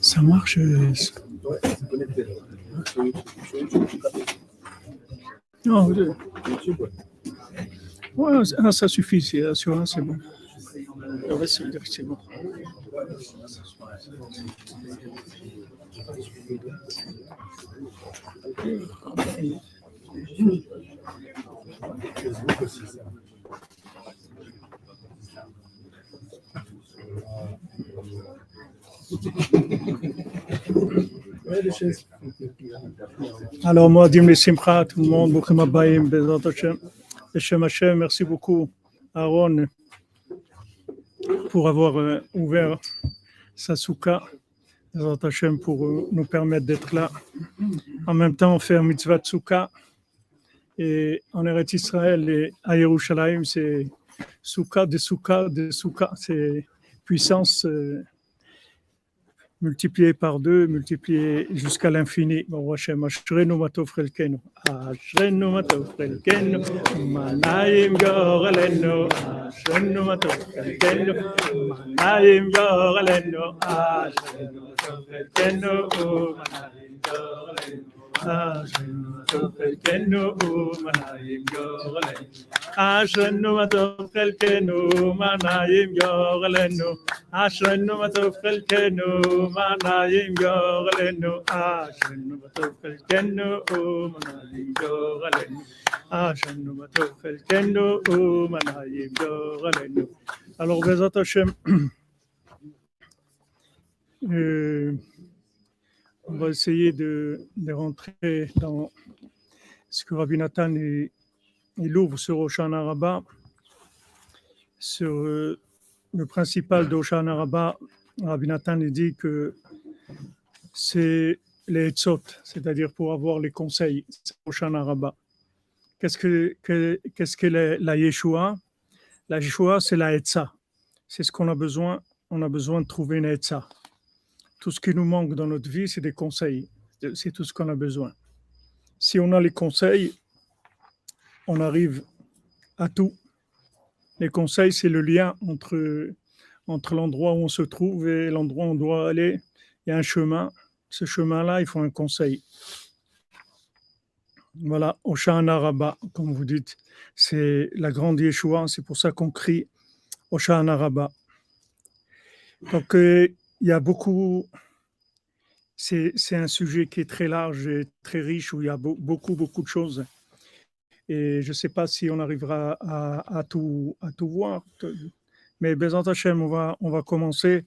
Ça marche. euh, Non, ah, ça suffit, c'est que c'est bon. Alors, moi, Dim Simcha, tout le monde, Boukhim Abayim, Bezat Hashem, Hashem merci beaucoup, Aaron, pour avoir euh, ouvert sa souka, Bezat Hashem, pour euh, nous permettre d'être là. En même temps, un mitzvah de souka, et en Eretz Israël et à Yerushalayim, c'est souka de souka de souka, c'est puissance. euh, multiplié par deux, multiplié jusqu'à l'infini. Baruch Hashem, Ashrenu matov chelkenu, Ashrenu matov chelkenu, Manayim yorelenu, Ashrenu matov chelkenu, Manayim yorelenu, Ashrenu matov chelkenu, Manayim yorelenu. Ashrenu matov chelkenu, Manayim yorelenu. Ashrenu matov chelkenu, Manayim yorelenu. אשרנו מה טוב חלקנו, מה נעים גורלנו, אשרנו מה טוב חלקנו, מה נעים גורלנו, אשרנו מה טוב חלקנו, מה נעים גורלנו. Alors, Bezat Hashem, euh, on va essayer de, rentrer dans ce que Rabbi Nathan il ouvre sur Oshana Rabbah, sur euh, le principal d'Oshana Rabbah, Rabbi Nathan dit que c'est les etzot, c'est-à-dire pour avoir les conseils, c'est Oshana Rabbah. Qu'est-ce que, que- qu'est-ce que la, la Yeshua? La Yeshua, c'est la Etza. C'est ce qu'on a besoin. On a besoin de trouver une Etza. Tout ce qui nous manque dans notre vie, c'est des conseils. C'est tout ce qu'on a besoin. Si on a les conseils, on arrive à tout. Les conseils, c'est le lien entre, entre l'endroit où on se trouve et l'endroit où on doit aller. Il y a un chemin. Ce chemin-là, il faut un conseil. Voilà, Oshana Rabba, comme vous dites, c'est la grande Yeshua, c'est pour ça qu'on crie Oshana Rabba. Donc, euh, il y a beaucoup, c'est un sujet qui est très large et très riche, où il y a beau- beaucoup, beaucoup de choses. Et je ne sais pas si on arrivera à, tout, voir. Mais Bezant Hashem, on va, commencer.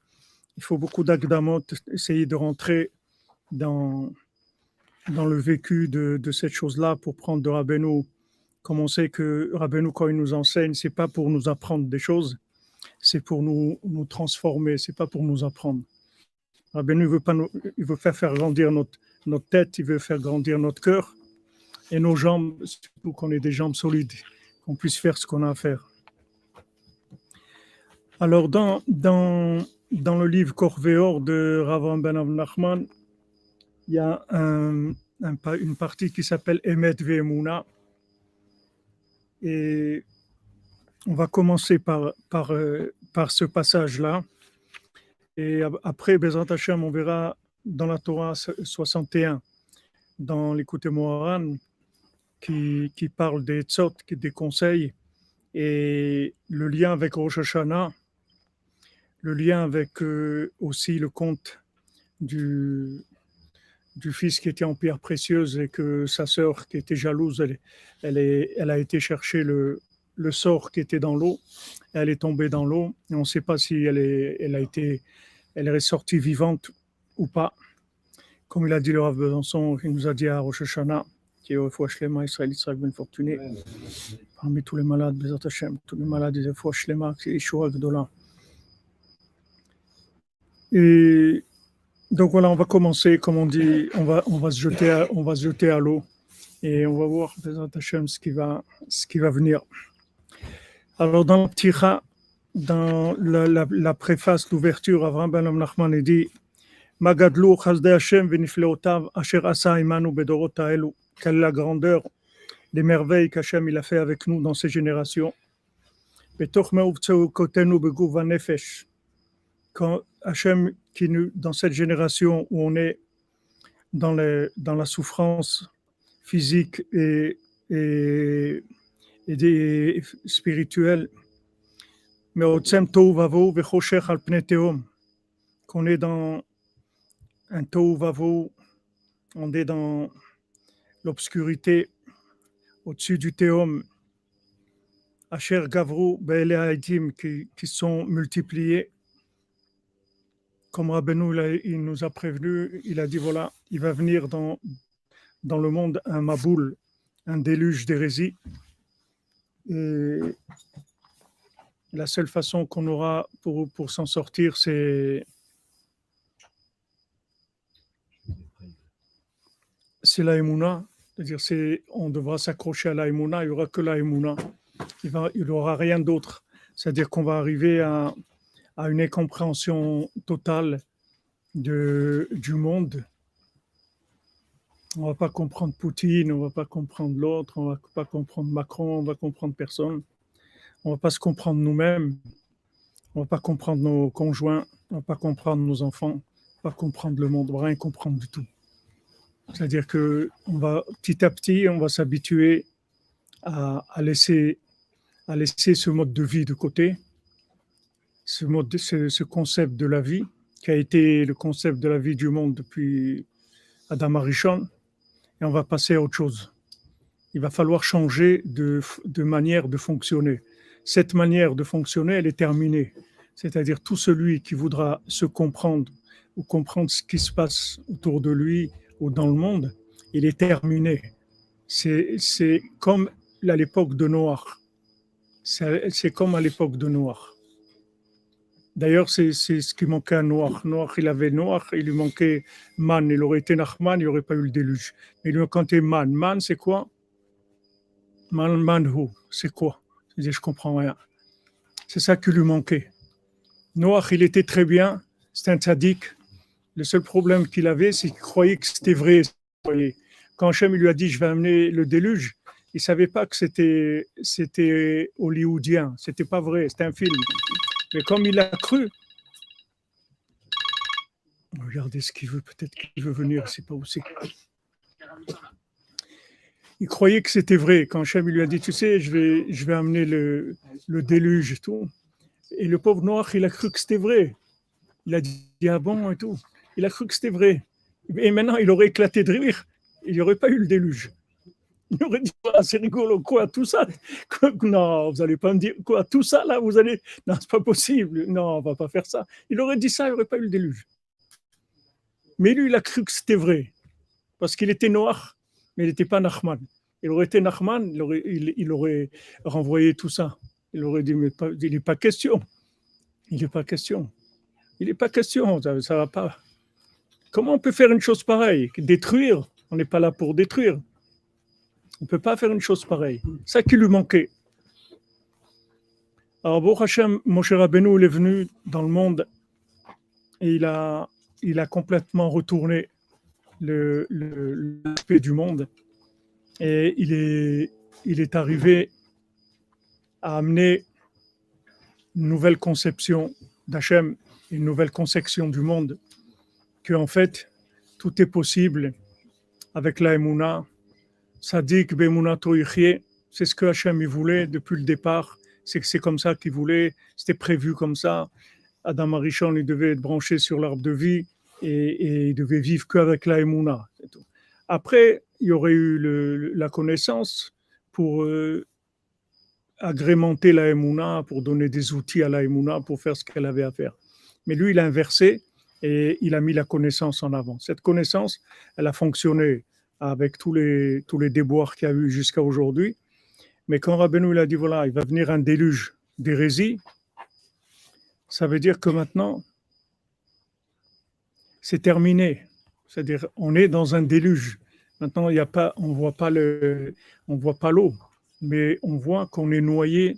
Il faut beaucoup d'agdamot, essayer de rentrer dans, le vécu de, de cette chose-là pour prendre de Rabbeinu. Comme on sait que Rabbeinu, quand il nous enseigne, c'est pas pour nous apprendre des choses, c'est pour nous, nous transformer, c'est pas pour nous apprendre. Rabbeinu veut, pas il veut faire, faire grandir notre, notre tête, il veut faire grandir notre cœur et nos jambes, surtout qu'on ait des jambes solides, qu'on puisse faire ce qu'on a à faire. Alors, dans, dans, dans le livre Corvéor de Ravan Ben Nachman, il y a un- une partie qui s'appelle Emet Ve'emuna. Et on va commencer par, par, euh, par ce passage-là. Et ap- après, Bezat Hashem, on verra dans la Torah 61, dans l'écoute Moharan, qui, qui parle des tzot, des conseils, et le lien avec Rosh Hashanah, le lien avec euh, aussi le conte du, du fils qui était en pierre précieuse et que sa sœur qui était jalouse, elle, elle, est, elle a été chercher le, le sort qui était dans l'eau, elle est tombée dans l'eau, et on ne sait pas si elle est, elle a été, elle est ressortie vivante ou pas. Comme il a dit le Rav Besançon, il nous a dit à Rosh Hashanah, qui est au Fouachlema Israël Israël Ben Fortuné, parmi tous les malades, Bezat Hashem, tous les malades des fois Shlema, Yeshua Gdola. Et donc voilà, on va commencer, comme on dit, on va, on va se jeter à, on va se jeter à l'eau et on va voir Bezat Hashem ce qui va, ce qui va venir. Alors dans le Pticha, dans la, la, la préface d'ouverture, Avram Ben Nachman est dit Magadlou Chazde Hashem venifleotav asher asa imanu bedorot haelu. Quelle est la grandeur, les merveilles qu'Hachem il a fait avec nous dans ces générations. Betoch meuvtzeukotenu beguva nefesh. Quand Hachem, qui nous, dans cette génération où on est dans, les, dans la souffrance physique et, et, et des, spirituelle, mais qu'on est dans un tohu vavo, on est dans l'obscurité au-dessus du théum, Asher Gavru Be'ele qui, qui sont multipliés. Comme Rabbeinu il nous a prévenu, il a dit voilà, il va venir dans, dans le monde un maboul, un déluge d'hérésie. Et la seule façon qu'on aura pour, pour s'en sortir, c'est c'est la C'est-à-dire, c'est, on devra s'accrocher à la il n'y aura que la Il n'y aura rien d'autre. C'est-à-dire qu'on va arriver à, à, une incompréhension totale de, du monde. On va pas comprendre Poutine, on va pas comprendre l'autre, on va pas comprendre Macron, on va comprendre personne. On va pas se comprendre nous-mêmes, on va pas comprendre nos conjoints, on va pas comprendre nos enfants, on va pas comprendre le monde, on va rien comprendre du tout. C'est-à-dire que on va petit à petit, on va s'habituer à, laisser, à laisser ce mode de vie de côté, ce, ce, concept de la vie qui a été le concept de la vie du monde depuis Adam Arishon, et on va passer à autre chose. Il va falloir changer de, manière de fonctionner cette manière de fonctionner, elle est terminée. C'est-à-dire tout celui qui voudra se comprendre ou comprendre ce qui se passe autour de lui ou dans le monde, il est terminé. C'est comme à l'époque de Noir. C'est comme à l'époque de Noir. D'ailleurs, c'est ce qui manquait à Noir. Noir, il avait Noir, il lui manquait Man. Il aurait été Nachman, il n'y aurait pas eu le déluge. Mais il lui manquait Man. Man, c'est quoi? Man, Man, c'est quoi? Je disais, je comprends rien. C'est ça qui lui manquait. Noah, il était très bien, c'était un tzaddik. Le seul problème qu'il avait, c'est qu'il croyait que c'était vrai. Quand Hachem lui a dit, je vais amener le déluge, il savait pas que c'était, c'était hollywoodien, c'était pas vrai, c'était un film. Mais comme il a cru, regardez ce qu'il veut, peut-être qu'il veut venir, c'est pas où c'est il croyait que c'était vrai. Quand Hachem lui a dit, tu sais, je vais, je vais amener le, le déluge et tout. Et le pauvre noir, il a cru que c'était vrai. Il a dit, ah bon et tout. Il a cru que c'était vrai. Et maintenant, il aurait éclaté de rire. Il n'y aurait pas eu le déluge. Il aurait dit, ah, c'est rigolo, quoi, tout ça? Non, vous n'allez pas me dire, quoi, tout ça, là, vous allez... Non, c'est pas possible. Non, on va pas faire ça. Il aurait dit ça, il n'y aurait pas eu le déluge. Mais lui, il a cru que c'était vrai. Parce qu'il était noir mais il n'était pas Nachman. Il aurait été Nachman, il aurait, il, aurait renvoyé tout ça. Il aurait dit, mais il n'est pas question. Il n'est pas question. Il n'est pas question, ça ne va pas. Comment on peut faire une chose pareille? Détruire? On n'est pas là pour détruire. On ne peut pas faire une chose pareille. Ça qui lui manquait. Alors, Baruch Hashem, Moshe Rabbeinu, il est venu dans le monde et il a, il a complètement retourné l'aspect du monde. Et il est, il est arrivé à amener une nouvelle conception d'Hachem, une nouvelle conception du monde, que en fait, tout est possible avec la. Sadik Bemouna c'est ce que Hachem voulait depuis le départ. C'est que c'est comme ça qu'il voulait, c'était prévu comme ça. Adam Arishon, il devait être branché sur l'arbre de vie et, il devait vivre qu'avec la Emouna. Après, il y aurait eu la connaissance pour euh, agrémenter la Emouna, pour donner des outils à la Emouna pour faire ce qu'elle avait à faire. Mais lui, il a inversé et il a mis la connaissance en avant. Cette connaissance, elle a fonctionné avec tous les, tous les déboires qu'il y a eu jusqu'à aujourd'hui. Mais quand Rabbeinu a dit voilà, il va venir un déluge d'hérésie, ça veut dire que maintenant, c'est terminé. C'est-à-dire, on est dans un déluge. Maintenant, il y a pas, on voit voit pas l'eau, mais on voit qu'on est noyé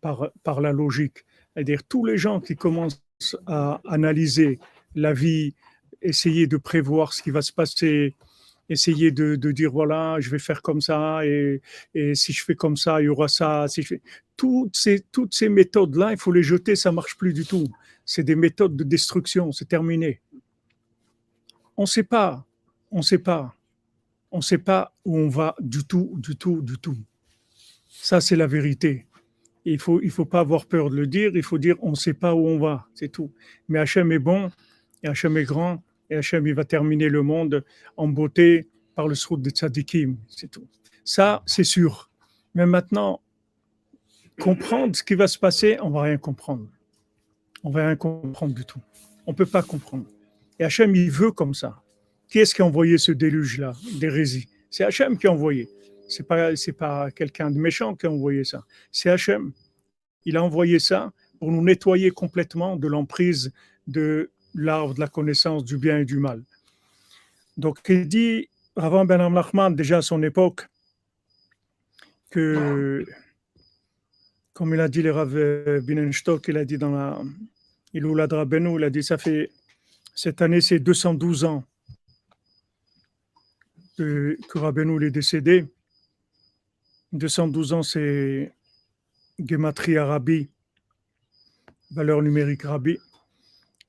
par, par la logique. C'est-à-dire, tous les gens qui commencent à analyser la vie, essayer de prévoir ce qui va se passer, essayer de, dire voilà, je vais faire comme ça et, si je fais comme ça, il y aura ça. Si je fais... toutes ces, toutes ces méthodes-là, il faut les jeter, ça marche plus du tout. C'est des méthodes de destruction, c'est terminé. On ne sait pas, on ne sait pas, on ne sait pas où on va du tout, du tout, du tout. Ça, c'est la vérité. Il faut, il faut pas avoir peur de le dire. Il faut dire, on ne sait pas où on va, c'est tout. Mais Hachem est bon, et Hachem est grand, et Hachem, il va terminer le monde en beauté par le srout de tzadikim, c'est tout. Ça, c'est sûr. Mais maintenant, comprendre ce qui va se passer, on va rien comprendre. On va rien comprendre du tout. On peut pas comprendre. Et Hachem, il veut comme ça. Qui est-ce qui a envoyé ce déluge-là, d'hérésie C'est Hachem qui a envoyé. C'est pas, c'est pas quelqu'un de méchant qui a envoyé ça. C'est Hachem. Il a envoyé ça pour nous nettoyer complètement de l'emprise de l'arbre de la connaissance du bien et du mal. Donc, il dit, avant Ben Amlachman, déjà à son époque, que, comme il a dit le Rav Binenstock, il a dit dans la Ilouladra Benou, il a dit, ça fait, cette année, c'est 212 ans que, que Rabbeinu est décédé. 212 ans, c'est Gematria Rabbi, valeur numérique Rabbi.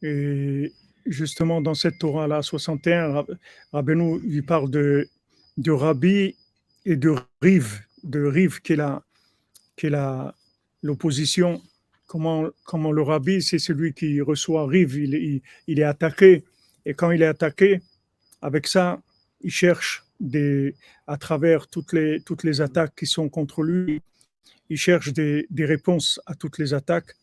Et justement, dans cette Torah-là, 61, Rabbeinu il parle de, de Rabbi et de Rive, de Rive qui est la, qui est l'opposition. Comment, comment le Rabbi, c'est celui qui reçoit Rive, il, il, est attaqué. Et quand il est attaqué, avec ça, il cherche des, à travers toutes les, toutes les attaques qui sont contre lui, il cherche des, des réponses à toutes les attaques.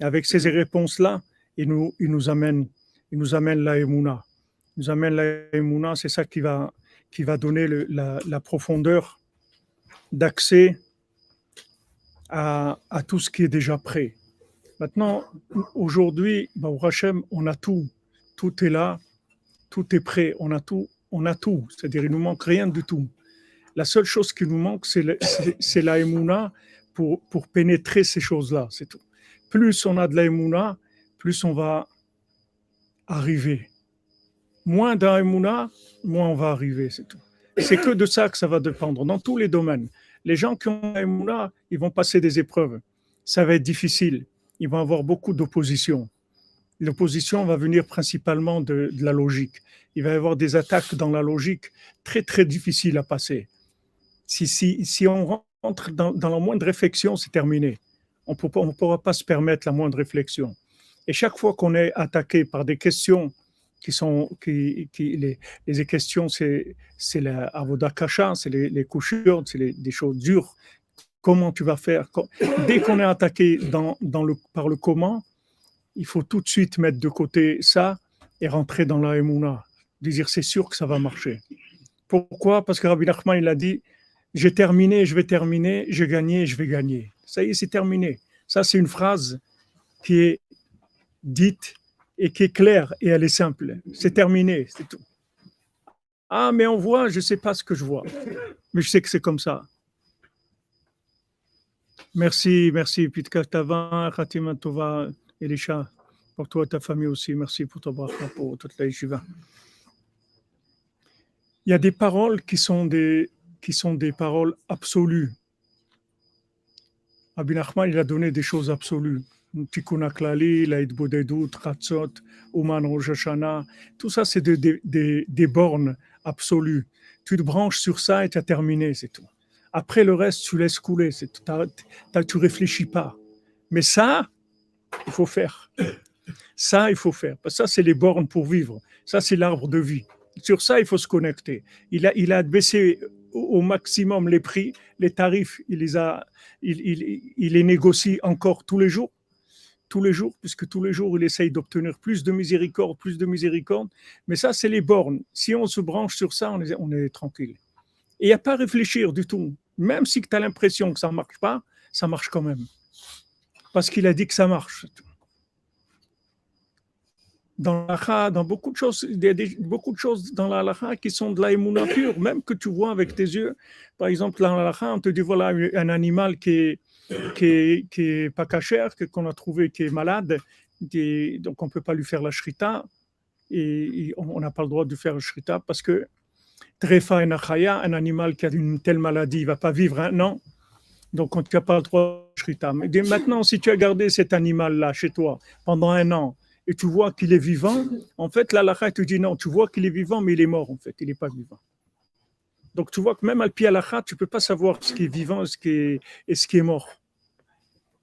Et avec ces réponses-là, il nous, amène, il nous amène la Emouna. Il nous amène la Emouna, c'est ça qui va, qui va donner la, profondeur d'accès à, tout ce qui est déjà prêt. Maintenant, aujourd'hui, au Hachem, on a tout. Tout est là, tout est prêt, on a tout, on a tout. C'est-à-dire, il nous manque rien du tout. La seule chose qui nous manque, c'est la Emouna pour, pour pénétrer ces choses-là, c'est tout. Plus on a de la Emouna, plus on va arriver. Moins d'Aïmouna, moins on va arriver, c'est tout. C'est que de ça que ça va dépendre, dans tous les domaines. Les gens qui ont Aïmouna, ils vont passer des épreuves. Ça va être difficile. Ils vont avoir beaucoup d'opposition. L'opposition va venir principalement de, la logique. Il va y avoir des attaques dans la logique très, très difficiles à passer. Si, si, si on rentre dans la moindre réflexion, c'est terminé. On ne pourra pas se permettre la moindre réflexion. Et chaque fois qu'on est attaqué par des questions qui sont, qui, les, les, questions, c'est, c'est la avodakasha, c'est les, les couchures, c'est les, des choses dures. Comment tu vas faire? Dès qu'on est attaqué dans, dans le, par le comment, il faut tout de suite mettre de côté ça et rentrer dans la emuna. Dire c'est sûr que ça va marcher. Pourquoi? Parce que Rabbi Nachman, il a dit j'ai terminé, je vais terminer, j'ai gagné, je vais gagner. Ça y est, c'est terminé. Ça, c'est une phrase qui est dite et qui est claire et elle est simple. C'est terminé, c'est tout. Ah, mais on voit, je ne sais pas ce que je vois, mais je sais que c'est comme ça. Merci, merci, Pitka Tava, Khatima Elisha, pour toi et ta famille aussi. Merci pour ton bracha, pour toute la yeshiva. Il y a des paroles qui sont des, qui sont des paroles absolues. Abin Nachman, il a donné des choses absolues. Tikkun Aklali, Laïd Bodedut, Ratzot, Ouman Rosh tout ça, c'est des, bornes absolues. Tu te branches sur ça et tu as terminé, c'est tout. Après le reste, tu laisses couler, c'est tout. tu réfléchis pas. Mais ça, il faut faire. Ça, il faut faire. Parce que ça, c'est les bornes pour vivre. Ça, c'est l'arbre de vie. Sur ça, il faut se connecter. Il a, il a baissé au maximum les prix, les tarifs, il les a, il, il, il les négocie encore tous les jours tous les jours, puisque tous les jours, il essaye d'obtenir plus de miséricorde, plus de miséricorde. Mais ça, c'est les bornes. Si on se branche sur ça, on est, tranquille. Et il n'y a pas à réfléchir du tout. Même si tu as l'impression que ça ne marche pas, ça marche quand même. Parce qu'il a dit que ça marche. Dans la dans beaucoup de choses, il y a beaucoup de choses dans la halakha qui sont de la émouna même que tu vois avec tes yeux. Par exemple, dans la halakha, on te dit voilà un animal qui est, qui est, pas cachère, qu'on a trouvé qui est malade, donc on ne peut pas lui faire la shrita, et, on n'a pas le droit de faire la shrita parce que Trefa et Nachaya, un animal qui a une telle maladie, il ne va pas vivre un an, donc tu n'as pas le droit de shrita. Mais maintenant, si tu as gardé cet animal-là chez toi pendant un an, et tu vois qu'il est vivant, en fait, la te dit non, tu vois qu'il est vivant, mais il est mort, en fait, il n'est pas vivant. Donc tu vois que même à pied à tu ne peux pas savoir ce qui est vivant ce qui est, et ce qui est mort.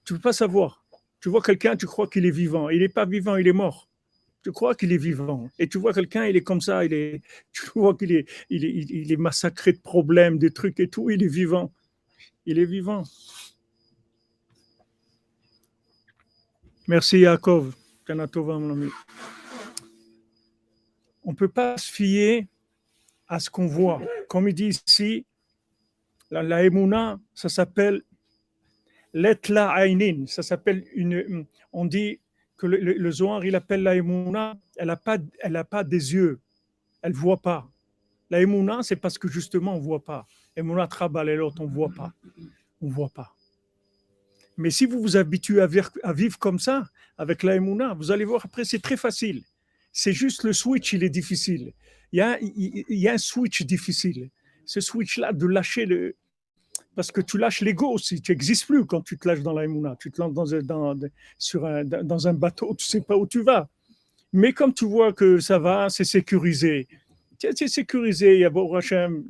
Tu ne peux pas savoir. Tu vois quelqu'un, tu crois qu'il est vivant. Il n'est pas vivant, il est mort. Tu crois qu'il est vivant. Et tu vois quelqu'un, il est comme ça, il est, tu vois qu'il est, il est, est massacré de problèmes, de trucs et tout, il est vivant. Il est vivant. Merci Yaakov. On ne peut pas se fier à ce qu'on voit. Comme il dit ici, la, la ça s'appelle l'etla ainin, ça s'appelle une. On dit que le, Zohar, il appelle la elle n'a pas, pas des yeux, elle ne voit pas. La c'est parce que justement, on ne voit pas. Emouna trabal et l'autre, on ne voit pas. On voit pas. Mais si vous vous habituez à vivre, comme ça, avec la vous allez voir après, c'est très facile. C'est juste le switch, il est difficile. Il y a, un switch difficile. Ce switch-là, de lâcher le. Parce que tu lâches l'ego aussi. Tu n'existes plus quand tu te lâches dans la Tu te lances dans un, bateau, tu ne sais pas où tu vas. Mais comme tu vois que ça va, c'est sécurisé. C'est sécurisé. Il y a Hachem,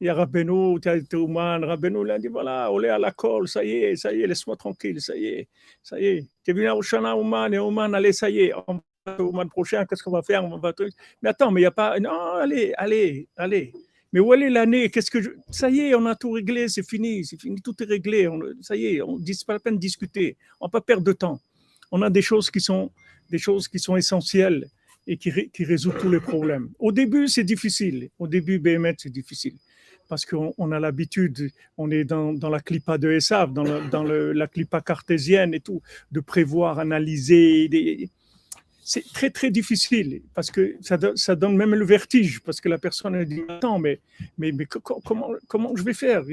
il y a Rabbeinu, tu as Ouman, Rabbeinu, il a dit voilà, on est à la colle, ça y est, ça y est, laisse-moi tranquille, ça y est, ça y est. Tu es venu à Oshana, Ouman, et Ouman, allez, ça y est, Ouman prochain, qu'est-ce qu'on va faire on va... Mais attends, mais il n'y a pas. Non, allez, allez, allez. Mais où est l'année? Qu'est-ce que. Ça y est, on a tout réglé, c'est fini, c'est fini, tout est réglé. Ça y est, on dit pas la peine de discuter. On ne va pas perdre de temps. On a des choses qui sont des choses qui sont essentielles et qui, qui résout tous les problèmes. Au début, c'est difficile. Au début, BMT, c'est difficile parce qu'on a l'habitude, on est dans, dans, la clipa de Esav, dans, dans le, la clipa cartésienne et tout, de prévoir, analyser. C'est très très difficile parce que ça, donne même le vertige parce que la personne dit attends mais mais, mais comment comment je vais faire?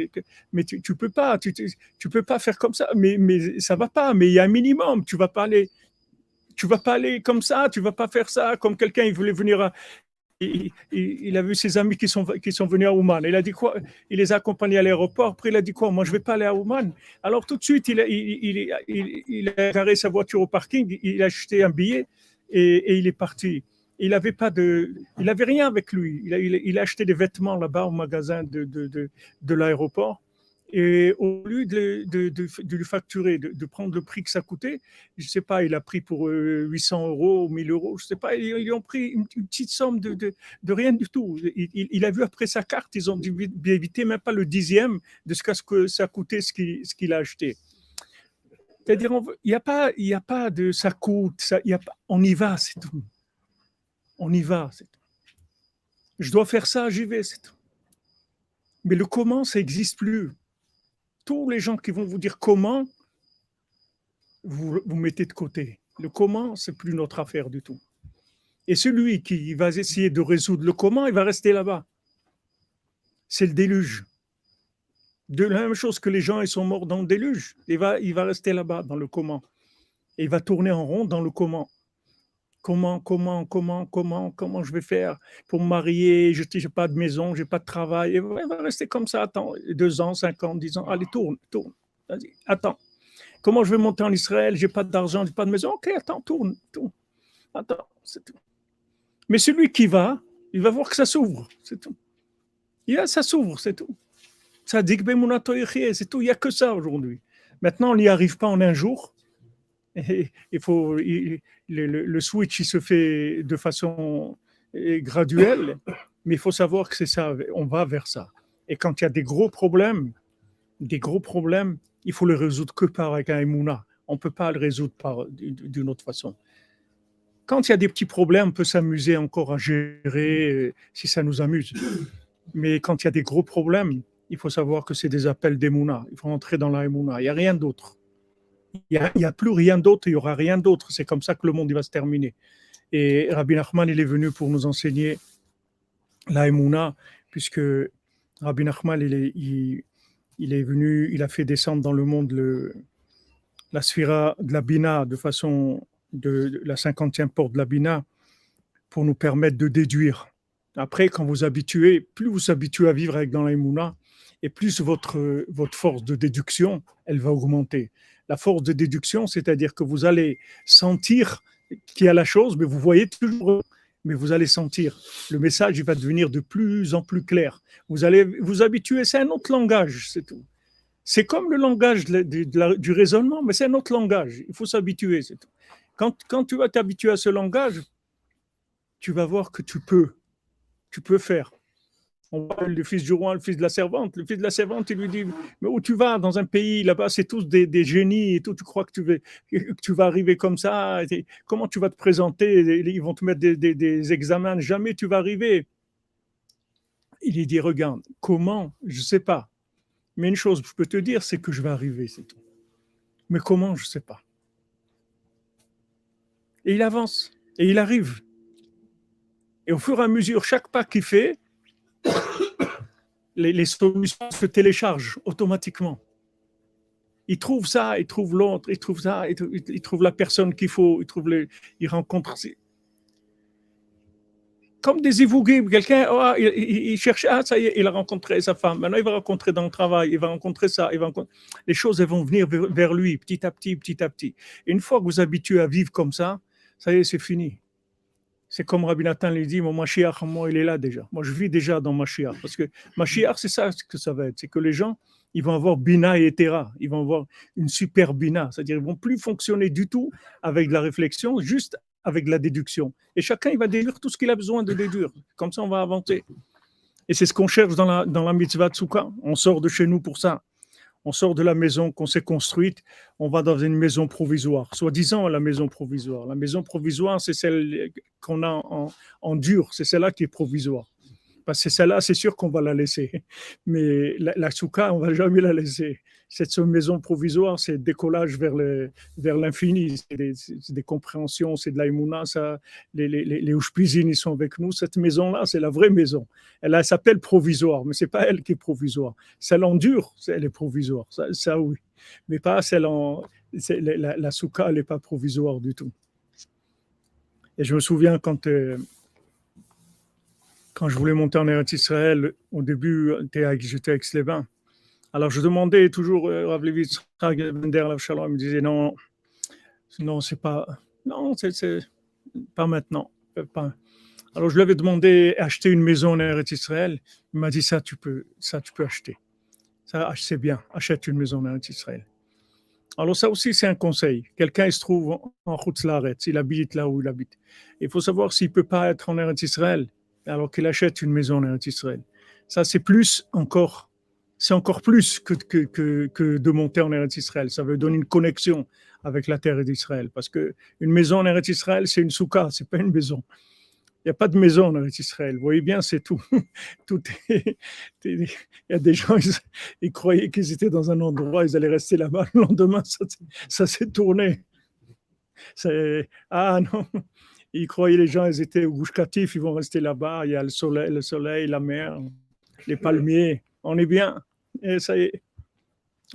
Mais tu, tu peux pas tu, peux pas faire comme ça. Mais mais ça va pas mais il y a un minimum. Tu vas pas tu vas pas aller comme ça, tu vas pas faire ça comme quelqu'un il voulait venir à, il, a vu ses amis qui sont, qui sont venus à Ouman. Il a dit quoi? Il les a accompagnés à l'aéroport. Après, il a dit quoi? Moi, je vais pas aller à Ouman. Alors, tout de suite, il a, il, il, a garé sa voiture au parking, il a acheté un billet et, il est parti. Il n'avait pas de, il avait rien avec lui. Il a, il a acheté des vêtements là-bas au magasin de, de, de, de l'aéroport. Et au lieu de, de, de, lui facturer, de, prendre le prix que ça coûtait, je ne sais pas, il a pris pour 800 euh, euros ou 1000 euros, je ne sais pas, ils, ils, ont pris une, petite somme de, rien du tout. Il, il, a vu après sa carte, ils ont dû éviter même pas le dixième de ce que ça coûtait ce qu'il ce qu'il a acheté. C'est-à-dire, il n'y a, pas, il a pas de ça coûte, ça, y a on y va, c'est tout. On y va, c'est tout. Je dois faire ça, j'y vais, c'est tout. Mais le comment, ça n'existe plus tous les gens qui vont vous dire comment, vous, vous mettez de côté. Le comment, c'est plus notre affaire du tout. Et celui qui va essayer de résoudre le comment, il va rester là-bas. C'est le déluge. De la même chose que les gens, ils sont morts dans le déluge. Il va, rester là-bas, dans le comment. Il va tourner en rond dans le comment. Comment, comment, comment, comment, comment je vais faire pour me marier? Je n'ai pas de maison, je n'ai pas de travail. Et il va rester comme ça, attends, deux ans, cinq ans, dix ans. Allez, tourne, tourne. Attends. Comment je vais monter en Israël? J'ai pas d'argent, j'ai pas de maison. Ok, attends, tourne, tourne. Attends, c'est tout. Mais celui qui va, il va voir que ça s'ouvre, c'est tout. Il a, ça s'ouvre, c'est tout. Ça dit que c'est tout. Il n'y a que ça aujourd'hui. Maintenant, on n'y arrive pas en un jour il faut, le, switch il se fait de façon euh, graduelle, mais il faut savoir que c'est ça, on va vers ça. Et quand il y a des gros problèmes, des gros problèmes, il faut les résoudre que par un Emouna. On ne peut pas le résoudre d'une autre façon. Quand il y a des petits problèmes, on peut s'amuser encore à gérer euh, si ça nous amuse. Mais quand il y a des gros problèmes, il faut savoir que c'est des appels d'Emouna. Il faut entrer dans la Il n'y a rien d'autre. Il n'y a, plus rien d'autre, il n'y aura rien d'autre. C'est comme ça que le monde va se terminer. Et Rabbi Nachman, il est venu pour nous enseigner la puisque Rabbi Nachman, il est, il, est venu, il a fait descendre dans le monde le, la sphira de la Bina de façon de, la cinquantième porte de la Bina pour nous permettre de déduire. Après, quand vous habituez, plus vous habituez à vivre avec dans la et plus votre, votre force de déduction, elle va augmenter. La force de déduction, c'est-à-dire que vous allez sentir qu'il y a la chose, mais vous voyez toujours, mais vous allez sentir. Le message, il va devenir de plus en plus clair. Vous allez vous habituer, c'est un autre langage, c'est tout. C'est comme le langage du raisonnement, mais c'est un autre langage. Il faut s'habituer, c'est tout. Quand, quand tu vas t'habituer à ce langage, tu vas voir que tu peux, tu peux faire. On fils du roi, le fils de la servante. Le fils de la servante, il lui dit Mais où tu vas dans un pays là-bas? C'est tous des, génies et tout. Tu crois que tu, vas, que tu vas arriver comme ça? Comment tu vas te présenter? Ils vont te mettre des, des, examens. Jamais tu vas arriver. Il lui dit Regarde, comment? Je ne sais pas. Mais une chose, je peux te dire, c'est que je vais arriver, c'est tout. Mais comment? Je ne sais pas. Et il avance et il arrive. Et au fur et à mesure, chaque pas qu'il fait, les, solutions se téléchargent automatiquement. Il trouve ça, il trouve l'autre, il trouve ça, il, trouve la personne qu'il faut, il trouve les, il rencontre. Comme des évoqués, quelqu'un, oh, il, cherche, ah, ça y est, il a rencontré sa femme, maintenant il va rencontrer dans le travail, il va rencontrer ça, il va les choses vont venir vers, lui petit à petit, petit à petit. une fois que vous habituez à vivre comme ça, ça y est, c'est fini. C'est comme Rabbi Nathan lui dit, mon Mashiach, moi, il est là déjà. Moi, je vis déjà dans Mashiach. Parce que Mashiach, c'est ça que ça va être. C'est que les gens, ils vont avoir Bina et Etera. Ils vont avoir une super Bina. C'est-à-dire, ils vont plus fonctionner du tout avec la réflexion, juste avec la déduction. Et chacun, il va déduire tout ce qu'il a besoin de déduire. Comme ça, on va avancer. Et c'est ce qu'on cherche dans la, dans la mitzvah. On sort de chez nous pour ça on sort de la maison qu'on s'est construite, on va dans une maison provisoire, soi-disant la maison provisoire. La maison provisoire, c'est celle qu'on a en, dur, c'est celle-là qui est provisoire. Parce que celle-là, c'est sûr qu'on va la laisser. Mais la, la souka, on va jamais la laisser cette maison provisoire, c'est décollage vers le, vers l'infini. C'est des, compréhensions, c'est de l'aïmouna. Les, les, les, ils sont avec nous. Cette maison-là, c'est la vraie maison. Elle, s'appelle provisoire, mais c'est pas elle qui est provisoire. Celle en dur, elle est provisoire. Ça, oui. Mais pas celle en. La, la souka, elle n'est pas provisoire du tout. Et je me souviens quand. Euh, quand je voulais monter en Eretz Israël, au début, j'étais avec Slevin. Alors je demandais toujours, euh, Rav Levitz, Shalom, me disait non, non, c'est pas, non, c'est pas maintenant. Pas. Alors je lui avais demandé acheter une maison en Eretz Israël. Il m'a dit ça, tu peux, ça, tu peux acheter. Ça, c'est bien, achète une maison en Eretz Israël. Alors ça aussi, c'est un conseil. Quelqu'un, il se trouve en Chutzlaret, il habite là où il habite. Il faut savoir s'il peut pas être en Eretz Israël, alors qu'il achète une maison en Eretz Israël. Ça, c'est plus encore c'est encore plus que, que, que, de monter en Eretz Israël. Ça veut donner une connexion avec la terre d'Israël. Parce que une maison en Eretz Israël, c'est une souka, c'est pas une maison. Il n'y a pas de maison en Eretz Israël. Vous voyez bien, c'est tout. il y a des gens, ils, croyaient qu'ils étaient dans un endroit, ils allaient rester là-bas. Le lendemain, ça, s'est tourné. Ah non, ils croyaient les gens, ils étaient au Gouche ils vont rester là-bas. Il y a le soleil, le soleil, la mer, les palmiers. On est bien. Et ça y est.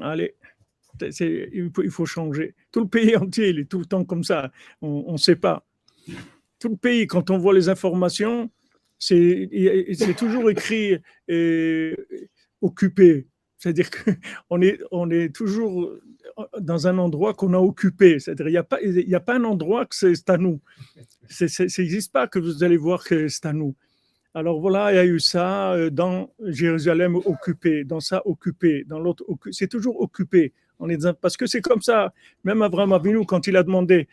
Allez, il faut, il, faut, changer. Tout le pays entier, il est tout le temps comme ça. On ne sait pas. Tout le pays, quand on voit les informations, c'est toujours écrit euh, occupé. C'est-à-dire qu'on est, on est toujours dans un endroit qu'on a occupé. C'est-à-dire qu'il n'y a, pas, a pas un endroit que c'est à nous. Ça n'existe pas que vous allez voir que c'est à nous. Alors voilà, il y a eu ça euh, dans Jérusalem occupé, dans ça occupé, dans l'autre c'est toujours occupé. On est parce que c'est comme ça. Même Abraham Avinu, quand il a demandé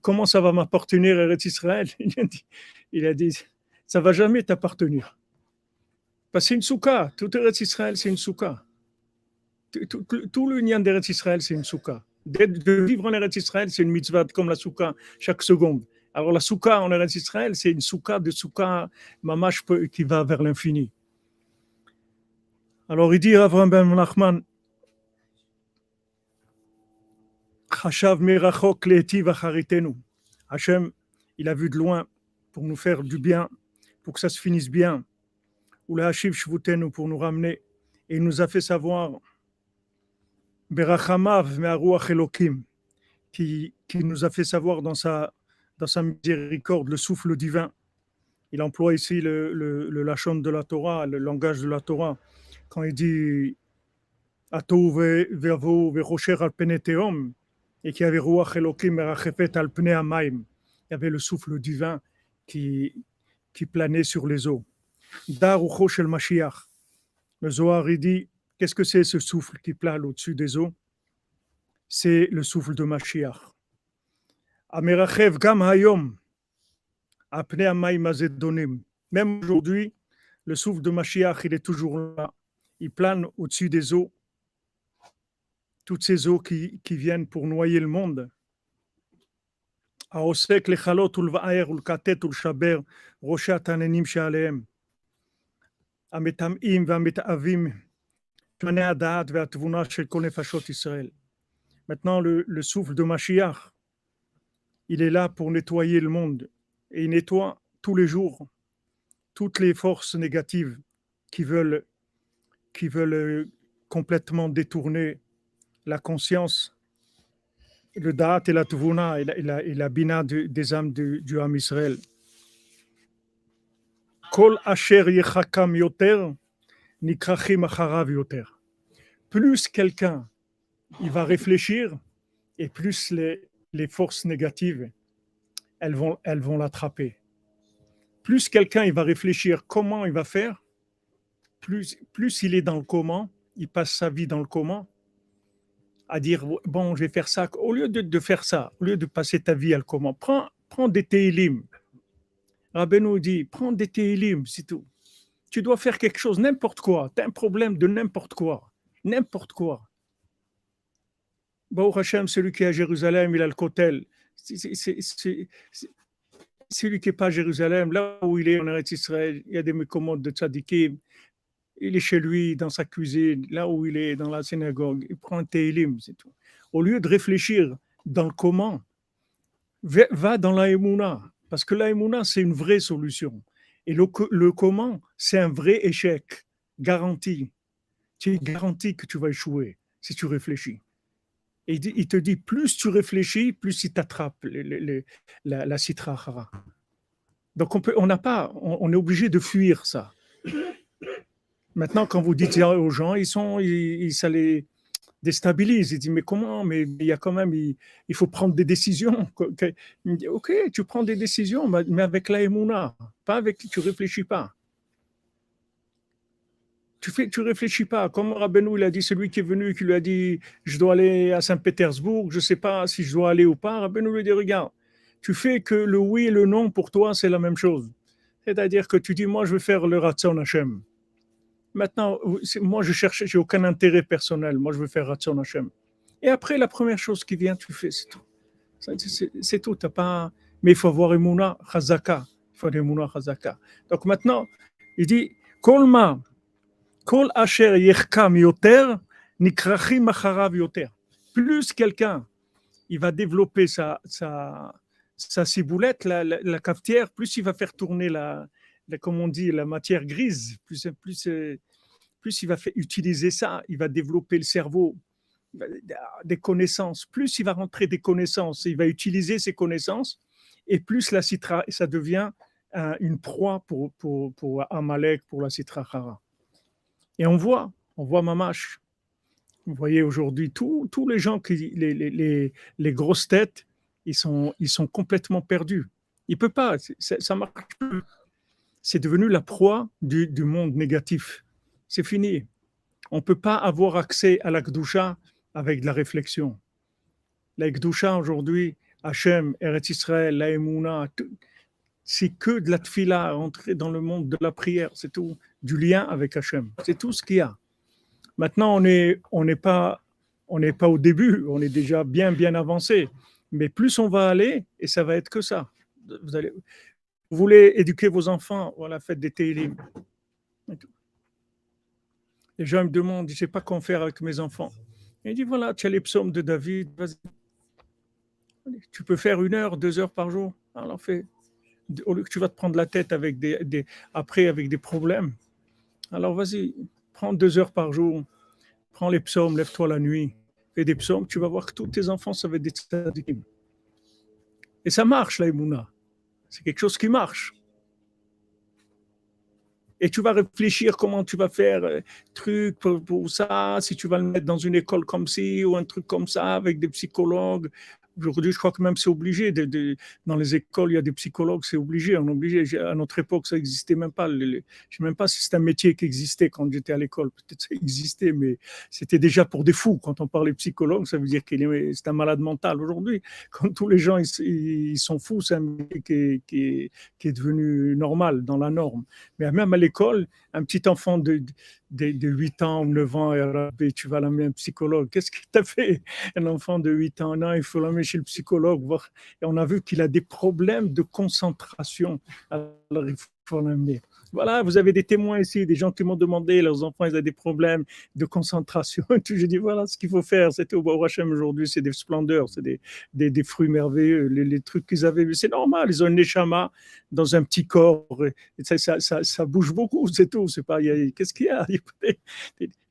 comment ça va m'appartenir Eretz Israël, il a dit, il a dit ça va jamais t'appartenir. Parce que c'est une souka. Tout Eretz Israël, c'est une souka. Tout, tout, l'union d'Eretz Israël, c'est une souka. De vivre en Eretz Israël, c'est une mitzvah comme la souka chaque seconde. Alors la souka en Eretz Israël, c'est une souka de souka mamash qui va vers l'infini. Alors il dit Avram Ben Nachman, Hashav Merachok Leetiv Acharitenu. Hachem, il a vu de loin pour nous faire du bien, pour que ça se finisse bien. Ou la Hashiv Shvutenu pour nous ramener. Et il nous a fait savoir Berachamav Me'aruach Elokim, qui, qui nous a fait savoir dans sa, dans sa miséricorde le souffle divin. Il emploie ici le, le, lachon de la Torah, le langage de la Torah quand il dit Atou vervo verocher al et qu'il al pne amaim. Il y avait le souffle divin qui, planait sur les eaux. Dar shel Mashiach. Le Zohar il dit Qu'est-ce que c'est ce souffle qui plane au-dessus des eaux? C'est le souffle de Mashiach. Amerachev gam hayom. Apne amaim azedonim. Même aujourd'hui, le souffle de Mashiach, il est toujours là il plane au-dessus des eaux, toutes ces eaux qui, qui viennent pour noyer le monde. העוסק לכלות ולבער ולקטט ולשבר ראשי התננים שעליהם, המטמאים והמתאבים, שמני הדעת והתבונה של כל נפשות ישראל. Maintenant, le, le souffle de Mashiach, il est là pour nettoyer le monde. Et il nettoie tous les jours toutes les forces négatives qui veulent qui euh, complètement détourner la conscience, le da'at et la tuvuna et la, bina de, des âmes du, du âme Israël. Plus quelqu'un il va réfléchir et plus les, les forces négatives elles vont, elles vont l'attraper. Plus quelqu'un il va réfléchir comment il va faire, plus, plus il est dans le comment, il passe sa vie dans le comment, à dire bon, je vais faire ça. Au lieu de, de faire ça, au lieu de passer ta vie à le comment, prends, prends des télim. Rabbeinu dit prends des télim, c'est tout. Tu dois faire quelque chose, n'importe quoi. Tu as un problème de n'importe quoi. N'importe quoi. Baruch Hashem, celui qui est à Jérusalem, il a le kotel. Celui qui n'est pas à Jérusalem, là où il est en Eretz Israël, il y a des mécommodes de tzadikim, il est chez lui, dans sa cuisine, là où il est, dans la synagogue, il prend un télim, c'est tout. Au lieu de réfléchir dans le comment, va dans la émouna, parce que la émouna, c'est une vraie solution. Et le comment, c'est un vrai échec, garanti. Tu es garanti que tu vas échouer si tu réfléchis. Il te dit, plus tu réfléchis, plus il t'attrape la, la Donc on peut, on n'a pas, on, est obligé de fuir ça. Maintenant, quand vous dites aux gens, ils sont, ils, ça les déstabilise. Ils disent, mais comment Mais il y a quand même, il, faut prendre des décisions. Ok, tu prends des décisions, mais avec la émouna, pas avec, tu réfléchis pas. Tu fais, tu réfléchis pas. Comme Rabbeinu, il a dit, celui qui est venu, qui lui a dit, je dois aller à Saint-Pétersbourg, je sais pas si je dois aller ou pas. Rabbeinu lui dit, regarde, tu fais que le oui et le non pour toi, c'est la même chose. C'est-à-dire que tu dis, moi, je vais faire le Ratson Hashem. Maintenant, moi, je cherche, j'ai aucun intérêt personnel. Moi, je veux faire Ratson Hashem. Et après, la première chose qui vient, tu fais, c'est tout. C'est tout. As pas... Mais il faut avoir Emouna Chazaka. Il faut avoir Emouna Chazaka. Donc maintenant, il dit, Kolma, Plus quelqu'un, il va développer sa, sa, sa ciboulette, la, la, la, cafetière, plus il va faire tourner la, comme on dit, la matière grise, plus, plus, euh, plus il va utiliser ça, il va développer le cerveau, des connaissances. Plus il va rentrer des connaissances, il va utiliser ces connaissances, et plus la citra, ça devient une proie pour, pour, pour Amalek, pour la citra Hara. Et on voit, on voit Mamash. Vous voyez aujourd'hui tous les gens, qui, les, les, les, les, grosses têtes, ils sont, ils sont complètement perdus. Il peut pas, ça marche plus c'est devenu la proie du, monde négatif. C'est fini. On ne peut pas avoir accès à la Gdusha avec de la réflexion. La Gdusha aujourd'hui, Hachem, Eretz Israël, la Emouna, c'est que de la tfila, entrer dans le monde de la prière, c'est tout, du lien avec Hachem. C'est tout ce qu'il y a. Maintenant, on n'est pas, au début, on est déjà bien, bien avancé. Mais plus on va aller, et ça va être que ça. Vous allez, voulez éduquer vos enfants, voilà, faites des télim. Les gens me demandent, je ne sais pas quoi faire avec mes enfants. Il dit, voilà, tu as les psaumes de David, vas-y. Tu peux faire une heure, deux heures par jour. Alors fais. Au lieu que tu vas te prendre la tête avec des, après avec des problèmes. Alors vas-y, prends deux heures par jour. Prends les psaumes, lève-toi la nuit. Fais des psaumes, tu vas voir que tous tes enfants, ça va être des tzadikim. Et ça marche, la C'est quelque chose qui marche et tu vas réfléchir comment tu vas faire euh, truc pour, ça, si tu vas le mettre dans une école comme ci ou un truc comme ça avec des psychologues Aujourd'hui, je crois que même c'est obligé. De, dans les écoles, il y a des psychologues, c'est obligé. On obligé. À notre époque, ça n'existait même pas. Je ne sais même pas si c'est un métier qui existait quand j'étais à l'école. Peut-être ça existait, mais c'était déjà pour des fous. Quand on parlait psychologue, ça veut dire qu'il est, c'est un malade mental. Aujourd'hui, quand tous les gens ils, sont fous, c'est un métier est, qui, est, devenu normal, dans la norme. Mais même à l'école, un petit enfant de, de, de, 8 ans ou 9 ans, et tu vas l'amener un psychologue. Qu'est-ce qu'il t'a fait Un enfant de 8 ans, non, il faut l'amener chez le psychologue. Voir. Et on a vu qu'il a des problèmes de concentration. Alors il faut l'amener. Voilà, vous avez des témoins ici, des gens qui m'ont demandé, leurs enfants, ils ont des problèmes de concentration. Je dis, voilà ce qu'il faut faire. C'était au Hachem aujourd'hui, c'est des splendeurs, c'est des, des, fruits merveilleux, les, trucs qu'ils avaient vus. C'est normal, ils ont un neshama dans un petit corps. Ça, ça, bouge beaucoup, c'est tout. C'est pas, qu'est-ce qu'il y a?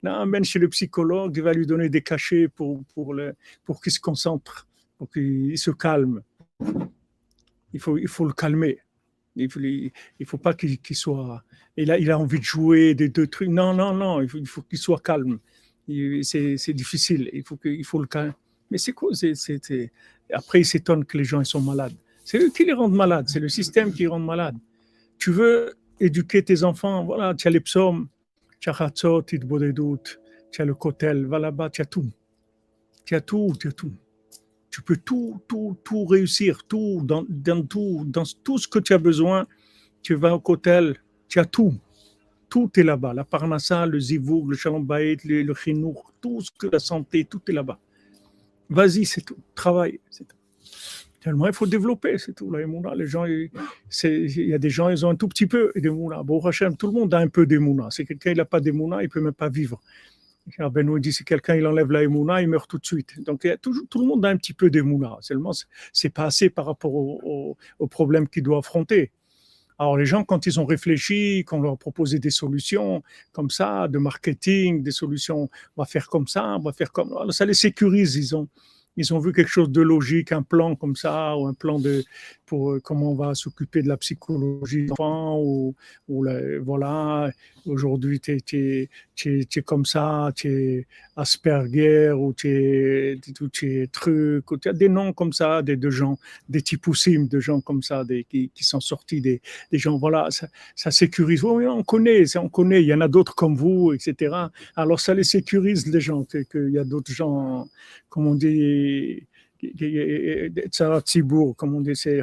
Non, amène chez le psychologue, il va lui donner des cachets pour, pour, le, pour qu'il se concentre, pour qu'il se calme. Il faut, il faut le calmer. Il ne faut, pas qu'il soit. Il a, envie de jouer des deux trucs. Non, non, non. Il faut, faut qu'il soit calme. C'est difficile. Il faut, faut le calme. Mais c'est quoi Après, il s'étonne que les gens ils sont malades. C'est eux qui les rendent malades. C'est le système qui les rend malades. Tu veux éduquer tes enfants. Voilà, tu as les psaumes, tu as Hatzot, tu as le Kotel. Va là-bas, tu as tout. Tu as tout, tu as tout tu peux tout, tout, tout réussir, tout, dans, tout, dans tout ce que tu as besoin. Tu vas au hôtel, tu as tout. Tout est là-bas. La parnassa, le zivoug, le shalom le, le chinour, tout ce que la santé, tout est là-bas. Vas-y, c'est tout. Travaille, c'est tout. Tellement il faut développer, c'est tout. Les gens, il y a des gens, ils ont un tout petit peu de mouna. Bon, tout le monde a un peu de mouna. Si quelqu'un n'a pas de mouna, il ne peut même pas vivre. Benoît dit si quelqu'un il enlève la émouna, il meurt tout de suite. Donc il y a toujours, tout le monde a un petit peu d'émouna. Seulement, c'est pas assez par rapport au, au, problème qu'il doit affronter. Alors les gens, quand ils ont réfléchi, qu'on leur a proposé des solutions comme ça, de marketing, des solutions, on va faire comme ça, on va faire comme ça, les sécurise. Ils ont, ils ont vu quelque chose de logique, un plan comme ça, ou un plan de pour euh, comment on va s'occuper de la psychologie des enfants, ou, voilà, aujourd'hui tu es, es, comme ça, tu es Asperger, ou tu es, es, truc, ou tu as des noms comme ça, des, de gens, des typoussimes, de gens comme ça, des, qui, sont sortis, des, des gens, voilà, ça, ça sécurise. Oui, on connaît, on connaît, il y en a d'autres comme vous, etc. Alors ça les sécurise, les gens, qu'il y a d'autres gens, comme on dit, comme on dit, c'est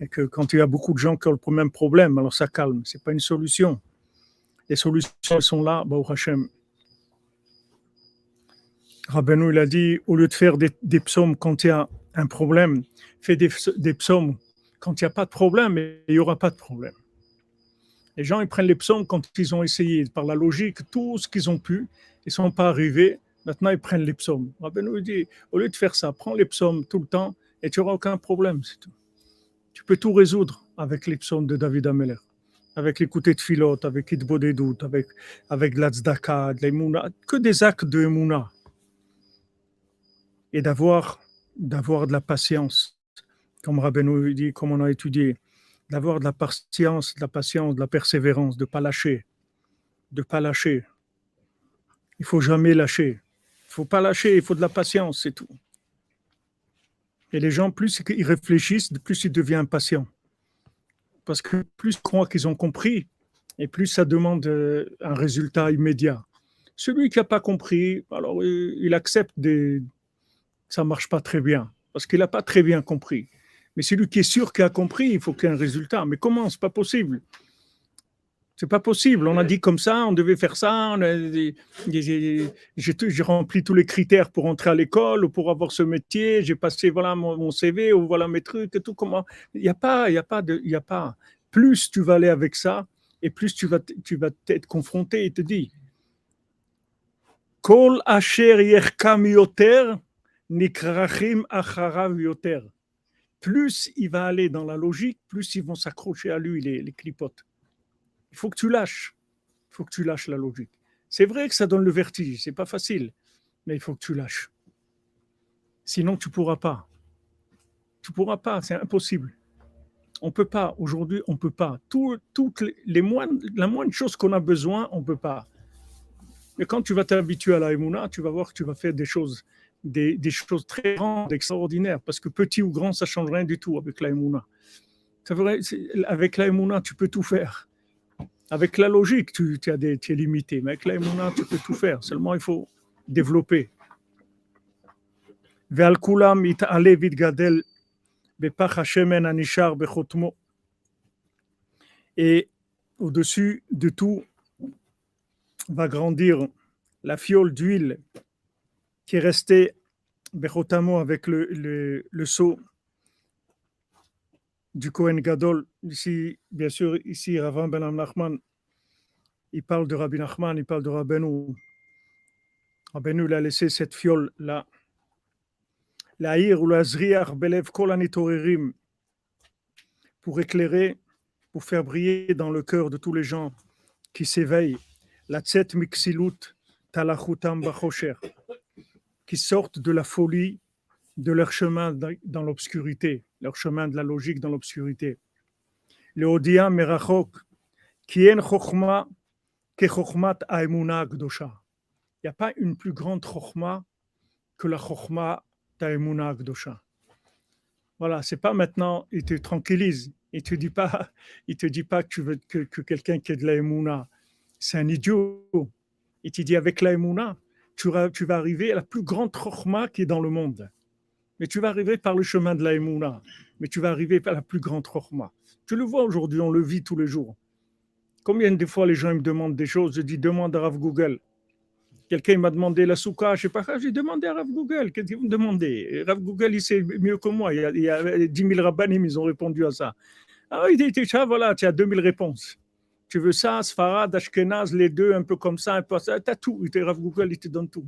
et que quand il y a beaucoup de gens qui ont le même problème, alors ça calme. C'est pas une solution. Les solutions sont là, bah, Hachem. Rabbeinu, il a dit, au lieu de faire des, psaumes quand il y a un problème, fais des, des psaumes quand il n'y a pas de problème et il n'y aura pas de problème. Les gens, ils prennent les psaumes quand ils ont essayé, par la logique, tout ce qu'ils ont pu, ils ne sont pas arrivés Maintenant, ils prennent les psaumes. Rabbeinu dit, au lieu de faire ça, prends les psaumes tout le temps et tu n'auras aucun problème. Tout. Tu peux tout résoudre avec les psaumes de David Ameller, avec l'écouter de Philote, avec Idbo des doutes, avec, avec l'Azdaka, de que des actes de Emouna. Et d'avoir, d'avoir de la patience, comme Rabbeinu dit, comme on a étudié, d'avoir de la patience, de la patience, de la persévérance, de ne pas lâcher, de ne pas lâcher. Il faut jamais lâcher faut pas lâcher, il faut de la patience, c'est tout. Et les gens, plus ils réfléchissent, plus ils deviennent impatients. Parce que plus ils croient qu'ils ont compris, et plus ça demande euh, un résultat immédiat. Celui qui n'a pas compris, alors il accepte des... ça ne marche pas très bien, parce qu'il n'a pas très bien compris. Mais celui qui est sûr qu'il a compris, il faut qu'il y ait un résultat. Mais comment? C'est pas possible. C'est pas possible. On a dit comme ça, on devait faire ça. J'ai rempli tous les critères pour entrer à l'école ou pour avoir ce métier. J'ai passé voilà mon, CV ou voilà mes trucs et tout. Comment Il n'y a pas, il y a pas de, il y a pas. Plus tu vas aller avec ça et plus tu vas, tu vas être confronté et te dire. Kol asher yerkam yoter, nikrachim acharav yoter. Plus il va aller dans la logique, plus ils vont s'accrocher à lui, les, les clipotes. Il faut que tu lâches. Il faut que tu lâches la logique. C'est vrai que ça donne le vertige, c'est pas facile, mais il faut que tu lâches. Sinon, tu pourras pas. Tu pourras pas, c'est impossible. On peut pas. Aujourd'hui, on peut pas. Tout, toutes les, la moindre chose qu'on a besoin, on peut pas. Mais quand tu vas t'habituer à la Emouna, tu vas voir que tu vas faire des choses, des, choses très grandes, extraordinaires, parce que petit ou grand, ça change rien du tout avec la Emouna. Avec la Emouna, tu peux tout faire. Avec la logique, tu, es limité, mais avec la Emouna, tu peux tout faire. Seulement, il faut développer. Et au-dessus de tout va grandir la fiole d'huile qui est restée avec le, le, le seau du Kohen Gadol. Ici, bien sûr, ici, Ravan Ben Nachman, il parle de Rabbi Nachman, il parle de Rabbeinu. Rabbeinu, il a laissé cette fiole-là pour éclairer, pour faire briller dans le cœur de tous les gens qui s'éveillent, la tset mixilut talachutam bachosher, qui sortent de la folie de leur chemin dans l'obscurité, leur chemin de la logique dans l'obscurité. Le odia merachok, qui en chokhma ke chokhmat aemuna gdosha. Il n'y a pas une plus grande chokhma que la chokhma ta Gdosha. Voilà, c'est pas maintenant, il te tranquillise. Il te dit pas, il te dit pas que tu veux que, que quelqu'un qui ait de la c'est un idiot. Il te dit avec la tu, tu, vas arriver à la plus grande chorma qui est dans le monde. Mais tu vas arriver par le chemin de la Mais tu vas arriver par la plus grande chorma. Tu le vois aujourd'hui, on le vit tous les jours. Combien de fois les gens me demandent des choses Je dis demande à Rav Google. Quelqu'un m'a demandé la souka, je sais pas, j'ai demandé à Rav Google, qu'est-ce que vous me demandez Rav Google, il sait mieux que moi, il y a, il y a 10 000 rabbanim, ils ont répondu à ça. Ah, il dit, ça, voilà, tu as 2000 réponses. Tu veux ça, Sfarad, Ashkenaz, les deux, un peu comme ça, un peu ça, tu as tout. Rav Google, il te donne tout.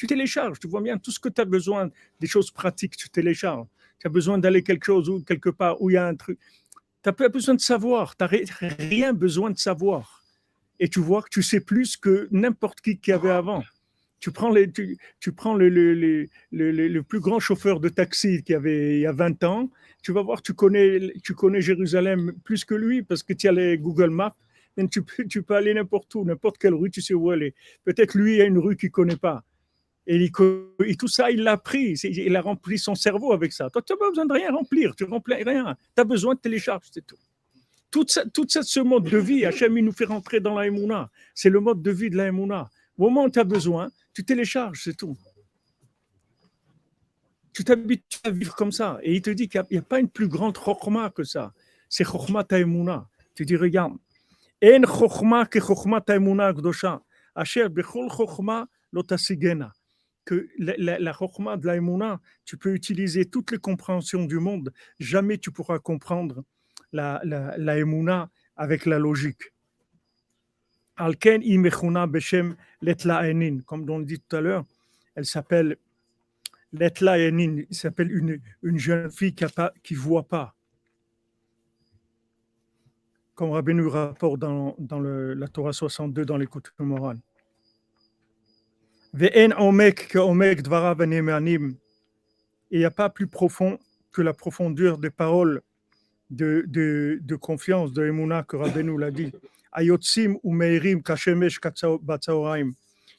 Tu télécharges, tu vois bien, tout ce que tu as besoin, des choses pratiques, tu télécharges. Tu as besoin d'aller quelque chose ou quelque part où il y a un truc. Tu n'as pas besoin de savoir, tu n'as rien besoin de savoir et tu vois que tu sais plus que n'importe qui qui avait avant. Tu prends, les, tu, prends le, le, le, le, plus grand chauffeur de taxi qui avait il y a 20 ans, tu vas voir, tu connais, tu connais Jérusalem plus que lui parce que tu as les Google Maps. Tu, peux, tu peux aller n'importe où, n'importe quelle rue, tu sais où est. Peut-être lui, y a une rue qu'il ne connaît pas. Et, tout ça, il l'a pris. Il a rempli son cerveau avec ça. Toi, tu n'as pas besoin de rien remplir. Tu remplis rien. Tu as besoin de télécharger, c'est tout. Tout, ce mode de vie, Hachem, il nous fait rentrer dans la. C'est le mode de vie de la. Au moment où tu as besoin, tu télécharges, c'est tout. Tu t'habitues à vivre comme ça. Et il te dit qu'il n'y a, pas une plus grande chokma que ça. C'est chokma ta Emouna. Tu dis, regarde, en chokma que chokma ta Emouna gdosha. Asher bechol chokma lotasigena que la, la, de la Emouna, tu peux utiliser toutes les compréhensions du monde, jamais tu pourras comprendre la, la, avec la logique. Alken imechuna beshem letlaenin, comme on dit tout à l'heure, elle s'appelle letlaenin, il s'appelle une, une jeune fille qui ne voit pas. Comme Rabbi nous rapporte dans, dans le, la Torah 62 dans l'écoute morale. Il n'y a pas plus profond que la profondeur des paroles de, de, confiance, de Emouna, que Rabbeinu l'a dit. Ayotsim ou Meirim Kashemesh Batsaoraim,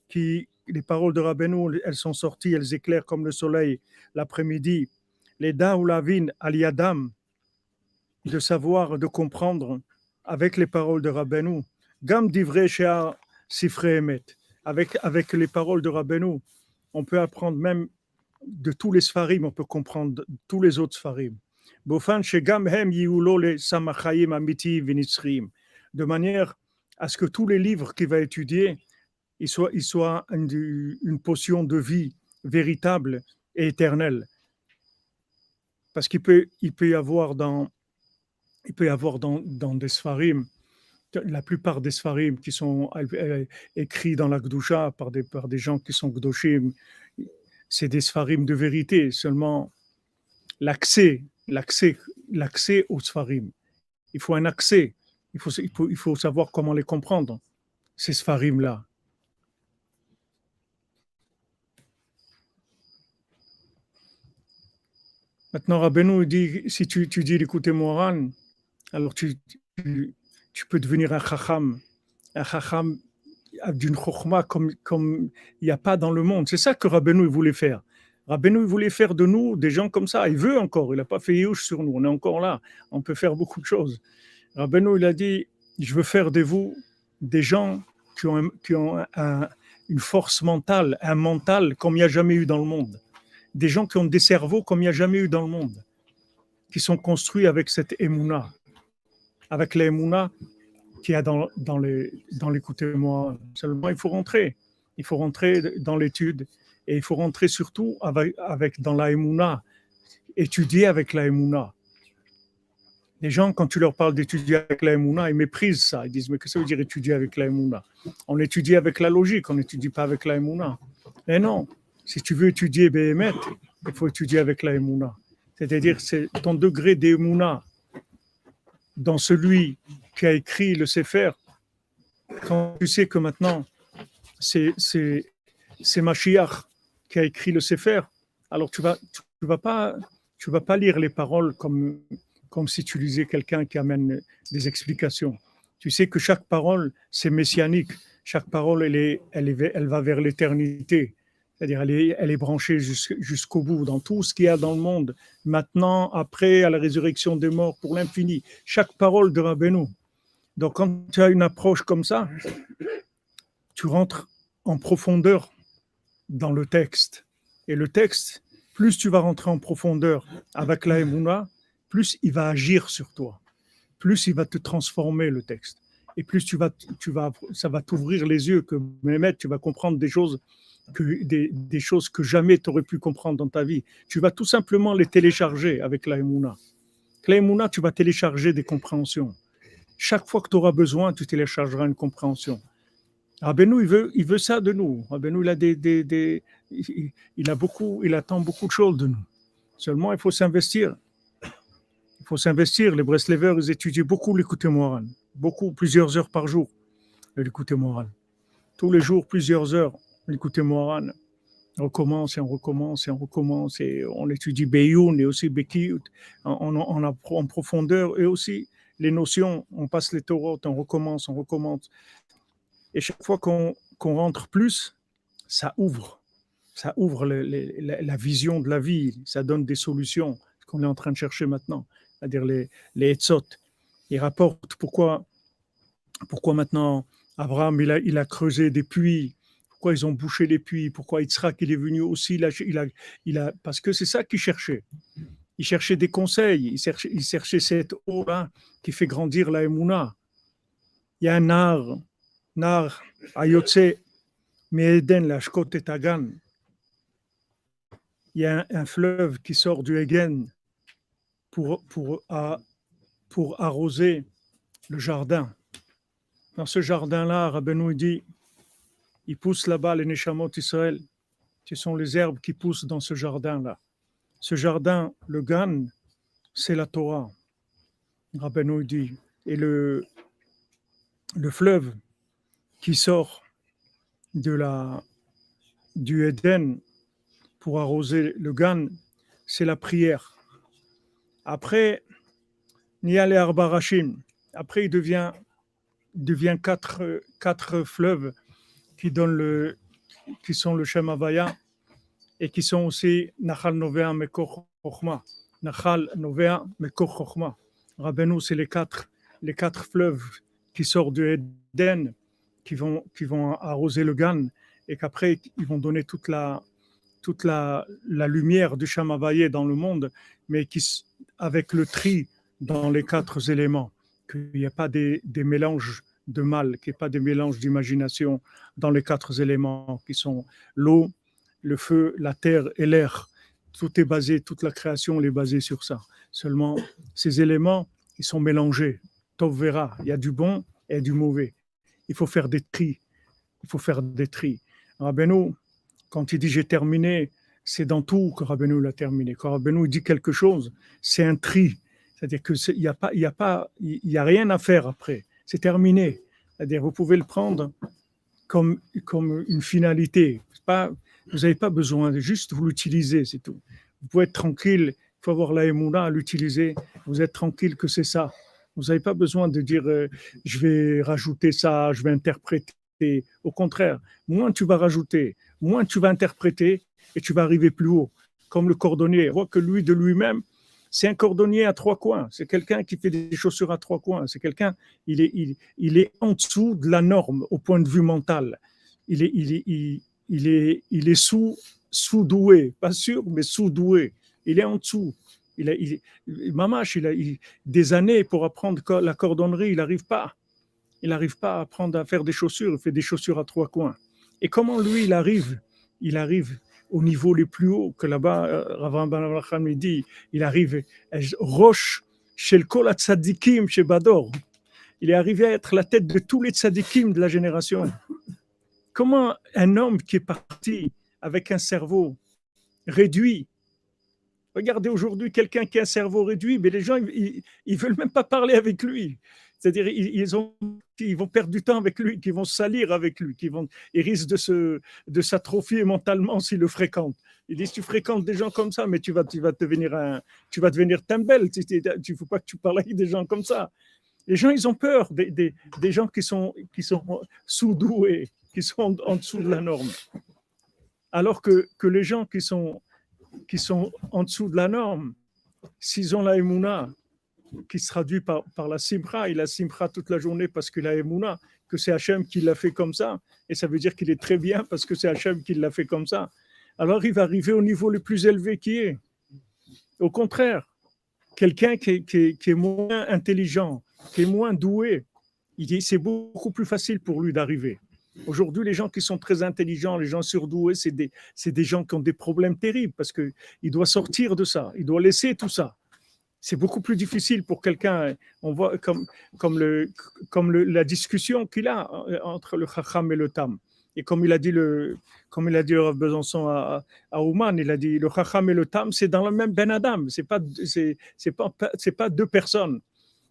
qui les paroles de Rabbeinu, elles sont sorties, elles éclairent comme le soleil l'après-midi. Les da ou aliadam, de savoir, de comprendre avec les paroles de Rabbeinu. Gam divrei shea sifre emet. Avec, avec les paroles de Rabbeinu, on peut apprendre même de tous les sfarim, on peut comprendre tous les autres sfarim de manière à ce que tous les livres qu'il va étudier, soient, une, potion de vie véritable et éternelle. Parce qu'il peut, il peut y avoir dans, il peut y avoir dans, dans des sfarim la plupart des Sfarim qui sont écrits dans la Gdusha par des, par des gens qui sont Gdoshim, c'est des Sfarim de vérité, seulement l'accès, l'accès, l'accès aux Sfarim. Il faut un accès, il faut, il faut, il faut savoir comment les comprendre, ces Sfarim-là. Maintenant, Rabbeinu dit, si tu, tu dis l'écouter Moran, alors tu, tu, peux devenir un chacham, un chacham d'une chokhma comme comme il n'y a pas dans le monde. C'est ça que Rabbeinu voulait faire. Rabbeinu voulait faire de nous des gens comme ça. Il veut encore. Il n'a pas fait youch sur nous. On est encore là. On peut faire beaucoup de choses. Rabbeinu, il a dit, je veux faire de vous des gens qui ont, qui ont une force mentale, un mental comme il n'y a jamais eu dans le monde des gens qui ont des cerveaux comme il n'y a jamais eu dans le monde, qui sont construits avec cette émouna, avec l'émouna qu'il y a dans, dans les l'écoutez-moi. Seulement, il faut rentrer. Il faut rentrer dans l'étude et il faut rentrer surtout avec, dans la émouna, étudier avec la émouna. Les gens, quand tu leur parles d'étudier avec la émouna, ils méprisent ça. Ils disent, mais qu'est-ce que ça veut dire étudier avec la émouna On étudie avec la logique, on n'étudie pas avec la émouna. Et non, si tu veux étudier Béhémet, il faut étudier avec la Emouna. C'est-à-dire, c'est ton degré d'Emouna dans celui qui a écrit le Sefer. Quand tu sais que maintenant, c'est, c'est, c'est Mashiach qui a écrit le Sefer, alors tu vas, tu, vas pas, tu vas pas lire les paroles comme, comme si tu lisais quelqu'un qui amène des explications. Tu sais que chaque parole, c'est messianique. Chaque parole, elle, est, elle, est, elle va vers l'éternité. C'est-à-dire, elle est, branchée jusqu'au bout dans tout ce qu'il y a dans le monde, maintenant, après, à la résurrection des morts, pour l'infini. Chaque parole de Rabbeinu. Donc, quand tu as une approche comme ça, tu rentres en profondeur dans le texte. Et le texte, plus tu vas rentrer en profondeur avec la Emouna, plus il va agir sur toi, plus il va te transformer le texte. Et plus tu vas, tu vas, ça va t'ouvrir les yeux que, Mehmet, tu vas comprendre des choses que des, choses que jamais tu aurais pu comprendre dans ta vie. Tu vas tout simplement les télécharger avec la Emouna. La tu vas télécharger des compréhensions. Chaque fois que tu auras besoin, tu téléchargeras une compréhension. Rabbeinu, il veut, il veut ça de nous. Rabbeinu, il a des, des, il, a beaucoup, il attend beaucoup de choses de nous. Seulement, il faut s'investir. Il faut s'investir. Les Breslevers, ils étudient beaucoup l'écoute morale. Beaucoup, plusieurs heures par jour, l'écoute morale. Tous les jours, plusieurs heures. Écoutez Moran, on recommence et on recommence et on recommence et on étudie Beyoun et aussi Bekiyut on, on, apprend en profondeur et aussi les notions, on passe les Torahs, on recommence, on recommence. Et chaque fois qu'on rentre plus, ça ouvre, ça ouvre la, vision de la vie, ça donne des solutions, ce qu'on est en train de chercher maintenant, c'est-à-dire les, les Etzot. Il rapporte pourquoi, pourquoi maintenant Abraham il a, il a creusé des puits pourquoi ils ont bouché les puits, pourquoi Yitzhak il est venu aussi, il a, il a, il a parce que c'est ça qu'il cherchait. Il cherchait des conseils, il cherchait, il cherchait cette eau-là qui fait grandir la Emouna. Il y a un nar, nar, ayotse, Meeden, la et Tagan. Il y a un, fleuve qui sort du Egen pour, pour, pour arroser le jardin. Dans ce jardin-là, Rabbeinu dit il pousse là-bas les Neshamot Israël. Ce sont les herbes qui poussent dans ce jardin-là. Ce jardin, le Gan, c'est la Torah. Rabbeinu dit. Et le, le fleuve qui sort de la, du Éden pour arroser le Gan, c'est la prière. Après, Nial et Arbarachim. Après, il devient, devient quatre, quatre fleuves qui, donnent le, qui sont le Shem et qui sont aussi Nachal Novea Mekor Chochma. Nachal Novea Mekor c'est les quatre, les quatre fleuves qui sortent du Eden, qui vont, qui vont arroser le Gan et qu'après ils vont donner toute la, toute la, la lumière du Shem dans le monde, mais qui, avec le tri dans les quatre éléments, qu'il n'y a pas des, des mélanges de mal, qui n'est pas des mélanges d'imagination dans les quatre éléments qui sont l'eau, le feu, la terre et l'air. Tout est basé, toute la création est basée sur ça. Seulement, ces éléments, ils sont mélangés. Tov verra, il y a du bon et du mauvais. Il faut faire des tris. Il faut faire des tris. Rabbeinu, quand il dit j'ai terminé, c'est dans tout que Rabbeinu l'a terminé. Quand Rabbeinu dit quelque chose, c'est un tri. C'est-à-dire qu'il n'y a, pas, y a, pas, y a rien à faire après. C'est terminé. C'est-à-dire vous pouvez le prendre comme, comme une finalité. Pas, vous n'avez pas besoin de juste vous l'utiliser, c'est tout. Vous pouvez être tranquille, il faut avoir la émouna à l'utiliser. Vous êtes tranquille que c'est ça. Vous n'avez pas besoin de dire euh, je vais rajouter ça, je vais interpréter. Au contraire, moins tu vas rajouter, moins tu vas interpréter et tu vas arriver plus haut. Comme le cordonnier, voit que lui de lui-même, c'est un cordonnier à trois coins. C'est quelqu'un qui fait des chaussures à trois coins. C'est quelqu'un, il est, il, est en dessous de la norme au point de vue mental. Il est, il est, il, est, il est sous, sous-doué, pas sûr, mais sous-doué. Il est en dessous. Il a, il, Mamache, il a des années pour apprendre la cordonnerie, il n'arrive pas. Il n'arrive pas à apprendre à faire des chaussures, il fait des chaussures à trois coins. Et comment lui, il arrive? Il arrive au niveau les plus haut que là-bas, euh, Rav Ben dit, il arrive roche chez le Kol Tzadikim, chez Bador. Il est arrivé à être la tête de tous les tzadikim de la génération. Comment un homme qui est parti avec un cerveau réduit, regardez aujourd'hui quelqu'un qui a un cerveau réduit, mais les gens, ils ne veulent même pas parler avec lui. C'est-à-dire, ils, ont, vont perdre du temps avec lui, qu'ils vont salir avec lui, qu'ils vont, ils risquent de, se, de s'atrophier mentalement s'ils le fréquentent. Ils disent, tu fréquentes des gens comme ça, mais tu vas, tu vas devenir un, tu vas devenir tembel. Tu ne faut pas que tu parles avec des gens comme ça. Les gens, ils ont peur des, des, des gens qui sont, qui sont sous-doués, qui sont en, dessous de la norme. Alors que, que les gens qui sont, qui sont en dessous de la norme, s'ils ont la émouna, qui se traduit par, par la simra. Il a simra toute la journée parce qu'il a Emouna, que c'est Hachem qui l'a fait comme ça. Et ça veut dire qu'il est très bien parce que c'est Hachem qui l'a fait comme ça. Alors il va arriver au niveau le plus élevé qui est. Au contraire, quelqu'un qui, qui, qui, est moins intelligent, qui est moins doué, c'est beaucoup plus facile pour lui d'arriver. Aujourd'hui, les gens qui sont très intelligents, les gens surdoués, c'est des, des gens qui ont des problèmes terribles parce qu'il doit sortir de ça, il doit laisser tout ça c'est beaucoup plus difficile pour quelqu'un. On voit comme, comme, le, comme le, la discussion qu'il a euh, entre le Chacham et le Tam. Et comme il a dit le, comme il a dit Rav Besançon à, à Ouman, il a dit le Chacham et le Tam, c'est dans le même Ben Adam. C'est pas, c'est, c'est pas, pas deux personnes.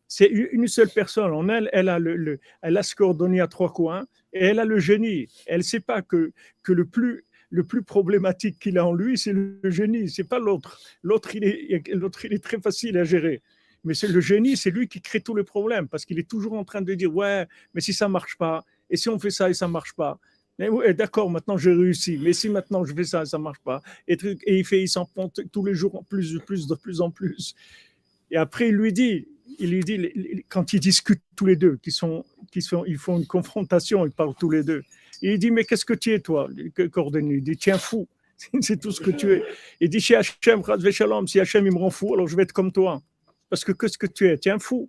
C'est une seule personne. En elle, elle a le, le elle a ce coordonné à trois coins et elle a le génie. Elle sait pas que, que le plus le plus problématique qu'il a en lui, c'est le génie, c'est pas l'autre. L'autre, il est, il est très facile à gérer. Mais c'est le génie, c'est lui qui crée tous les problèmes parce qu'il est toujours en train de dire ouais, mais si ça marche pas, et si on fait ça et ça marche pas, ouais, d'accord, maintenant j'ai réussi, mais si maintenant je fais ça ça marche pas, et, il fait, il s'en tous les jours en plus, plus, de plus en plus. Et après, il lui dit, il lui dit, quand ils discutent tous les deux, qu'ils sont, qu'ils sont, ils font une confrontation, ils parlent tous les deux il dit, mais qu'est-ce que tu es, toi, Cordonnier Il dit, tiens, fou. C'est tout ce que tu es. Il dit, chez Hachem, si Hachem il me rend fou, alors je vais être comme toi. Parce que qu'est-ce que tu es? Un fou.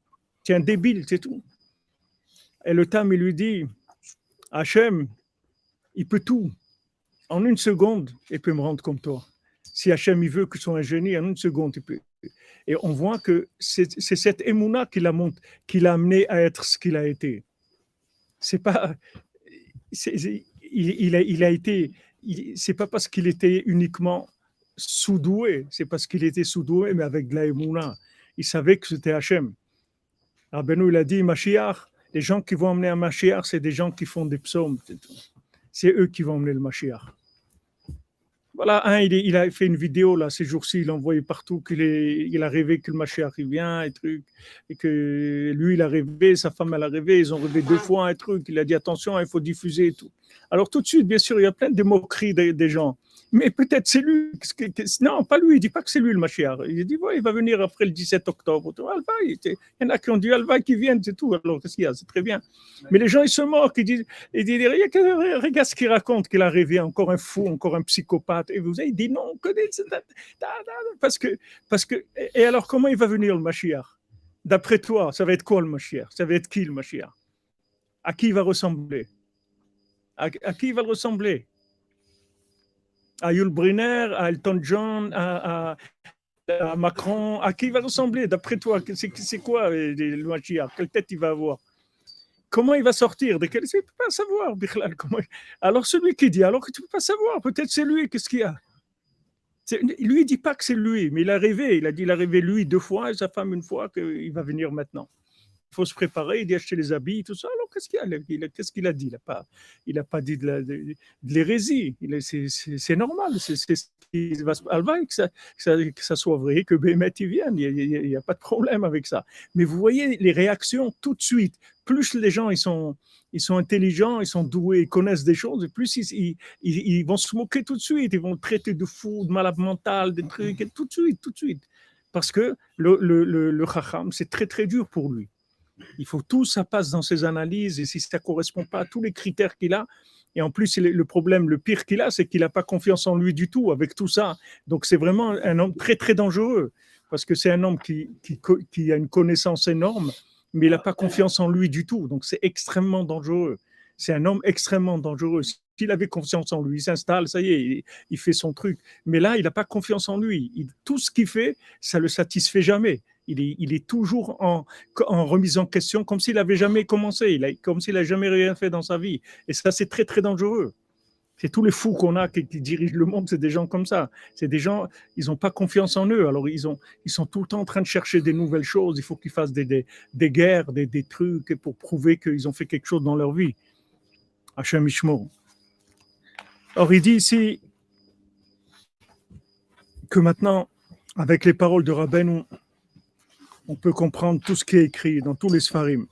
Un débile, c'est tout. Et le Tam, il lui dit, Hachem, il peut tout. En une seconde, il peut me rendre comme toi. Si Hachem, il veut que soit un génie, en une seconde, il peut. Et on voit que c'est cette émouna qui l'a qui amené à être ce qu'il a été. C'est pas, il, a, été, c'est pas parce qu'il était uniquement sous-doué, c'est parce qu'il était sous-doué, mais avec de la Il savait que c'était Hachem. Rabbeinu, il a dit, Mashiach, les gens qui vont emmener un Mashiach, c'est des gens qui font des psaumes. C'est eux qui vont emmener le Mashiach. Voilà, un, il, a fait une vidéo là ces jours-ci, il a envoyé partout qu'il est, il a rêvé que le Mashiach il vient et truc, et que lui il a rêvé, sa femme elle a rêvé, ils ont rêvé deux fois un truc, il a dit attention, il faut diffuser et tout. Alors tout de suite, bien sûr, il y a plein de moqueries des gens mais peut-être c'est lui. Non, pas lui, il dit pas que c'est lui le Mashiach. Il dit, ouais, il va venir après le 17 octobre. il y en a qui ont dit, Alva qui viennent, c'est tout. Alors, qu'est-ce qu'il y a? C'est très bien. Mais les gens, ils se moquent. Ils disent, ils disent regarde ce qu'il raconte, qu'il a rêvé, encore un fou, encore un psychopathe. Et vous avez dit, non, que. Parce que, parce que, et alors, comment il va venir le Mashiach D'après toi, ça va être quoi le Mashiach Ça va être qui le Mashiach À qui il va ressembler? À, qui il va ressembler? À Yul Brynner, à Elton John, à, Macron, à qui il va ressembler? D'après toi C'est quoi le Mashiach Quelle tête il va avoir? Comment il va sortir? De ne peut pas savoir, Comment... Alors celui qui dit, alors que tu ne peux pas savoir, peut-être c'est lui, qu'est-ce qu'il y a? Lui, dit pas que c'est lui, mais il a rêvé. Il a dit, il a rêvé lui deux fois sa femme une fois qu'il va venir maintenant il faut se préparer, il dit acheter les habits, tout ça. Alors, qu'est-ce qu'il a, dit? Il n'a pas, pas dit de, l'hérésie. C'est normal. C'est que ça, soit vrai, que Bémet y vienne. Il n'y a, pas de problème avec ça. Mais vous voyez les réactions tout de suite. Plus les gens ils sont, intelligents, ils sont doués, ils connaissent des choses, plus ils, vont se moquer tout de suite. Ils vont traiter de fou, de malade mental, des trucs, tout de suite, tout de suite. Parce que le, le, le, le c'est très très dur pour lui. Il faut tout ça passe dans ses analyses et si ça ne correspond pas à tous les critères qu'il a, et en plus, le problème, le pire qu'il a, c'est qu'il n'a pas confiance en lui du tout avec tout ça. Donc c'est vraiment un homme très très dangereux parce que c'est un homme qui, a une connaissance énorme, mais il n'a pas confiance en lui du tout. Donc c'est extrêmement dangereux. C'est un homme extrêmement dangereux. S'il avait confiance en lui, il s'installe, ça y est, il, fait son truc. Mais là, il n'a pas confiance en lui. tout ce qu'il fait, ça le satisfait jamais il est, toujours en, remise en question, comme s'il n'avait jamais commencé, comme s'il n'a jamais rien fait dans sa vie. Et ça, c'est très, très dangereux. C'est tous les fous qu'on a qui, dirigent le monde, c'est des gens comme ça. C'est des gens, ils n'ont pas confiance en eux. Alors, ils sont tout le temps en train de chercher des nouvelles choses. Il faut qu'ils fassent des, guerres, des, trucs pour prouver qu'ils ont fait quelque chose dans leur vie. Hachem Ishmo. Or, il dit ici que maintenant, avec les paroles de Rabbeinu, on peut comprendre tout ce qui est écrit dans tous les Sfarim.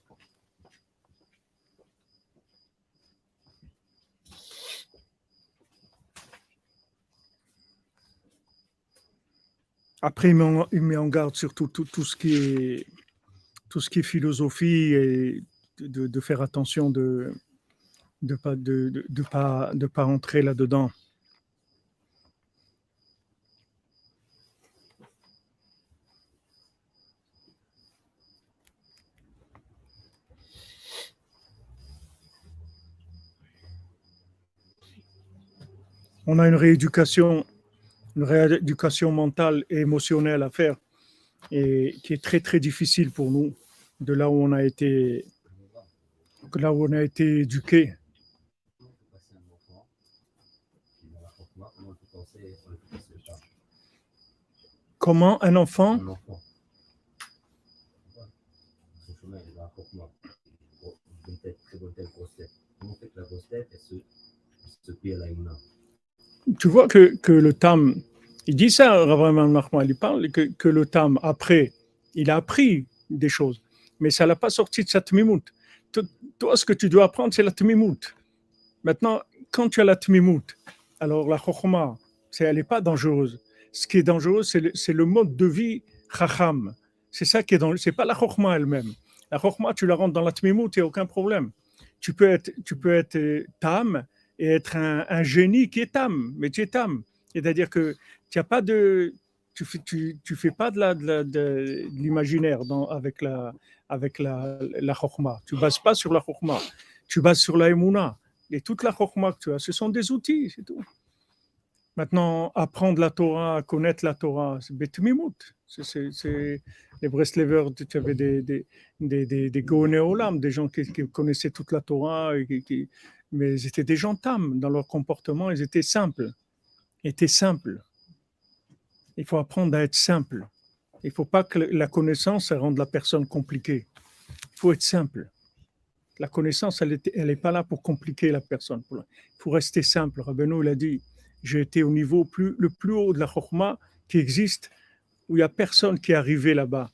Après, il met en, garde surtout tout, ce qui est, tout ce qui est philosophie et de, faire attention de ne pas, de, pas, de pas entrer là-dedans. On a une rééducation, une rééducation mentale et émotionnelle à faire et qui est très très difficile pour nous de là où on a été là où on a été éduqué. Comment un enfant tu vois que, que le Tam, il dit ça, il parle que, que, le Tam, après, il a appris des choses, mais ça l'a pas sorti de sa tmimout. Toi, ce que tu dois apprendre, c'est la tmimout. Maintenant, quand tu as la tmimout, alors la chokhma, elle n'est pas dangereuse. Ce qui est dangereux, c'est le, le, mode de vie chacham. C'est ça qui est dangereux. C'est pas la chokhma elle-même. La chokhma, tu la rentres dans la tmimout, il n'y a aucun problème. Tu peux être, tu peux être euh, tam, et être un, génie qui est tam, mais tu es tam. C'est-à-dire que tu as pas de, tu fais, tu, tu fais pas de, l'imaginaire avec la, avec la, la. Tu bases pas sur la chokma. Tu bases sur la emuna. Et toute la chokma que tu as, ce sont des outils, c'est tout. Maintenant, apprendre la Torah, connaître la Torah, c'est betmimut. C'est les Breslevers, tu avais des, des, des, des, des des gens qui, qui, connaissaient toute la Torah et qui, mais ils étaient des gens dans leur comportement, ils étaient simples, étaient simples. Il faut apprendre à être simple. Il ne faut pas que la connaissance rende la personne compliquée. Il faut être simple. La connaissance, elle n'est pas là pour compliquer la personne. Il faut rester simple. Rabbeinu, il a dit, j'ai été au niveau le plus haut de la chorma qui existe, où il n'y a personne qui est arrivé là-bas.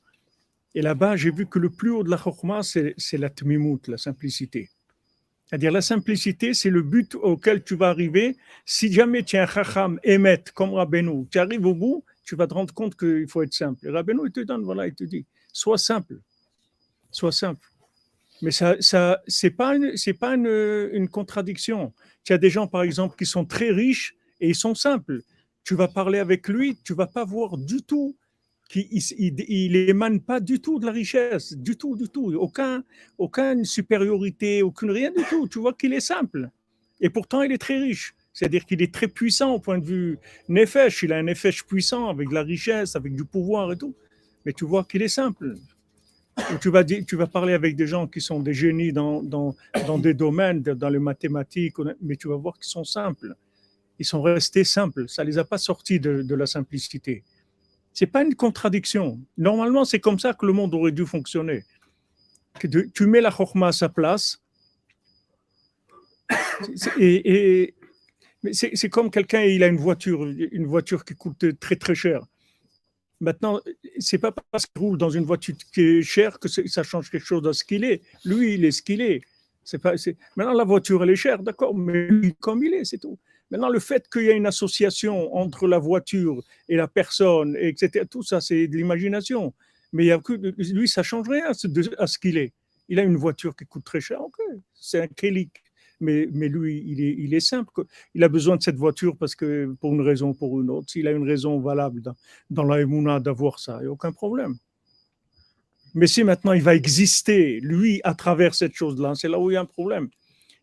Et là-bas, j'ai vu que le plus haut de la chorma, c'est la tmimout, la simplicité. C'est-à-dire la simplicité, c'est le but auquel tu vas arriver. Si jamais tu es un chacham émet comme Rabbeinu, tu arrives au bout, tu vas te rendre compte qu'il faut être simple. Rabbeinu, il te donne, voilà, il te dit, sois simple, sois simple. Mais ça, ça c'est pas, c'est pas une, une, contradiction. Tu as des gens, par exemple, qui sont très riches et ils sont simples. Tu vas parler avec lui, tu vas pas voir du tout qui il, émane pas du tout de la richesse, du tout, du tout, aucun, aucune supériorité, aucune rien du tout. Tu vois qu'il est simple. Et pourtant, il est très riche. C'est-à-dire qu'il est très puissant au point de vue nefesh. Il a un nefesh puissant avec de la richesse, avec du pouvoir et tout. Mais tu vois qu'il est simple. tu vas, dire, tu vas parler avec des gens qui sont des génies dans, dans, dans des domaines, dans les mathématiques, mais tu vas voir qu'ils sont simples. Ils sont restés simples. Ça ne les a pas sortis de, de la simplicité. N'est pas une contradiction. Normalement, c'est comme ça que le monde aurait dû fonctionner. Tu mets la chorma à sa place. Et, c'est comme quelqu'un, il a une voiture, une voiture qui coûte très très cher. Maintenant, c'est pas parce qu'il roule dans une voiture qui est chère que ça change quelque chose de ce qu'il est. Lui, il est ce qu'il est. Maintenant, la voiture, elle est chère, d'accord, mais lui, comme il est, c'est tout. Maintenant, le fait qu'il y ait une association entre la voiture et la personne, etc., tout ça, c'est de l'imagination. Mais il y a lui, ça change rien à ce qu'il est. Il a une voiture qui coûte très cher, ok, c'est un kélik mais, mais lui, il est, simple. Il a besoin de cette voiture parce que pour une raison ou pour une autre. S'il a une raison valable dans, dans la d'avoir ça, il n'y a aucun problème. Mais si maintenant il va exister, lui, à travers cette chose-là, c'est là où il y a un problème.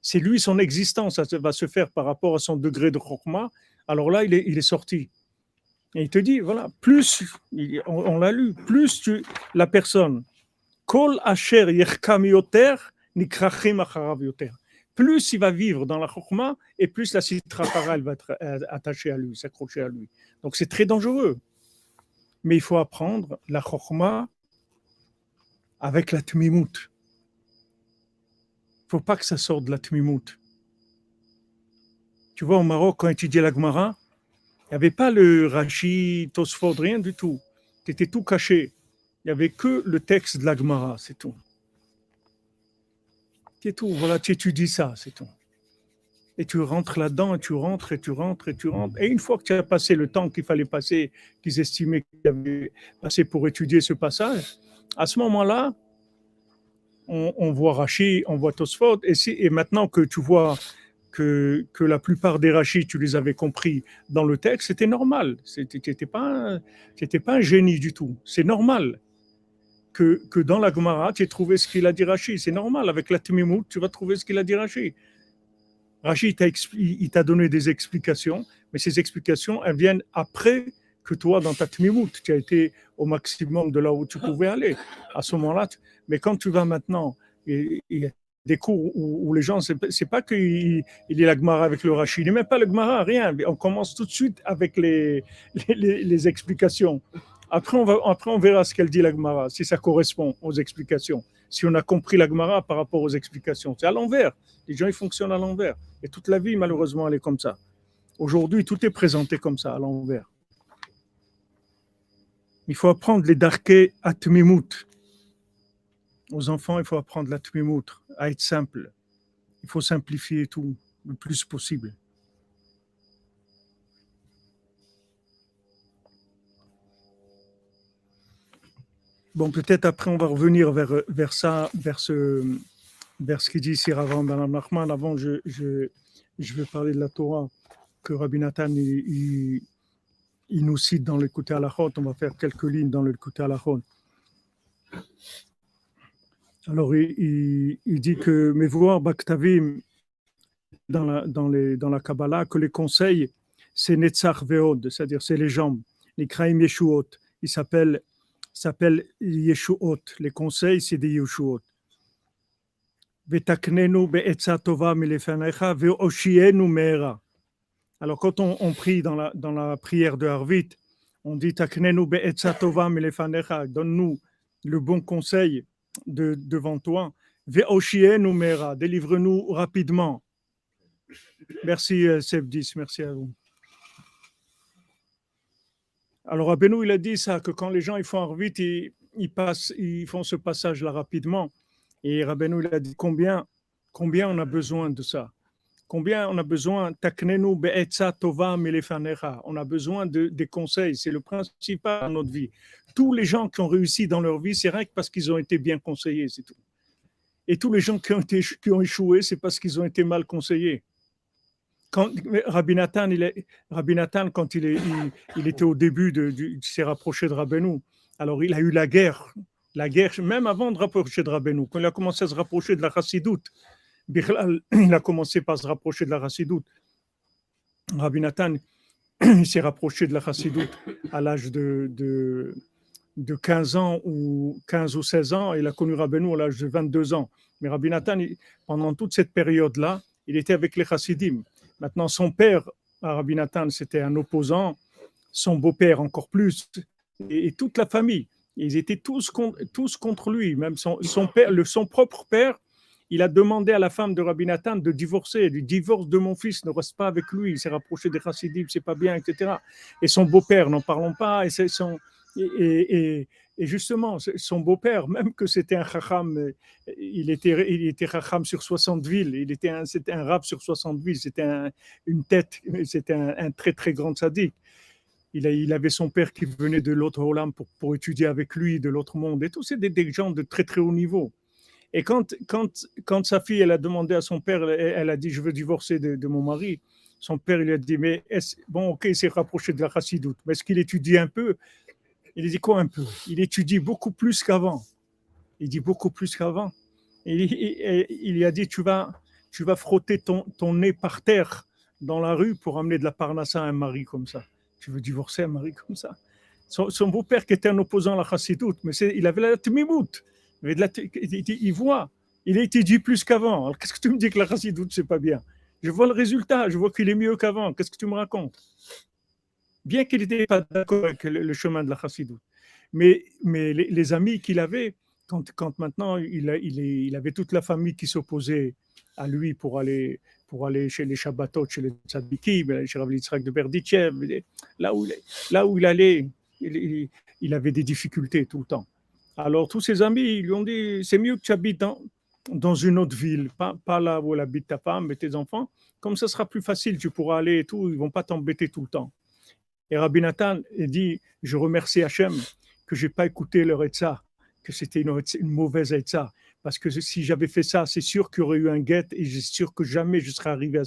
C'est lui, son existence, ça va se faire par rapport à son degré de chokma, alors là, il est, sorti. Et il te dit, voilà, plus, on, l'a lu, plus tu, la personne, kol asher plus il va vivre dans la chokma et plus la citra va être euh, attachée à lui, s'accrocher à lui. Donc c'est très dangereux. Mais il faut apprendre la chokma avec la tmimout. Faut pas que ça sorte de la tmimout. Tu vois, au Maroc, quand on étudiait la Gemara, il n'y avait pas le Rashi, Tosford, rien du tout. C'était tout caché. Il n'y avait que le texte de la Gemara, c'est tout. C'est tout. Voilà, tu étudies ça, c'est tout. Et tu rentres là-dedans, et tu rentres, et tu rentres, et tu rentres. Et une fois que tu as passé le temps qu'il fallait passer, qu'ils estimaient qu'il avait passé pour étudier ce passage, à ce moment-là, on, voit Rachid, on voit Tosfot, et, maintenant que tu vois que, la plupart des Rachid, tu les avais compris dans le texte, c'était normal. Tu n'étais pas, pas un génie du tout. C'est normal que, dans la Gemara, tu aies trouvé ce qu'il a dit Rashi. C'est normal, avec la Timimout, tu vas trouver ce qu'il a dit Rashi. Rashi, il t'a donné des explications, mais ces explications, elles viennent après que toi, dans ta Timimout, tu as été au maximum de là où tu pouvais aller. À ce moment-là, mais quand tu vas maintenant, il y a des cours où, les gens, c'est pas qu'il il est la Gemara avec le Rashi, il n'est même pas le Gemara, rien. On commence tout de suite avec les, les, les explications. Après on, va, après, on verra ce qu'elle dit la Gemara, si ça correspond aux explications. Si on a compris la Gemara par rapport aux explications. C'est à l'envers. Les gens, ils fonctionnent à l'envers. Et toute la vie, malheureusement, elle est comme ça. Aujourd'hui, tout est présenté comme ça, à l'envers. Il faut apprendre les darkei atmimut. Aux enfants, il faut apprendre l'atmimut, à être simple. Il faut simplifier tout le plus possible. Bon, peut-être après, on va revenir vers, vers ça, vers ce, vers ce qu'il dit ici Rav Nachman. Avant, je, je, je vais parler de la Torah que Rabbi Nathan il, il, nous cite dans le côté Alachot. On va faire quelques lignes dans le côté Alachot. Alors, il, il, dit que Mevoar Baktavim, dans la, dans, les, dans la Kabbalah, que les conseils, c'est Netzach Veod, c'est-à-dire c'est les jambes, les Kraim Yeshuot. Il s'appelle s'appelle Yeshuot. Les conseils, c'est des Yeshuot. Alors, quand on, prie dans la, dans la prière de Harvit, on dit Donne-nous le bon conseil de, devant toi. Délivre-nous rapidement. Merci, euh, Sebdis. Merci à vous. Alors, Rabbeinu, il a dit ça, que quand les gens ils font vite, ils, ils, passent, ils font ce passage-là rapidement. Et Rabbeinu, il a dit combien, combien on a besoin de ça? Combien on a besoin On a besoin de, des conseils, c'est le principal dans notre vie. Tous les gens qui ont réussi dans leur vie, c'est rien que parce qu'ils ont été bien conseillés, c'est tout. Et tous les gens qui ont, été, qui ont échoué, c'est parce qu'ils ont été mal conseillés quand Rabbi Nathan, il est, Rabbi Nathan, quand il, est, il, était au début, de, il s'est rapproché de Rabbeinu. Alors il a eu la guerre, la guerre, même avant de rapprocher de Rabbeinu. Quand il a commencé à se rapprocher de la Chassidoute, il a commencé par se rapprocher de la Chassidoute. Rabbi Nathan, il s'est rapproché de la Chassidoute à l'âge de, de de 15 ans ou 15 ou 16 ans, il a connu Rabbeinu à l'âge de 22 ans. Mais Rabbi Nathan, pendant toute cette période-là, il était avec les chassidim. Maintenant, son père, Rabbi Nathan, c'était un opposant, son beau-père encore plus, et, toute la famille. Ils étaient tous, tous contre lui, même son, son, père, son propre père. Il a demandé à la femme de Rabbi Nathan de divorcer. Du divorce de mon fils ne reste pas avec lui. Il s'est rapproché des chassidim, c'est pas bien, etc. Et son beau-père, n'en parlons pas. Et, son, et, et, justement, son beau-père, même que c'était un chacham, il était, il était chacham sur 60 villes. Il était un, c'était un rab sur 60 villes. C'était une tête. C'était un, très très grand sadique il, avait son père qui venait de l'autre Olam pour, pour, étudier avec lui, de l'autre monde. Et tous, c'est des, gens de très très haut niveau. Et quand, quand, quand sa fille, elle a demandé à son père, elle, a dit, je veux divorcer de, mon mari, son père, il a dit, mais bon, ok, il s'est rapproché de la chassidoute, mais est-ce qu'il étudie un peu? Il dit quoi un peu? Il étudie beaucoup plus qu'avant. Il dit beaucoup plus qu'avant. Il, il, lui a dit, tu vas, tu vas frotter ton, ton nez par terre dans la rue pour amener de la parnassa à un mari comme ça. Tu veux divorcer un mari comme ça? Son, beau-père qui était un opposant à la chassidoute, mais il avait la tmimout. Il, voit, il a étudié plus qu'avant. Qu'est-ce que tu me dis que la chassidoute, c'est pas bien? Je vois le résultat, je vois qu'il est mieux qu'avant. Qu'est-ce que tu me racontes? Bien qu'il n'était pas d'accord avec le, chemin de la chassidoute. Mais, mais les, amis qu'il avait, quand, quand maintenant il, il, avait toute la famille qui s'opposait à lui pour aller pour aller chez les Shabbatot, chez les Tzadikim, chez Rav Yitzhak de Berditchev, là où, là où il allait, il, avait des difficultés tout le temps. Alors tous ses amis lui ont dit, c'est mieux que tu habites dans, une autre ville, pas, pas là où habite ta femme et tes enfants, comme ça sera plus facile, tu pourras aller et tout, ils vont pas t'embêter tout le temps. Et Rabbi Nathan dit, je remercie Hachem que j'ai pas écouté leur etza, que c'était une, une mauvaise etza parce que si j'avais fait ça, c'est sûr qu'il y aurait eu un guet et c'est sûr que jamais je serais arrivé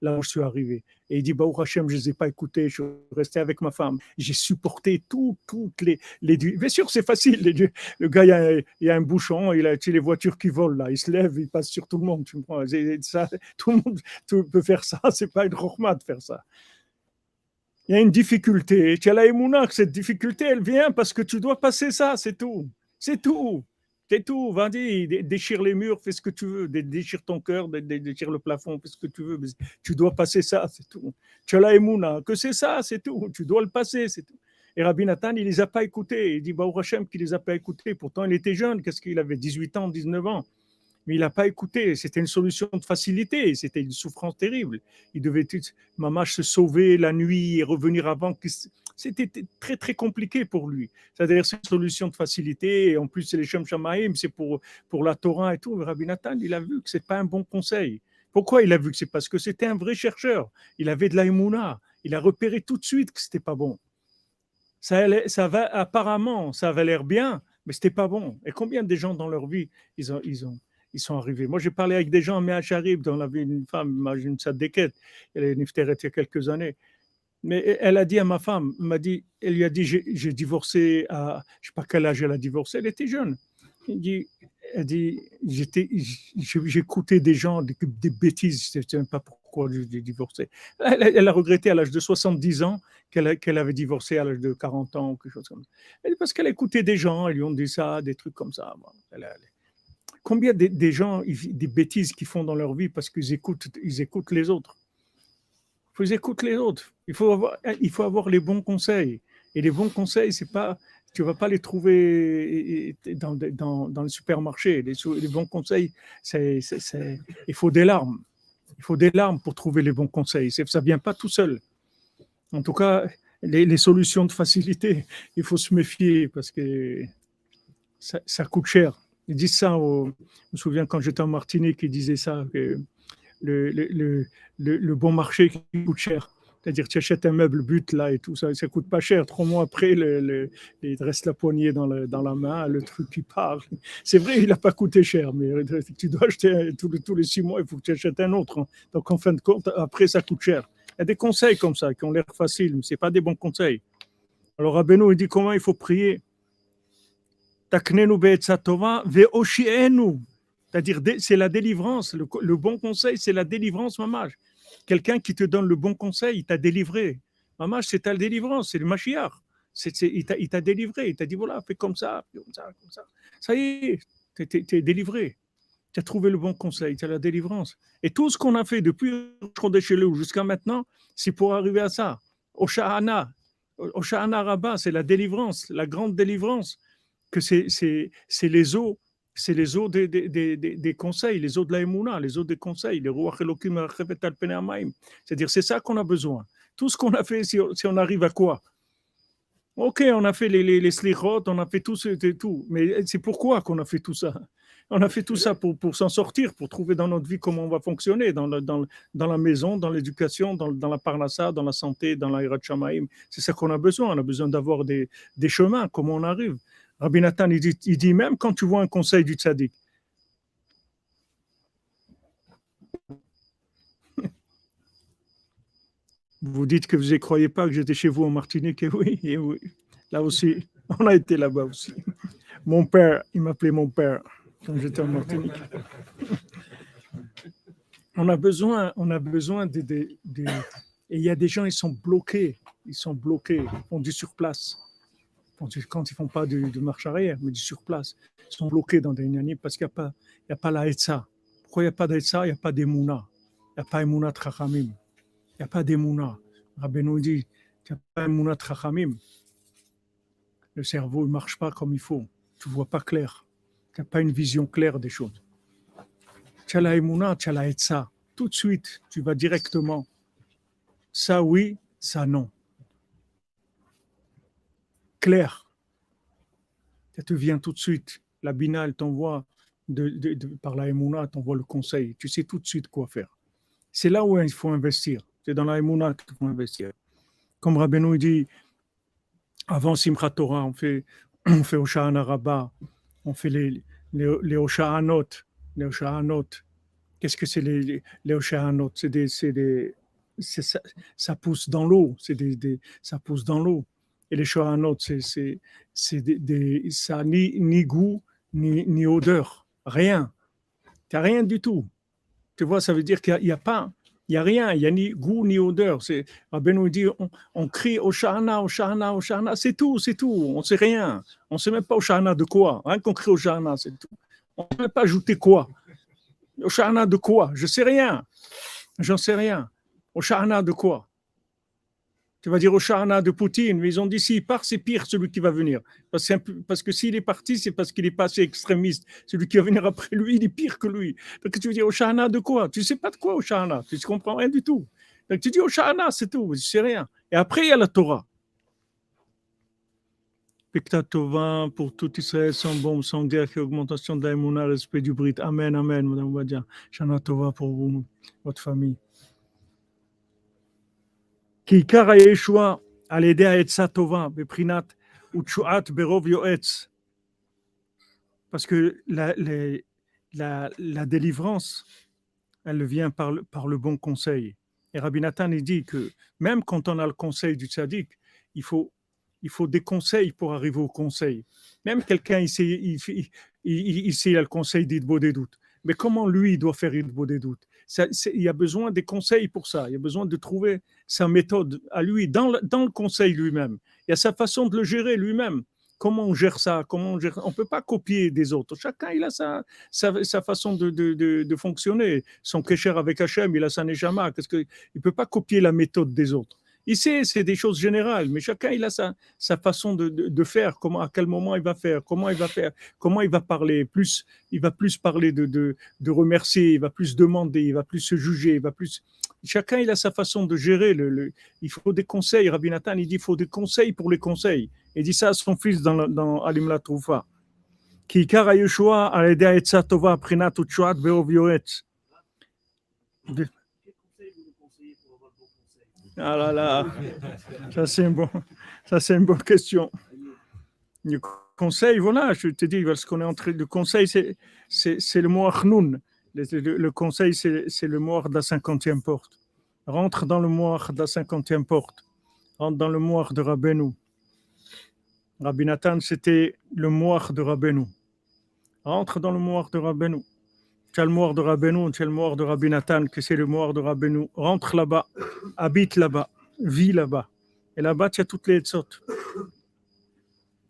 là où je suis arrivé. Et il dit, bah, Hachem, je ne les ai pas écoutés, je suis resté avec ma femme. J'ai supporté tout, toutes les, les. Bien sûr, c'est facile. le gars, il y, a, y, a, un bouchon, il a tu les voitures qui volent là, il se lève, il passe sur tout le monde. Tu ça, tout le monde peut faire ça, c'est pas une rochma de faire ça. Il y a une difficulté. Tu as la émouna cette difficulté, elle vient parce que tu dois passer ça, c'est tout. C'est tout. Tout, vas-y, déchire les murs, fais ce que tu veux, déchire ton cœur, déchire le plafond, fais ce que tu veux. tu dois passer ça, c'est tout. Tu as la émouna, que c'est ça, c'est tout. Tu dois le passer, c'est tout. Et Rabbi Nathan, il les a pas écoutés. Il dit, bah, Hachem, qu'il les a pas écoutés. Pourtant, il était jeune. Qu'est-ce qu'il avait? 18 ans, 19 ans mais il n'a pas écouté. C'était une solution de facilité, c'était une souffrance terrible. Il devait, maman, se sauver la nuit et revenir avant. C'était très, très compliqué pour lui. C'est-à-dire, c'est une solution de facilité, et en plus, c'est les Shem Shamaim, c'est pour, pour la Torah et tout. Mais Rabbi Nathan, il a vu que c'est pas un bon conseil. Pourquoi il a vu que c'est? Parce que c'était un vrai chercheur. Il avait de la Il a repéré tout de suite que c'était pas bon. Ça, ça va, apparemment, ça avait l'air bien, mais c'était pas bon. Et combien de gens dans leur vie, ils ont, ils ont, ils sont arrivés? Moi, j'ai parlé avec des gens, mais à Charib, on avait une femme, imagine ça déquête, elle est niftéret il y a quelques années. Mais elle a dit à ma femme, m'a dit, elle lui a dit, j'ai divorcé à, je sais pas quel âge elle a divorcé, elle était jeune. Elle dit, elle dit j'écoutais des gens, des, des bêtises, je ne sais même pas pourquoi j'ai divorcé. Elle, a regretté à l'âge de 70 ans qu'elle avait divorcé à l'âge de 40 ans ou quelque chose comme ça. Elle parce qu'elle écoutait des gens, ils lui ont dit ça, des trucs comme ça. elle, Combien des gens, des bêtises qu'ils font dans leur vie parce qu'ils écoutent, ils écoutent les autres? Faut écouter les autres. Il faut, avoir, les bons conseils. Et les bons conseils, c'est pas, tu vas pas les trouver dans, dans, dans le supermarché. Les, bons conseils, c'est, il faut des larmes. Il faut des larmes pour trouver les bons conseils. Ça vient pas tout seul. En tout cas, les, solutions de facilité, il faut se méfier parce que ça, coûte cher. Ils disent ça, je me souviens quand j'étais en Martinique, ils disaient ça, le, le, le, le bon marché qui coûte cher. C'est-à-dire, tu achètes un meuble but là et tout ça, ça coûte pas cher. Trois mois après, le, il te reste la poignée dans, la main, le truc qui part. C'est vrai, il n'a pas coûté cher, mais tu dois acheter tous les, six mois, il faut que tu achètes un autre. Hein. Donc, en fin de compte, après, ça coûte cher. Il y a des conseils comme ça qui ont l'air faciles, mais ce pas des bons conseils. Alors, Abeno, il dit comment il faut prier c'est-à-dire, c'est la délivrance. Le, bon conseil, c'est la délivrance, mamage. Quelqu'un qui te donne le bon conseil, il t'a délivré. Mamage, c'est ta délivrance, c'est le Mashiach. il t'a délivré. Il t'a dit voilà, fais comme ça, comme ça, comme ça. Ça y est, tu es, délivré. Tu as trouvé le bon conseil, tu as la délivrance. Et tout ce qu'on a fait depuis Chodeshelu jusqu'à maintenant, c'est pour arriver à ça. Au Shahana, au Shahana Rabbah, c'est la délivrance, la grande délivrance, que c'est les eaux c'est les eaux des, des, des, conseils, les eaux de la les eaux des conseils, les C'est-à-dire, c'est ça qu'on a besoin. Tout ce qu'on a fait, si, on arrive à quoi? Ok, on a fait les, les, les on a fait tout, tout. Mais c'est pourquoi qu'on a fait tout ça? On a fait tout ça pour, pour s'en sortir, pour trouver dans notre vie comment on va fonctionner, dans, dans, dans la maison, dans l'éducation, dans, dans, la parnassa, dans la santé, dans la shamaim. C'est ça qu'on a besoin. On a besoin d'avoir des, des chemins, comment on arrive. Rabbi Nathan, il dit, même quand tu vois un conseil du tzaddik, vous dites que vous ne croyez pas que j'étais chez vous en Martinique, et oui, et oui, là aussi, on a été là-bas aussi. Mon père, il m'appelait mon père quand j'étais en Martinique. On a besoin, on a besoin de, et il y a des gens, ils sont bloqués, ils sont bloqués, on dit sur place quand ils font pas de, marche arrière, mais du sur place, ils sont bloqués dans des nianis parce qu'il n'y a, pas, a pas la Etza. Pourquoi il n'y a pas d'Etza Il n'y a pas d'Emouna. Il n'y a pas Emouna Trachamim. Il n'y a pas d'Emouna. Rabbeinu dit il n'y a pas Emouna Trachamim. Le cerveau ne marche pas comme il faut. Tu ne vois pas clair. Tu n'as pas une vision claire des choses. Tu as la Emouna, tu as la Etza. Tout de suite, tu vas directement. Ça oui, ça non clair. Ça te vient tout de suite. La Bina, elle t'envoie, de, par la Emouna, t'envoie le conseil. Tu sais tout de suite quoi faire. C'est là où il faut investir. C'est dans la Emouna qu'il faut investir. Comme Rabbeinu dit, avant Simchat Torah, on fait, on fait Osha'ana Rabbah, on fait les, les, les Osha'anot. Les Osha'anot. Qu'est-ce que c'est les, les, les C'est des, des, ça, ça, pousse dans l'eau. C'est des, des, ça pousse dans l'eau et les Shohanot, c'est, ça ni, ni goût, ni, ni odeur, rien. Tu n'as rien du tout. Tu vois, ça veut dire qu'il n'y a, pas, il y a rien, il n'y a ni goût ni odeur. C'est, nous dit, on, on crie au Shahana, au Shahana, au Shahana, c'est tout, c'est tout, on ne sait rien. On ne sait même pas au Shahana de quoi. Rien qu'on crie au Shahana, c'est tout. On ne peut pas ajouter quoi. Au Shahana de quoi? Je ne sais rien. J'en sais rien. Au Shahana de quoi? Tu vas dire au Shahana de Poutine, mais ils ont dit s'il part, c'est pire celui qui va venir. Parce que, parce que s'il est parti, c'est parce qu'il est passé extrémiste. Celui qui va venir après lui, il est pire que lui. Donc tu veux dire au Shahana de quoi? Tu ne sais pas de quoi au Shahana, tu ne comprends rien du tout. Donc tu dis au Shahana, c'est tout, je ne sais rien. Et après, il y a la Torah. Tova pour tout Israël sans bombe, sans guerre, qui augmentation de respect du Brit. Amen, Amen, Madame Wadia. Shana Tova pour vous, votre famille. Parce que la, la, délivrance, elle vient par le, par le bon conseil. Et Rabbi Nathan il dit que même quand on a le conseil du tzaddik, il faut, il faut des conseils pour arriver au conseil. Même quelqu'un, il, il, il, il, il, a le conseil d'Idbo des doutes. Mais comment lui doit faire Idbo des doutes il y a besoin des conseils pour ça. Il y a besoin de trouver sa méthode à lui, dans le, conseil lui-même. Il y a sa façon de le gérer lui-même. Comment on gère ça? Comment on ne peut pas copier des autres. Chacun, il a sa, sa, façon de, fonctionner. Son kécher avec Hachem, il a sa nejama. Il ne peut pas copier la méthode des autres. Il sait, c'est des choses générales, mais chacun il a sa, façon de, faire, comment, à quel moment il va faire, comment il va faire, comment il va parler. Plus, il va plus parler de, remercier, il va plus demander, il va plus se juger. Chacun il a sa façon de gérer. Il faut des conseils. Rabbi Nathan il dit il faut des conseils pour les conseils. Il dit ça à son fils dans, dans Alim la Troufa. Yeshua prinat ah là là, ça c'est une bonne question. Le conseil, voilà, je te dis, parce qu'on est entré, le conseil, c'est, le mot achnoun. Le, conseil, c'est, le mot de la cinquantième porte. Rentre dans le mot de la cinquantième porte. Rentre dans le mot de Rabbeinu. Rabbi Nathan, c'était le mot de Rabbeinu. Rentre dans le mot de Rabbeinu tu as le mort de Rabbeinu, tu as le mort de Rabbi Nathan, que c'est le mort de Rabbeinu. Rentre là-bas, habite là-bas, vis là-bas. Et là-bas, tu as toutes les sortes.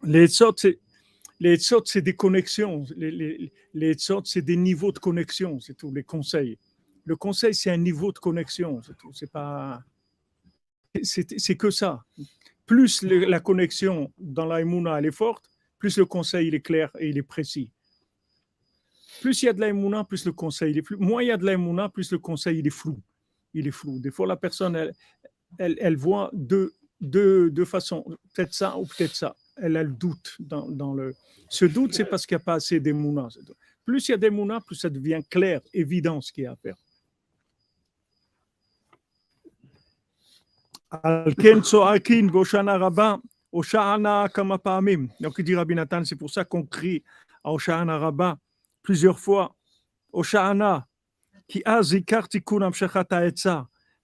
Les les c'est des connexions. Les, les, les c'est des niveaux de connexion, c'est tout, les conseils. Le conseil, c'est un niveau de connexion, c'est tout. C'est pas. C'est que ça. Plus la connexion dans l'aïmouna, elle est forte, plus le conseil, il est clair et il est précis. Plus il y a de l'aïmouna, plus le conseil, il est flou. Moins il y a de l'aïmouna, plus le conseil, il est flou. Il est flou. Des fois, la personne, elle, elle, voit deux, deux, deux façons, peut-être ça ou peut-être ça elle a doute dans, le. Ce doute, c'est parce qu'il n'y a pas assez d'émouna. Plus il y a d'émouna, plus ça devient clair, évident ce qu'il y a à faire. Donc il dit Rabbi Nathan, c'est pour ça qu'on crie à Oshana Rabba plusieurs fois. Oshana, qui a zikartikun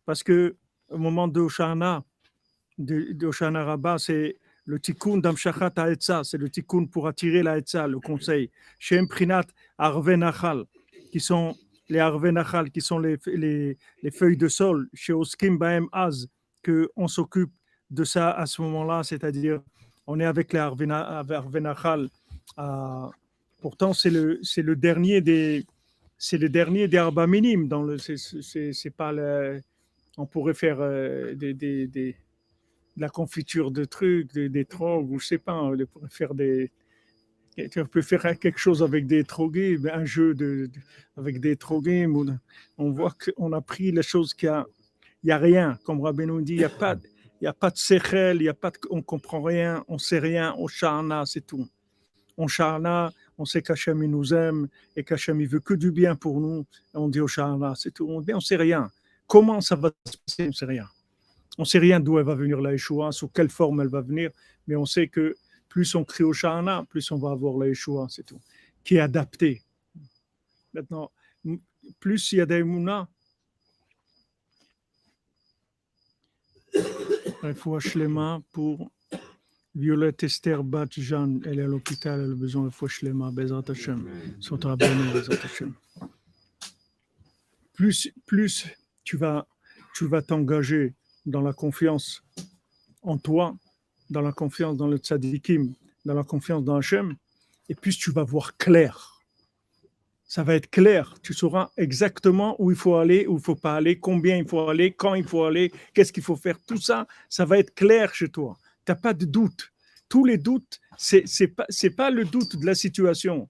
Parce que au moment de Oshana, de, Oshana Rabba, c'est le tikkun d'amshachat ha'etza, c'est le tikkun pour attirer la etza, le conseil. Shem prinat arvenachal, qui sont les arvenachal, qui sont les, les, les, feuilles de sol, chez oskim baem az, qu'on s'occupe de ça à ce moment-là, c'est-à-dire on est avec les arvenachal. Euh, pourtant, c'est le, c'est le dernier des c'est le dernier des dans le c'est, pas on pourrait faire euh, des, des, de la confiture de trucs, des, des drogues, ou je sais pas, on pourrait faire des. Tu peux faire quelque chose avec des trogués, un jeu de, avec des trogués. On voit qu'on a pris les choses qu'il n'y a, a rien. Comme Rabbi nous dit, il n'y a pas, il y a pas de sechel, il y a pas on comprend rien, on sait rien, on charna, c'est tout. On charna, on sait qu'Hachem nous aime et qu'Hachem il veut que du bien pour nous. on dit au charna, c'est tout. On ne sait rien. Comment ça va se passer, on ne sait rien. On ne sait rien d'où elle va venir la Yeshua, sous quelle forme elle va venir, mais on sait que plus on crie au Shana, plus on va avoir la Yeshua, c'est tout, qui est adapté. Maintenant, plus il y a des Mouna, il faut Shlema pour Violette Esther Bat elle est à l'hôpital, elle a besoin de Hashem, Hashem. Plus, plus tu vas, tu vas t'engager dans la confiance en toi, dans la confiance dans le tzadikim, dans la confiance dans Hachem, et puis tu vas voir clair. Ça va être clair. Tu sauras exactement où il faut aller, où il ne faut pas aller, combien il faut aller, quand il faut aller, qu'est-ce qu'il faut faire. Tout ça, ça va être clair chez toi. Tu n'as pas de doute. Tous les doutes, ce n'est pas, pas le doute de la situation.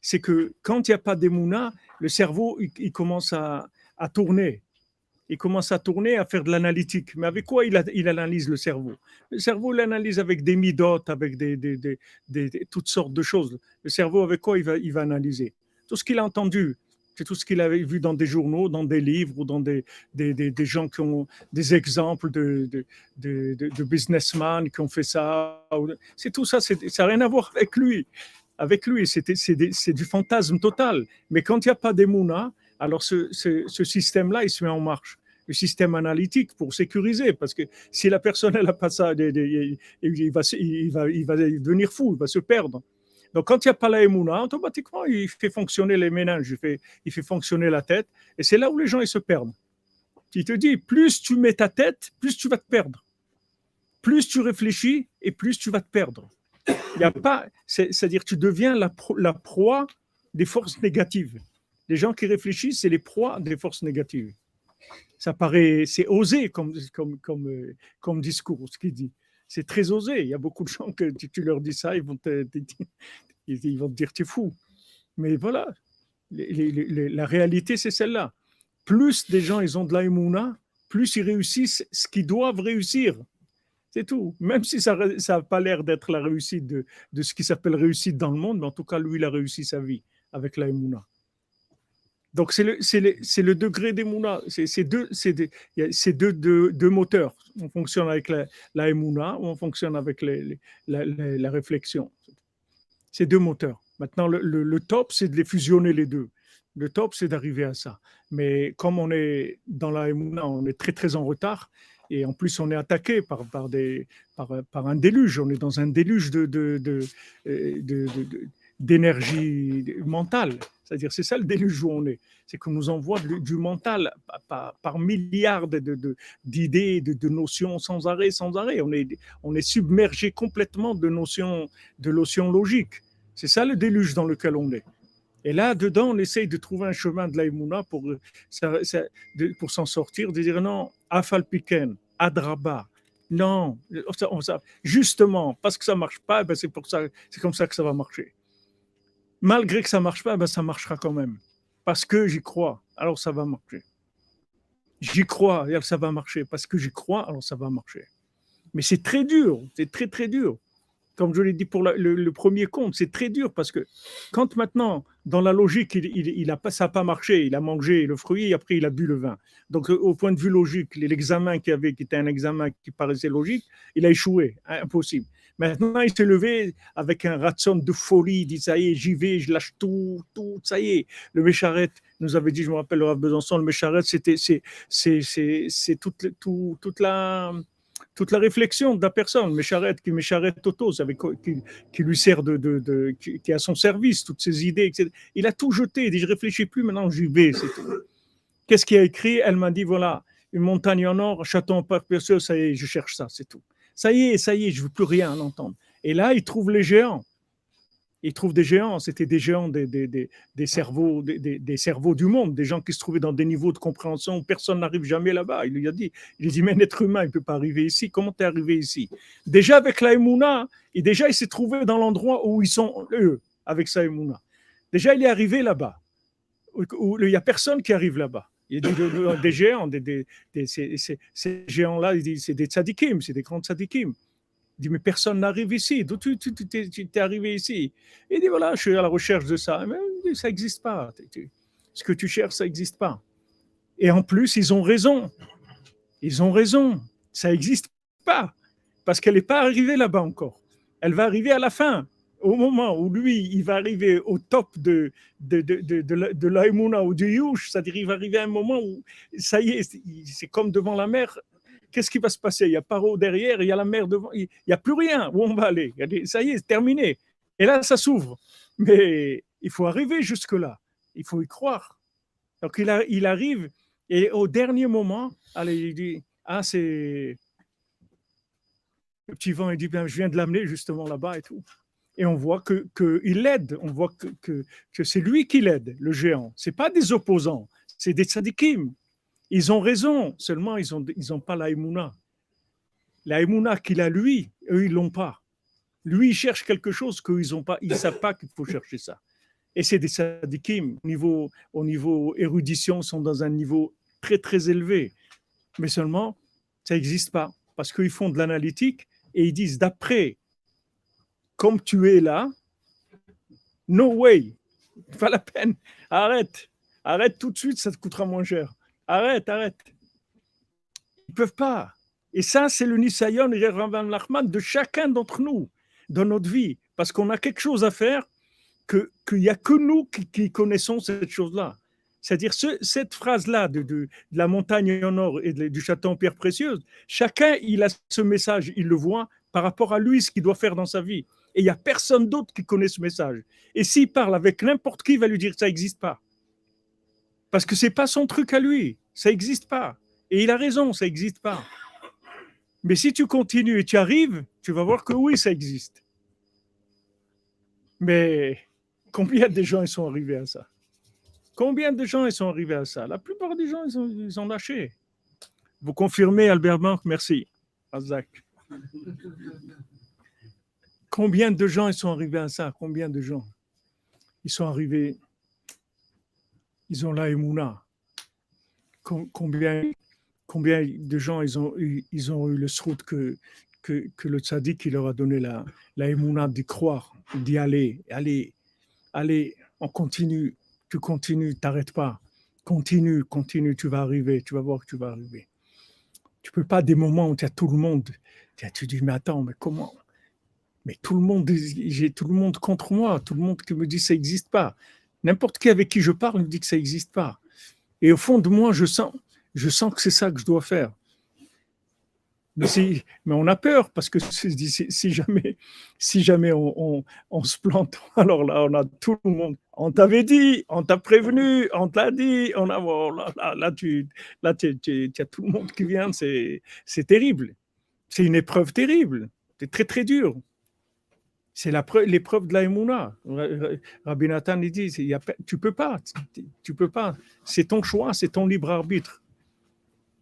C'est que quand il n'y a pas d'émouna, le cerveau, il, commence à, tourner il commence à tourner, à faire de l'analytique. Mais avec quoi il, analyse le cerveau? Le cerveau l'analyse avec des midotes, avec des, toutes sortes de choses. Le cerveau, avec quoi va, il va analyser? Tout ce qu'il a entendu, c'est tout ce qu'il avait vu dans des journaux, dans des livres ou dans des, des, des, gens qui ont des exemples de, de, de, businessmen qui ont fait ça. C'est tout ça, ça n'a rien à voir avec lui. Avec lui, c'est du fantasme total. Mais quand il n'y a pas d'émouna, alors ce, ce, système-là, il se met en marche. Le système analytique pour sécuriser, parce que si la personne n'a pas ça, il, va, il, va, il va devenir fou, il va se perdre. Donc, quand il n'y a pas la émouna, automatiquement, il fait fonctionner les méninges, il fait, il fait fonctionner la tête, et c'est là où les gens ils se perdent. Il te dit, plus tu mets ta tête, plus tu vas te perdre. Plus tu réfléchis, et plus tu vas te perdre. Il y a pas, c'est-à-dire, tu deviens la, la proie des forces négatives. Les gens qui réfléchissent, c'est les proies des forces négatives. Ça paraît, c'est osé comme, comme, comme, euh, comme discours, ce qu'il dit. C'est très osé. Il y a beaucoup de gens que tu, leur dis ça, ils vont te, ils vont te dire tu es fou. Mais voilà, la réalité, c'est celle-là. Plus des gens ils ont de l'aïmouna, plus ils réussissent ce qu'ils doivent réussir. C'est tout. Même si ça n'a pas l'air d'être la réussite de, de ce qui s'appelle réussite dans le monde, mais en tout cas, lui, il a réussi sa vie avec l'aïmouna. Donc, c'est le, le, le, degré des mounas. C'est deux, deux, deux, deux, moteurs. On fonctionne avec la, la ou on fonctionne avec les, la, réflexion. C'est deux moteurs. Maintenant, le, le, top, c'est de les fusionner les deux. Le top, c'est d'arriver à ça. Mais comme on est dans la on est très, très en retard. Et en plus, on est attaqué par, par, des, par, un déluge. On est dans un déluge de, de, de d'énergie mentale. C'est-à-dire, c'est ça le déluge où on est. C'est qu'on nous envoie du, mental par, milliards d'idées, de, de, notions sans arrêt, sans arrêt. On est, on est submergé complètement de notions, de notions logiques. C'est ça le déluge dans lequel on est. Et là, dedans, on essaye de trouver un chemin de l'aïmouna pour, pour s'en sortir, de dire non, afalpiken, adraba. Non, justement, parce que ça marche pas, ben c'est pour ça, c'est comme ça que ça va marcher. Malgré que ça marche pas, ben ça marchera quand même, parce que j'y crois. Alors ça va marcher. J'y crois, alors ça va marcher, parce que j'y crois, alors ça va marcher. Mais c'est très dur, c'est très très dur comme je l'ai dit pour le, premier compte, c'est très dur parce que quand maintenant, dans la logique, il, a pas, ça n'a pas marché, il a mangé le fruit et après il a bu le vin. Donc, au point de vue logique, l'examen qu'il avait, qui était un examen qui paraissait logique, il a échoué, impossible. Maintenant, il s'est levé avec un ratson de folie, il dit ça y est, j'y vais, je lâche tout, tout, ça y est. Le Mécharet nous avait dit, je me rappelle, le Rav Besançon, le Mécharet, c'était, c'est, c'est, c'est, toute, tout, toute la toute la réflexion de la personne, Mécharet, qui Mécharet Toto, qui, qui, lui sert de, de, qui, est à son service, toutes ses idées, etc. Il a tout jeté, il dit je réfléchis plus, maintenant j'y vais, c'est tout. Qu'est-ce qu'il a écrit? Elle m'a dit voilà, une montagne en or, château en précieux, ça y est, je cherche ça, c'est tout. Ça y est, ça y est, je veux plus rien entendre. Et là, il trouve les géants il trouve des géants, c'était des géants des, cerveaux, des, cerveaux du monde, des gens qui se trouvaient dans des niveaux de compréhension où personne n'arrive jamais là-bas. Il lui a dit, il dit, mais un être humain, il ne peut pas arriver ici, comment tu es arrivé ici? Déjà avec la et déjà il s'est trouvé dans l'endroit où ils sont, eux, avec sa Déjà il est arrivé là-bas, où il n'y a personne qui arrive là-bas. Il dit des géants, ces, géants-là, c'est des tzadikim, c'est des grands tzadikim. Il dit, mais personne n'arrive ici. D'où tu, tu, es arrivé ici? Il dit, voilà, je suis à la recherche de ça. Mais ça n'existe pas. Ce que tu cherches, ça n'existe pas. Et en plus, ils ont raison. Ils ont raison. Ça n'existe pas. Parce qu'elle n'est pas arrivée là-bas encore. Elle va arriver à la fin. Au moment où lui, il va arriver au top de, de, de, de, de, ou du Yush, c'est-à-dire il va arriver à un moment où, ça y est, c'est comme devant la mer, qu'est-ce qui va se passer? Il y a Paro derrière, il y a la mer devant, il n'y a plus rien où on va aller? Ça y est, c'est terminé. Et là, ça s'ouvre. Mais il faut arriver jusque-là. Il faut y croire. Donc il, a, il arrive et au dernier moment, allez, il dit Ah, c'est. Le petit vent, il dit bien, Je viens de l'amener justement là-bas et tout. Et on voit qu'il que l'aide, on voit que, que, c'est lui qui l'aide, le géant. Ce pas des opposants, c'est des tzadikim. Ils ont raison, seulement ils n'ont ils ont pas la Emouna. La qu'il a lui, eux, ils l'ont pas. Lui, il cherche quelque chose qu'ils n'ont pas. Ils ne savent pas qu'il faut chercher ça. Et c'est des sadikim, au niveau, au niveau érudition, sont dans un niveau très, très élevé. Mais seulement, ça n'existe pas. Parce qu'ils font de l'analytique et ils disent, d'après, comme tu es là, no way, pas la peine, arrête, arrête tout de suite, ça te coûtera moins cher. Arrête, arrête. Ils ne peuvent pas. Et ça, c'est le Nisayon et Lachman de chacun d'entre nous dans notre vie. Parce qu'on a quelque chose à faire qu'il n'y a que nous qui, connaissons cette chose-là. C'est-à-dire cette phrase-là de, de, la montagne en or et du château en pierre précieuse, chacun, il a ce message, il le voit par rapport à lui, ce qu'il doit faire dans sa vie. Et il n'y a personne d'autre qui connaît ce message. Et s'il parle avec n'importe qui, il va lui dire ça n'existe pas. Parce que c'est pas son truc à lui. Ça n'existe pas. Et il a raison, ça n'existe pas. Mais si tu continues et tu arrives, tu vas voir que oui, ça existe. Mais combien de gens ils sont arrivés à ça? Combien de gens ils sont arrivés à ça? La plupart des gens, ils ont, ils ont lâché. Vous confirmez, Albert Bank Merci. Azak. Combien de gens ils sont arrivés à ça? Combien de gens? Ils sont arrivés ils ont la émouna. Combien, combien de gens ils ont eu, ils ont eu le srout que, que, le tzaddik leur a donné la, la émouna d'y croire, d'y aller, allez, allez, on continue, tu continues, t'arrêtes pas, continue, continue, tu vas arriver, tu vas voir que tu vas arriver. Tu peux pas des moments où tu as tout le monde, tu dis mais attends, mais comment Mais tout le monde, j'ai tout le monde contre moi, tout le monde qui me dit ça n'existe pas. N'importe qui avec qui je parle me dit que ça n'existe pas. Et au fond de moi, je sens, je sens que c'est ça que je dois faire. Mais, on a peur parce que si, jamais, si jamais on, se plante, alors là, on a tout le monde. On t'avait dit, on t'a prévenu, on t'a dit, on a, oh là, là, tu, là tu, tu, tu, as tout le monde qui vient, c'est terrible. C'est une épreuve terrible. C'est très, très dur. C'est l'épreuve de la Rabbi Nathan dit, tu peux pas, tu peux pas. C'est ton choix, c'est ton libre arbitre.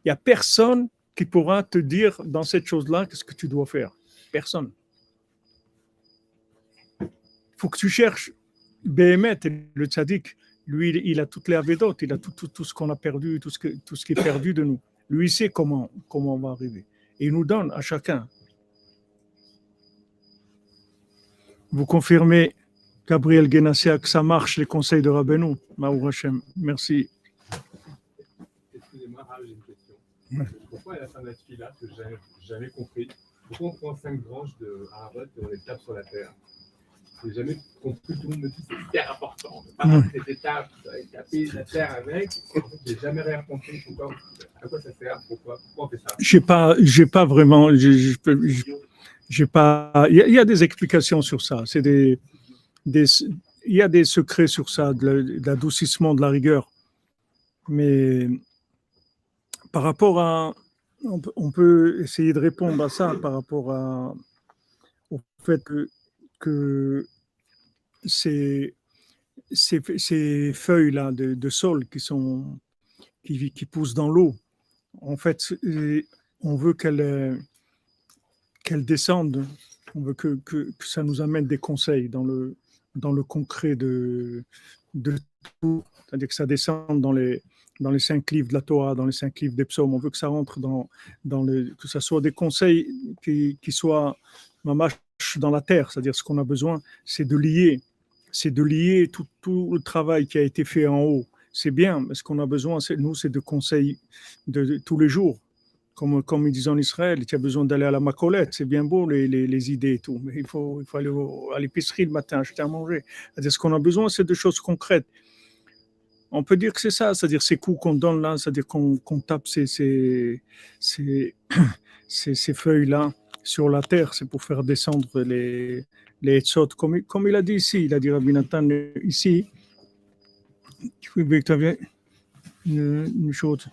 Il n'y a personne qui pourra te dire dans cette chose-là ce que tu dois faire. Personne. Il faut que tu cherches Béhémet, le tzaddik. Lui, il a toutes les avédotes, il a tout, ce qu'on a perdu, tout ce, que, tout ce qui est perdu de nous. Lui, il sait comment, comment on va arriver. Et il nous donne à chacun. Vous confirmez, Gabriel Genassia, que ça marche, les conseils de Rabbeinu. Maou Hashem. Merci. Excusez-moi, j'ai une question. Pourquoi à la fin de la là que j'ai jamais compris, pourquoi on prend cinq branches de Harvard et on les tape sur la terre? J'ai jamais compris, tout le monde me dit c'est hyper important. Pas mmh. cette étape, taper la terre avec. J'ai jamais rien compris. Pourquoi, à quoi ça sert? Pourquoi, pourquoi on fait ça? J'ai pas, j'ai pas vraiment. J'ai pas. Il y, a des explications sur ça. C'est des, il y a des secrets sur ça, de l'adoucissement de la rigueur. Mais par rapport à, on peut, essayer de répondre à ça par rapport à, au fait que, que ces, ces, feuilles-là de, sol qui, sont, qui, qui poussent dans l'eau, en fait, on veut qu'elles qu'elles descendent, on veut que, ça nous amène des conseils dans le, concret de, tout, c'est-à-dire que ça descende dans les, dans les cinq livres de la Torah, dans les cinq livres des psaumes. On veut que ça rentre dans, dans que ça soit des conseils qui, qui soient dans la terre. C'est-à-dire ce qu'on a besoin, c'est de lier, c'est de lier tout, le travail qui a été fait en haut. C'est bien, mais ce qu'on a besoin, nous, c'est de conseils de, tous les jours. Comme, comme ils disent en Israël, tu as besoin d'aller à la macolette, c'est bien beau les, les, les, idées et tout, mais il faut, il faut aller à l'épicerie le matin acheter à manger. Ce qu'on a besoin, c'est de choses concrètes. On peut dire que c'est ça, c'est-à-dire ces coups qu'on donne là, c'est-à-dire qu'on tape ces, ces, ces, feuilles-là sur la terre, c'est pour faire descendre les, les comme, comme il a dit ici, il a dit Rabbi Nathan ici, une, une chose.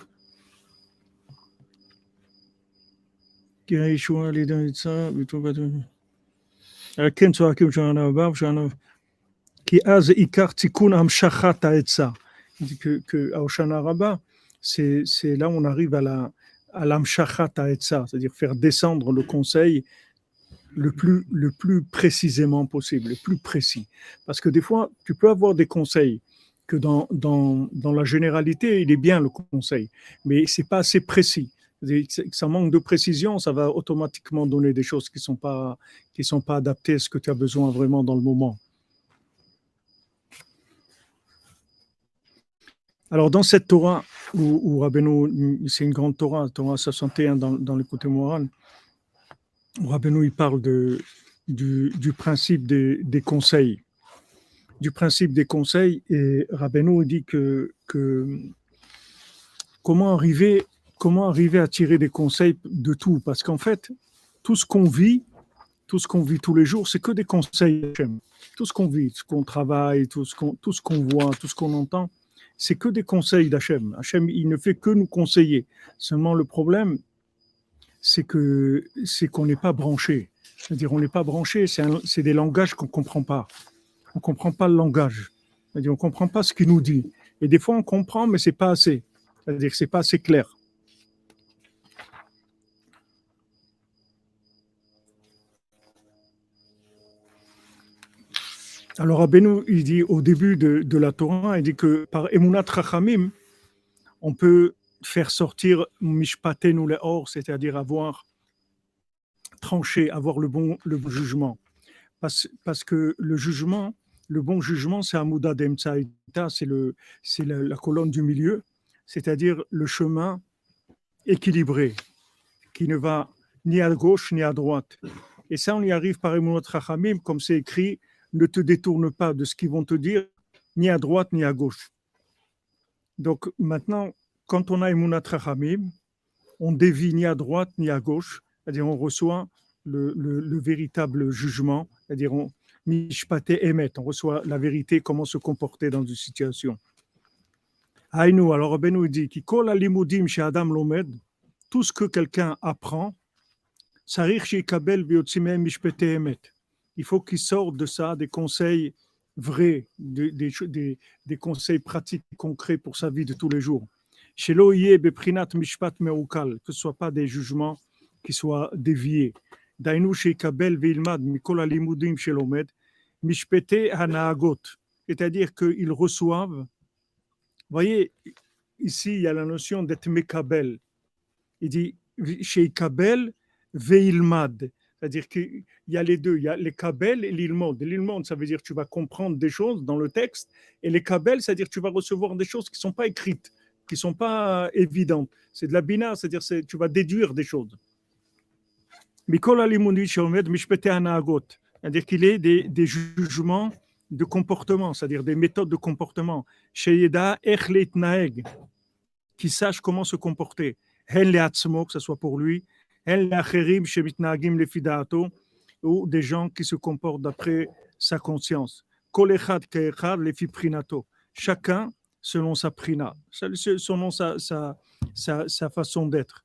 כי אז עיקר תיקון המשכת העצה que, que à Oshana Rabba, c'est là où on arrive à la à c'est-à-dire faire descendre le conseil le plus, le plus précisément possible, le plus précis. Parce que des fois, tu peux avoir des conseils que dans, dans, dans la généralité, il est bien le conseil, mais c'est pas assez précis. Ça manque de précision, ça va automatiquement donner des choses qui ne sont, pas, sont pas adaptées à ce que tu as besoin vraiment dans le moment. Alors, dans cette Torah, où, où c'est une grande Torah, Torah 61 dans, dans le côté moral, où il parle de, du, du principe des, des, conseils. Du principe des conseils, et Rabbeinu dit que, que comment, arriver, comment arriver à tirer des conseils de tout? Parce qu'en fait, tout ce qu'on vit, tout ce qu'on vit tous les jours, c'est que des conseils. Tout ce qu'on vit, ce qu'on travaille, tout ce qu'on, tout ce qu'on voit, tout ce qu'on entend, c'est que des conseils d'Hachem. Hachem, il ne fait que nous conseiller. Seulement, le problème, c'est que c'est qu'on n'est pas branché. C'est-à-dire, on n'est pas branché, c'est des langages qu'on ne comprend pas. On ne comprend pas le langage. C'est-à-dire, on ne comprend pas ce qu'il nous dit. Et des fois, on comprend, mais c'est pas assez. C'est-à-dire c'est pas assez clair. Alors Abenu, il dit au début de, la Torah, il dit que par Emunat Rachamim, on peut faire sortir Mishpatenu le or, c'est-à-dire avoir tranché, avoir le bon, le jugement. Parce, parce, que le jugement, le bon jugement, c'est Amuda Demtsaïta, c'est c'est la, la, colonne du milieu, c'est-à-dire le chemin équilibré, qui ne va ni à gauche ni à droite. Et ça, on y arrive par Emunat Rachamim, comme c'est écrit ne te détourne pas de ce qu'ils vont te dire, ni à droite ni à gauche. Donc maintenant, quand on a Emunat Trachamim, on dévie ni à droite ni à gauche, c'est-à-dire on reçoit le, véritable jugement, c'est-à-dire on emet, on reçoit la vérité, comment se comporter dans une situation. Aïnou, alors nous dit, qui limodim chez Adam Lomed, tout ce que quelqu'un apprend, sarir Kabel mishpate emet. Il faut qu'il sorte de ça des conseils vrais, des, des, des, conseils pratiques, concrets pour sa vie de tous les jours. Chez beprinat mishpat meukal, que ce soit pas des jugements qui soient déviés. Dainu kabel veilmad mikol alimudim shelomed, mishpete hanaagot, c'est-à-dire qu'ils reçoivent. Voyez, ici il y a la notion d'être mekabel. Il dit chez kabel veilmad, c'est-à-dire qu'il y a les deux, il y a les kabel et l'ilmod. L'ilmod, ça veut dire que tu vas comprendre des choses dans le texte, et les kabel, c'est-à-dire que tu vas recevoir des choses qui ne sont pas écrites, qui ne sont pas évidentes. C'est de la bina, c'est-à-dire que tu vas déduire des choses. C'est-à-dire qu'il est des, jugements de comportement, c'est-à-dire des méthodes de comportement. Qui sache comment se comporter. Que ce soit pour lui, ou des gens qui se comportent d'après sa conscience. Chacun selon sa prina, selon sa, sa, sa, sa façon d'être.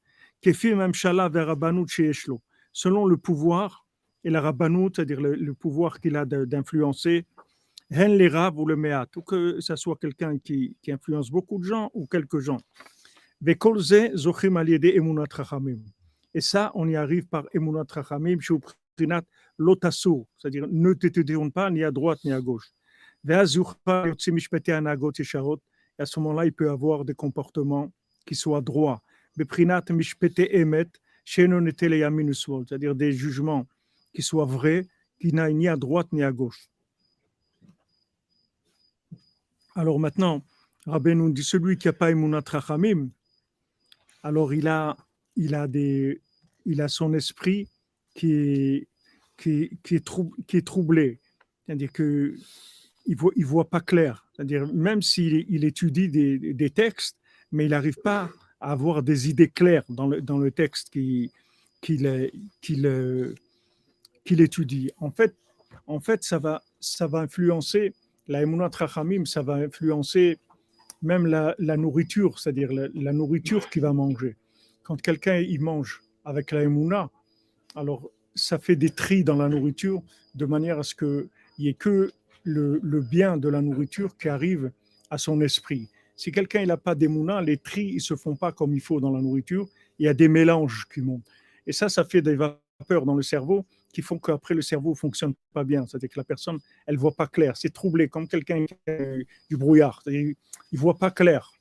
Selon le pouvoir et la rabbanout, c'est-à-dire le, pouvoir qu'il a d'influencer, hen les ou le meat, ou que ce soit quelqu'un qui, qui influence beaucoup de gens ou quelques gens. Et ça, on y arrive par Emunat Rachamim, Lotassou, c'est-à-dire ne détourne pas ni à droite ni à gauche. Et à ce moment-là, il peut avoir des comportements qui soient droits. C'est-à-dire des jugements qui soient vrais, qui n'aillent ni à droite ni à gauche. Alors maintenant, Rabbi nous dit celui qui n'a pas Emunat Rachamim, alors il a, il a des, il a son esprit qui est, qui, est, troublé. C'est-à-dire qu'il ne voit, il voit pas clair. C'est-à-dire, même s'il il étudie des, des, textes, mais il n'arrive pas à avoir des idées claires dans le, dans le texte qu'il étudie. En fait, en fait ça, va, ça va influencer, la Emunat Rachamim, ça va influencer même la, la nourriture, c'est-à-dire la, la nourriture qu'il va manger. Quand quelqu'un il mange avec la Emouna, alors ça fait des tris dans la nourriture de manière à ce qu'il n'y ait que le, bien de la nourriture qui arrive à son esprit. Si quelqu'un n'a pas d'émouna, les tris ne se font pas comme il faut dans la nourriture, il y a des mélanges qui montent. Et ça, ça fait des vapeurs dans le cerveau qui font qu'après le cerveau ne fonctionne pas bien. C'est-à-dire que la personne, elle ne voit pas clair. C'est troublé, comme quelqu'un qui a du brouillard. Il ne voit pas clair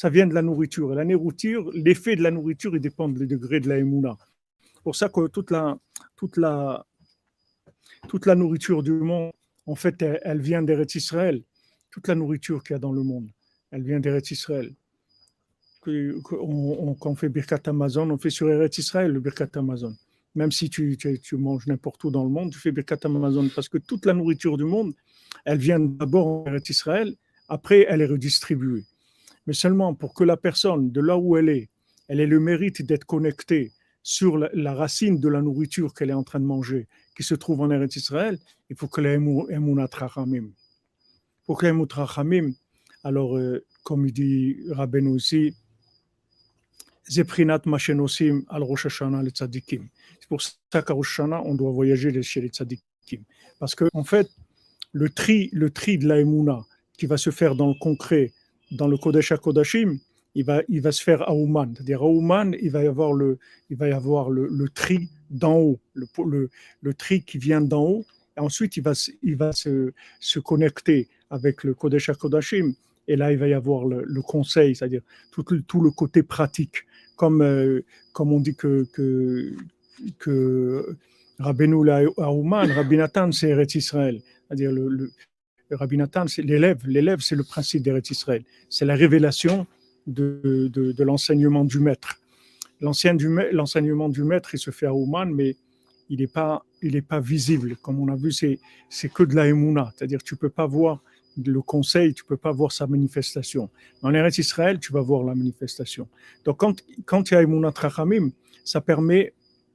ça vient de la nourriture. Et la nourriture, l'effet de la nourriture, il dépend du degré de la émouna. pour ça que toute la, toute la, toute la nourriture du monde, en fait, elle, vient d'Eretz Israël. Toute la nourriture qu'il y a dans le monde, elle vient d'Eretz Israël. quand on fait Birkat Amazon, on fait sur Eretz Israël le Birkat Amazon. Même si tu, tu, manges n'importe où dans le monde, tu fais Birkat Amazon parce que toute la nourriture du monde, elle vient d'abord d'Eretz Israël, après elle est redistribuée mais seulement pour que la personne, de là où elle est, elle ait le mérite d'être connectée sur la, racine de la nourriture qu'elle est en train de manger, qui se trouve en Eretz Israël, il faut que Emunat Rachamim. Pour que Rachamim, alors, euh, comme il dit Rabbeinu aussi, Zeprinat Machenosim al Rosh Hashanah le Tzadikim. C'est pour ça qu'à Rosh Hashanah, on doit voyager chez les Tzadikim. Parce qu'en en fait, le tri, le tri de la qui va se faire dans le concret dans le Kodesh HaKodashim, il va, il va se faire à. C'est-à-dire à il va y avoir le, il va y avoir le, tri d'en haut, le, le, tri qui vient d'en haut. Et ensuite, il va, il va se, se connecter avec le Kodesh HaKodashim. Et là, il va y avoir le, conseil, c'est-à-dire tout, tout, le côté pratique. Comme, euh, comme on dit que, que, que Rabbeinu à Rabbi Nathan, c'est Eretz Israël. C'est-à-dire le, Rabbi Nathan, c'est l'élève. L'élève, c'est le principe d'Eretz Israël. C'est la révélation de, de, l'enseignement du maître. L'enseignement du maître, il se fait à Ouman, mais il n'est pas, il pas visible. Comme on a vu, c'est, c'est que de la émouna. C'est-à-dire tu peux pas voir le conseil, tu peux pas voir sa manifestation. En Eretz Israël, tu vas voir la manifestation. Donc, quand, quand il y a Emunat Trachamim, ça permet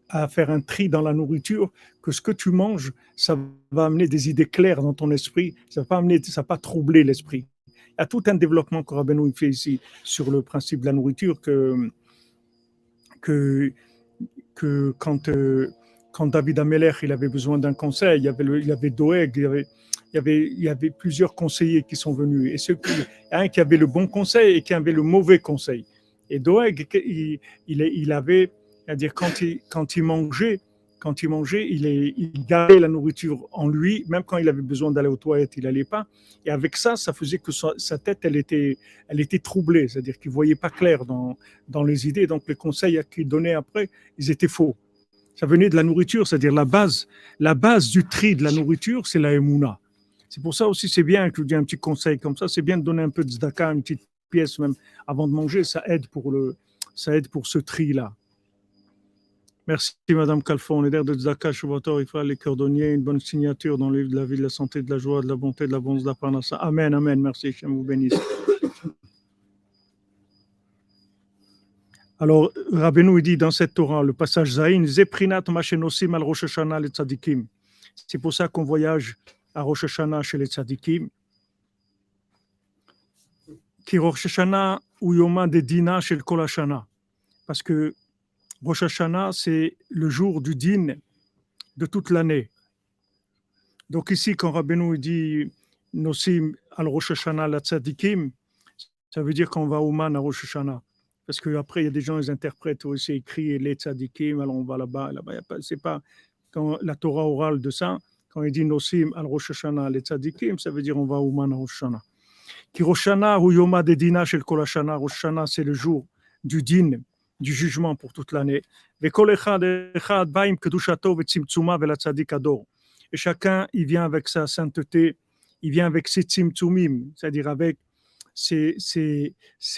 à faire un tri dans la nourriture, que ce que tu manges, ça va amener des idées claires dans ton esprit, ça va pas amener, ça va pas troubler l'esprit. Il y a tout un développement que Rabbeinu fait ici sur le principe de la nourriture que, que, que quand, euh, quand David Ameller il avait besoin d'un conseil, il y avait, il avait Doeg, il y avait, il y, avait, il y avait plusieurs conseillers qui sont venus. Et ceux qui, un qui avait le bon conseil et qui avait le mauvais conseil. Et Doeg, il, il avait c'est-à-dire quand il, quand il mangeait, quand il mangeait, il, gardait la nourriture en lui, même quand il avait besoin d'aller aux toilettes, il n'allait pas. Et avec ça, ça faisait que sa, tête, elle était, elle était troublée, c'est-à-dire qu'il voyait pas clair dans, les idées. Donc les conseils qu'il donnait après, ils étaient faux. Ça venait de la nourriture, c'est-à-dire la base, la base du tri de la nourriture, c'est la emuna. C'est pour ça aussi, c'est bien que je vous dis un petit conseil comme ça, c'est bien de donner un peu de zdaka, une petite pièce même avant de manger, ça aide pour le, ça aide pour ce tri-là. Merci, Madame Calfon. On est l'air de Zaka, Shuvator, Ifra, les cordonniers, une bonne signature dans le livre de la vie, de la santé, de la joie, de la bonté, de la bonne de la parnassa. Amen, Amen. Merci, je vous bénisse. Alors, Rabbeinu dit dans cette Torah, le passage Zayin, Zeprinat Mashenosim al Rosh Hashanah le Tzadikim. C'est pour ça qu'on voyage à Rosh chez les Tzadikim. Qui Rosh Hashanah ou Yoma de Dina chez le Kol. Parce que Rosh Hashanah, c'est le jour du din de toute l'année. Donc ici, quand Rabbeinu dit Nosim al Rosh Hashanah la tzadikim, ça veut dire qu'on va au man à Rosh Hashanah. Parce qu'après, il y a des gens, ils interprètent aussi écrit les tzadikim, alors on va là-bas, là-bas. C'est pas quand la Torah orale de ça, quand il dit Nosim al Rosh Hashanah les tzadikim, ça veut dire on va au man à Rosh Hashanah. Qui Rosh Hashanah ou Yoma de Dina chez le Rosh Hashanah, c'est le jour du din du jugement pour toute l'année. Et chacun, il vient avec sa sainteté, il vient avec ses tzimtzumim, c'est-à-dire avec ses,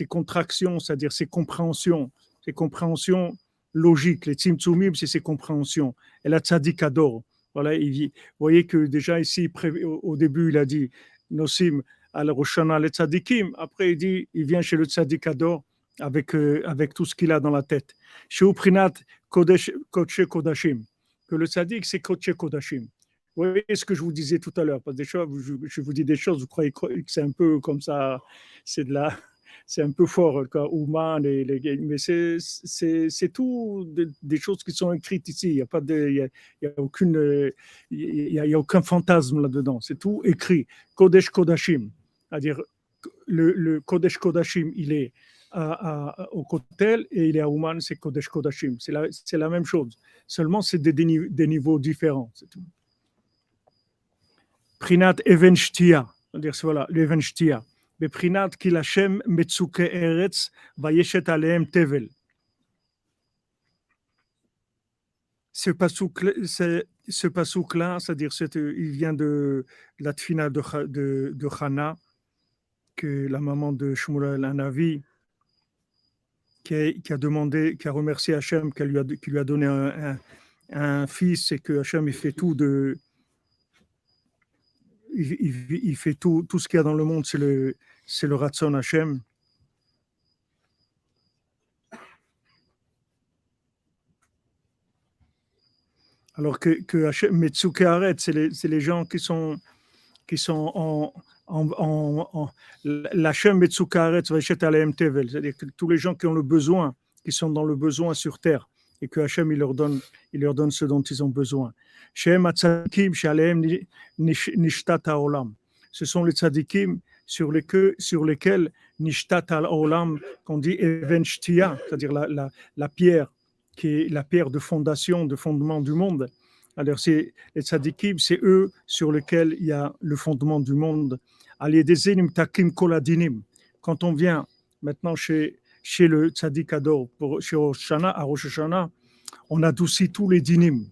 contractions, c'est-à-dire ses compréhensions, ses compréhensions logiques. Les tzimtzumim, c'est ses compréhensions. Et la tzadik adore. Voilà, il, vous voyez que déjà ici, au début, il a dit Nosim al Roshana le tzadikim. Après, il dit, il vient chez le tzadik adore avec, euh, avec tout ce qu'il a dans la tête. Chez Uprinat Kodesh, Kodashim, que le sadique, c'est Kodesh Kodashim. Vous voyez ce que je vous disais tout à l'heure, parce que je, vous dis des choses, vous croyez que c'est un peu comme ça, c'est de la, c'est un peu fort, quoi, Ouman, les, les, mais c'est, tout des, choses qui sont écrites ici. Il n'y a a, y a aucun fantasme là-dedans. C'est tout écrit. Kodesh Kodashim, c'est-à-dire le, le Kodesh Kodashim, il est à, à, au Kotel et il est à Ouman, c'est Kodesh Kodashim. C'est la, c'est la même chose. Seulement, c'est des, des, niveaux différents. C'est tout. Prinat Evenshtia, c'est-à-dire voilà, l'Evenshtia. Beprinat Kilachem Metsuke Eretz Vayeshet Aleem Tevel. Ce pasouk-là, c'est-à-dire il vient de la tfina de, de, de Hana, que la maman de Shmuel Anavi, qui a, demandé, qui a remercié Hachem, qui lui a, donné un, fils et que Hachem il fait tout de, il, fait tout, tout ce qu'il y a dans le monde, c'est le, c'est le Ratson Hachem. Alors que, que Hachem, Metsuke c'est les, les gens qui sont, qui sont en, en, en, en l'Hachem Metsukaret Tevel, c'est-à-dire que tous les gens qui ont le besoin, qui sont dans le besoin sur terre, et que Hachem il leur donne, il leur donne ce dont ils ont besoin. Ce sont les tzadikim sur, lesquels, Nishtat al-Olam, qu'on dit c'est-à-dire la, la, la pierre, qui est la pierre de fondation, de fondement du monde. Alors, c'est les tzadikim, c'est eux sur lesquels il y a le fondement du monde. Quand on vient maintenant chez, chez le tzadik Ador, pour, chez Rosh à Rosh Hashanah, on adoucit tous les dinim.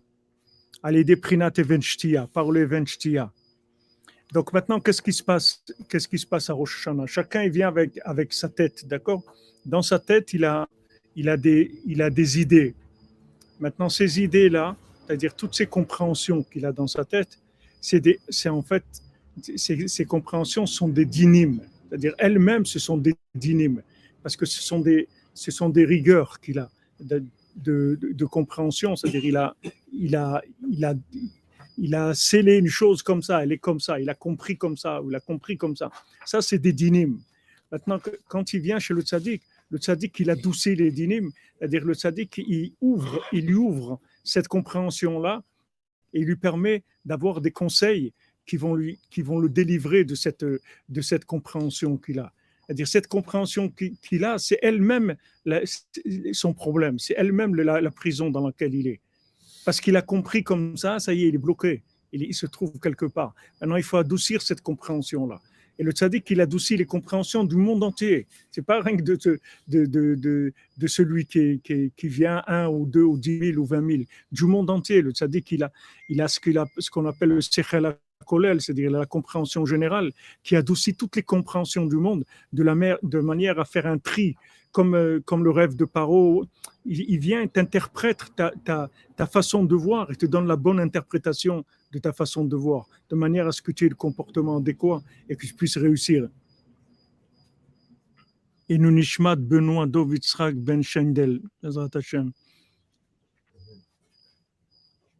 Des prinat et par le venshtia. Donc maintenant, qu'est-ce qui se passe Qu'est-ce qui se passe à Rosh Hashanah? Chacun il vient avec, avec sa tête, d'accord? Dans sa tête, il a, il, a des, il a des idées. Maintenant, ces idées-là, c'est-à-dire toutes ces compréhensions qu'il a dans sa tête, c'est en fait, ces, compréhensions sont des dynimes, c'est-à-dire elles-mêmes, ce sont des dynimes, parce que ce sont des, ce sont des rigueurs qu'il a. de, de, compréhension, c'est-à-dire il a, il, a, il, a, il a scellé une chose comme ça, elle est comme ça, il a compris comme ça, ou il a compris comme ça. Ça, c'est des dynimes. Maintenant, quand il vient chez le tzaddik, le tzaddik, il adoucit les dynimes, c'est-à-dire le tzaddik, il ouvre, il lui ouvre cette compréhension-là et il lui permet d'avoir des conseils qui vont, lui, qui vont le délivrer de cette, de cette compréhension qu'il a. C'est-à-dire cette compréhension qu'il a, c'est elle-même son problème, c'est elle-même la, prison dans laquelle il est. Parce qu'il a compris comme ça, ça y est, il est bloqué, il, se trouve quelque part. Maintenant, il faut adoucir cette compréhension-là. Et le tzaddik, il adoucit les compréhensions du monde entier. C'est pas rien que de, de, de, de, celui qui, qui, qui, vient un ou deux ou dix mille ou vingt mille, du monde entier. Le tzaddik, il a, il a ce qu'on ce qu'on appelle le sechel c'est-à-dire la compréhension générale, qui adoucit toutes les compréhensions du monde de, la mer, de manière à faire un tri, comme, euh, comme le rêve de Paro. Il, vient, t'interprète ta, ta, ta façon de voir et te donne la bonne interprétation de ta façon de voir, de manière à ce que tu aies le comportement adéquat et que tu puisses réussir. Et nous nishmat Benoît Dovitzrak Ben Shendel,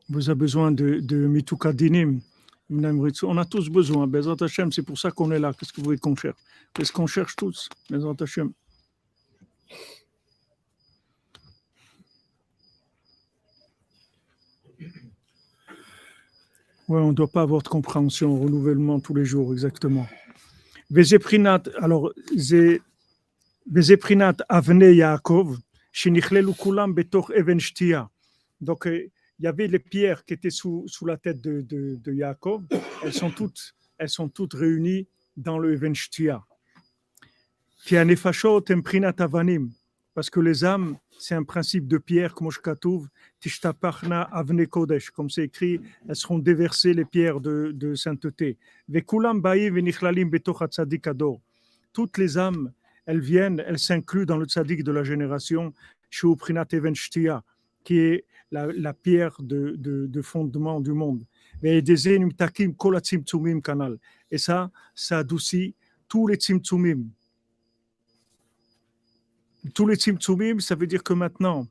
vous avez besoin de, de Mitukadinim. On a tous besoin. Bezrat Hashem, c'est pour ça qu'on est là. Qu'est-ce que vous voulez qu'on cherche? Qu'est-ce qu'on cherche tous Bezrat Hashem? Oui, on ne doit pas avoir de compréhension, renouvellement tous les jours, exactement. Vezeprinat, alors, Vezeprinat Avne Yaakov, Shenichlelu Kulam Betoch Even Donc, euh, il y avait les pierres qui étaient sous, sous la tête de, de, de Yaakov. Elles sont toutes, elles sont toutes réunies dans le Even Shtia. Qui a Nefashot Emprinat Avanim parce que les âmes, c'est un principe de pierre, comme avne kodesh, comme c'est écrit, elles seront déversées les pierres de, de sainteté. Toutes les âmes, elles viennent, elles s'incluent dans le tzaddik de la génération, qui est la, pierre de, de, de, fondement du monde. Et ça, ça adoucit tous les tzimtzumim, tous les tzimtzumim, ça veut dire que maintenant,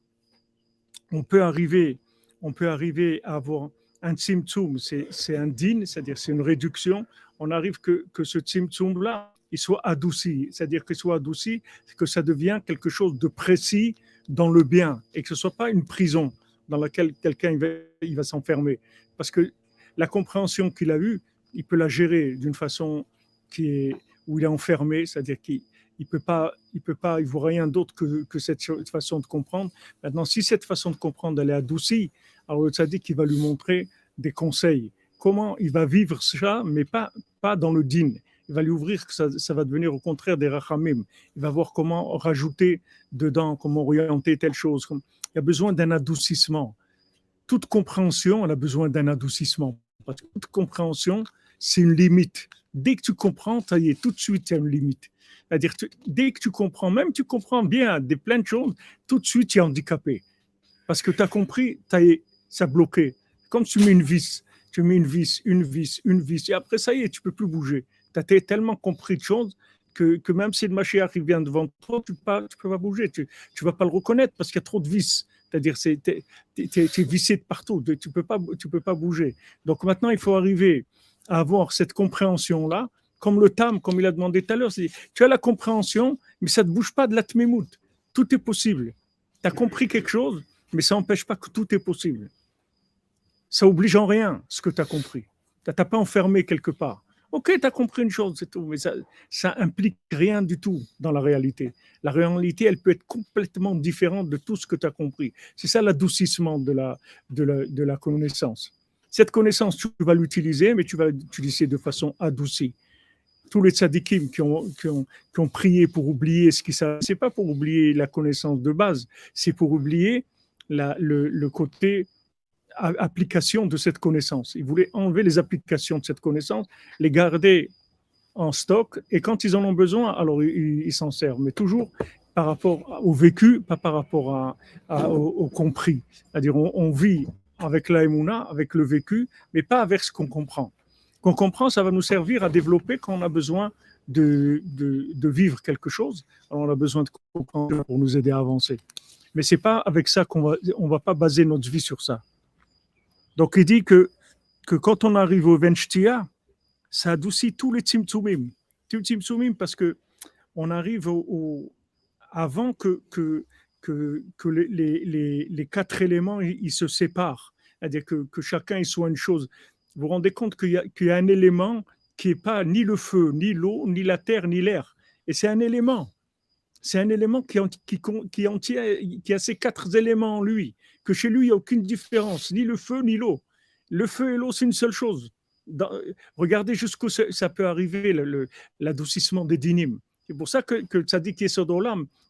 on peut arriver, on peut arriver à avoir un tzimtzum, c'est un din, c'est-à-dire c'est une réduction. On arrive que, que ce tzimtzum-là, il soit adouci, c'est-à-dire qu'il soit adouci, que ça devient quelque chose de précis dans le bien et que ce ne soit pas une prison dans laquelle quelqu'un va, il va s'enfermer. Parce que la compréhension qu'il a eue, il peut la gérer d'une façon qui est, où il est enfermé, c'est-à-dire qu'il il peut pas, il peut pas, il voit rien d'autre que, que, cette façon de comprendre. Maintenant, si cette façon de comprendre elle est adoucie, alors le tzaddik il va lui montrer des conseils. Comment il va vivre ça, mais pas, pas dans le din. Il va lui ouvrir que ça, ça va devenir au contraire des rachamim. Il va voir comment rajouter dedans, comment orienter telle chose. Il y a besoin d'un adoucissement. Toute compréhension, elle a besoin d'un adoucissement. Toute compréhension, c'est une limite. Dès que tu comprends, ça y est, tout de suite, il y a une limite. C'est-à-dire, dès que tu comprends, même tu comprends bien des plein de choses, tout de suite tu es handicapé. Parce que tu as compris, ça a bloqué. Comme tu mets une vis, tu mets une vis, une vis, une vis, et après ça y est, tu peux plus bouger. Tu as tellement compris de choses que, que même si le machin arrive bien devant toi, tu ne peux, pas bouger. Tu ne vas pas le reconnaître parce qu'il y a trop de vis. C'est-à-dire, tu es, vissé de partout. Tu ne peux, pas, tu peux pas bouger. Donc maintenant, il faut arriver à avoir cette compréhension-là comme le tam, comme il a demandé tout à l'heure. Tu as la compréhension, mais ça ne bouge pas de la tmimout. Tout est possible. Tu as compris quelque chose, mais ça n'empêche pas que tout est possible. Ça oblige en rien ce que tu as compris. Tu n'as pas enfermé quelque part. Ok, tu as compris une chose, c'est tout, mais ça, ça rien du tout dans la réalité. La réalité, elle peut être complètement différente de tout ce que tu as compris. C'est ça l'adoucissement de la, de, la, de la connaissance. Cette connaissance, tu vas l'utiliser, mais tu vas l'utiliser de façon adoucie tous les tzadikim qui ont, qui, ont, prié pour oublier ce qui ça, c'est pas pour oublier la connaissance de base, c'est pour oublier le, côté application de cette connaissance. Ils voulaient enlever les applications de cette connaissance, les garder en stock, et quand ils en ont besoin, alors ils s'en servent, mais toujours par rapport au vécu, pas par rapport à, au, compris. C'est-à-dire, on, vit avec l'aïmouna, avec le vécu, mais pas avec ce qu'on comprend qu'on comprend, ça va nous servir à développer quand on a besoin de, de, de vivre quelque chose. Alors on a besoin de comprendre pour nous aider à avancer. Mais c'est pas avec ça qu'on va, on va pas baser notre vie sur ça. Donc il dit que, que quand on arrive au Venchtia, ça adoucit tous les Tzimtzumim. Tzimtzumim parce que on arrive au, avant que, que, que, les, les, quatre éléments ils, se séparent. C'est-à-dire que, que, chacun il soit une chose. Vous vous rendez compte qu'il y, y, a un élément qui n'est pas ni le feu, ni l'eau, ni la terre, ni l'air. Et c'est un élément. C'est un élément qui, qui, qui, a ces quatre éléments en lui, que chez lui, il n'y a aucune différence, ni le feu, ni l'eau. Le feu et l'eau, c'est une seule chose. regardez jusqu'où ça, peut arriver, l'adoucissement des dynimes. C'est pour ça que, que le tzaddik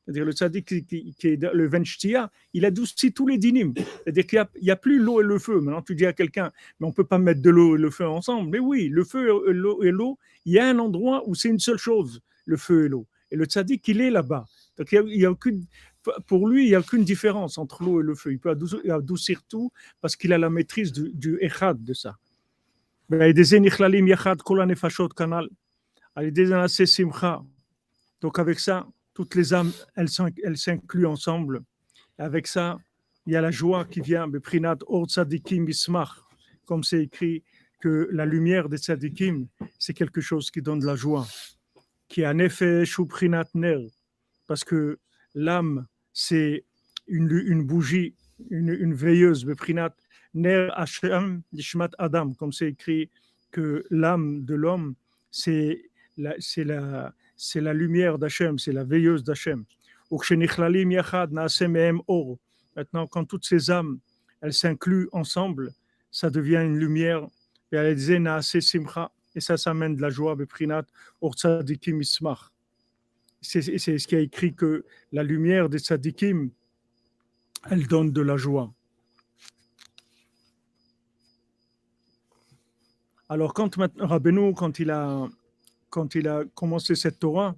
c'est-à-dire le tzaddik qui, est le Venchtia, il adoucit tous les dynimes. C'est-à-dire qu'il n'y a, plus l'eau et le feu. Maintenant, tu dis à quelqu'un, mais on ne peut pas mettre de l'eau et le feu ensemble. Mais oui, le feu et l'eau, il y a un endroit où c'est une seule chose, le feu et l'eau. Et le tzaddik, il est là-bas. Donc, il y a, aucune, pour lui, il n'y a aucune différence entre l'eau et le feu. Il peut adoucir, tout parce qu'il a la maîtrise du, du echad de ça. Donc avec ça, toutes les âmes, elles s'incluent ensemble. avec ça, il y a la joie qui vient, comme c'est écrit que la lumière des tzadikim, c'est quelque chose qui donne de la joie. Qui est un effet ner, parce que l'âme, c'est une, bougie, une, une veilleuse, beprinat ner Hashem Adam, comme c'est écrit que l'âme de l'homme, c'est la, la, la lumière d'Hachem, c'est la veilleuse d'Hachem. Maintenant, quand toutes ces âmes, elles s'incluent ensemble, ça devient une lumière. Et ça, ça amène de la joie. C'est ce qui a écrit que la lumière des tzadikim, elle donne de la joie. Alors, quand Rabbeinu, quand il a quand il a commencé cette Torah,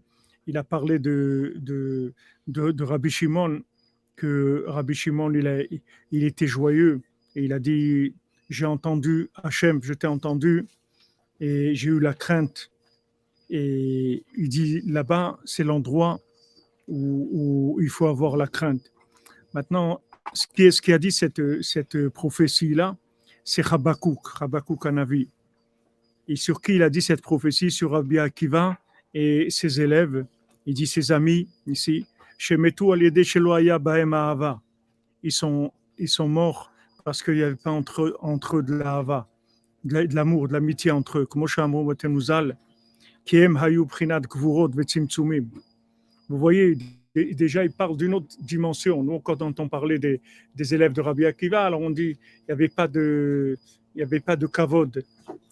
il a parlé de, de, de, Rabbi Shimon, que Rabbi Shimon, il, il était joyeux et il a dit J'ai entendu Hachem, je t'ai entendu et j'ai eu la crainte. Et il dit Là-bas, c'est l'endroit où, il faut avoir la crainte. Maintenant, ce qui, ce qui a dit cette, prophétie-là, c'est Habakkuk, Habakkuk Anavi et sur qui il a dit cette prophétie? Sur Rabbi Akiva et ses élèves. Il dit ses amis ici, ils sont, ils sont morts parce qu'il n'y avait pas entre eux, entre de l'ava, de l'amour, de l'amitié entre eux. Vous voyez, déjà, il parle d'une autre dimension. Nous, quand on parlait des, des élèves de Rabbi Akiva, alors on dit il n'y avait pas de, il n'y avait pas de kavod,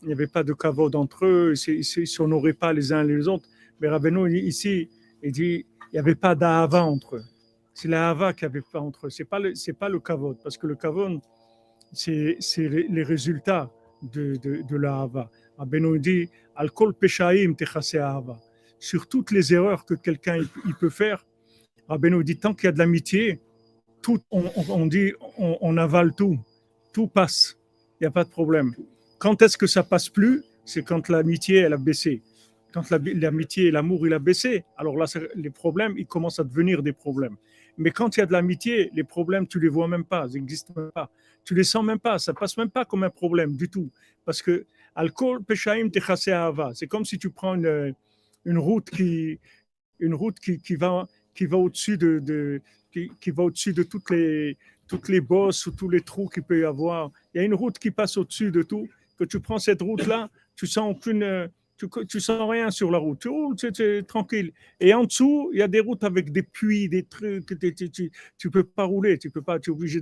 il n'y avait pas de kavod entre eux, ils ne s'honoraient pas les uns les autres. Mais Rabbeinu, ici, il dit il n'y avait pas d'ahava entre eux. C'est l'ahava qu'il n'y avait pas entre eux. Ce n'est pas, le, pas le kavod, parce que le kavod, c'est les, résultats de, de, de l'ahava. Rabbeinu dit Al-kol peshaim. Sur toutes les erreurs que quelqu'un il, peut faire, Rabbeinu dit tant qu'il y a de l'amitié, tout, on, dit on, on avale tout, tout passe il n'y a pas de problème. Quand est-ce que ça passe plus? C'est quand l'amitié, elle a baissé. Quand l'amitié et l'amour, il a baissé, alors là, les problèmes, ils commencent à devenir des problèmes. Mais quand il y a de l'amitié, les problèmes, tu les vois même pas, ils n'existent pas. Tu les sens même pas, ça passe même pas comme un problème du tout. Parce que alcool, peshaim, ava. C'est comme si tu prends une, une route qui, une route qui, qui va, qui va au-dessus de, de qui, qui, va au-dessus de toutes les, toutes les bosses ou tous les trous qu'il peut y avoir. Il y a une route qui passe au-dessus de tout. Que tu prends cette route-là, tu sens aucune, tu, tu, sens rien sur la route. Tu roules, tranquille. Et en dessous, il y a des routes avec des puits, des trucs. Tu, tu, tu peux pas rouler. Tu peux pas. Tu es obligé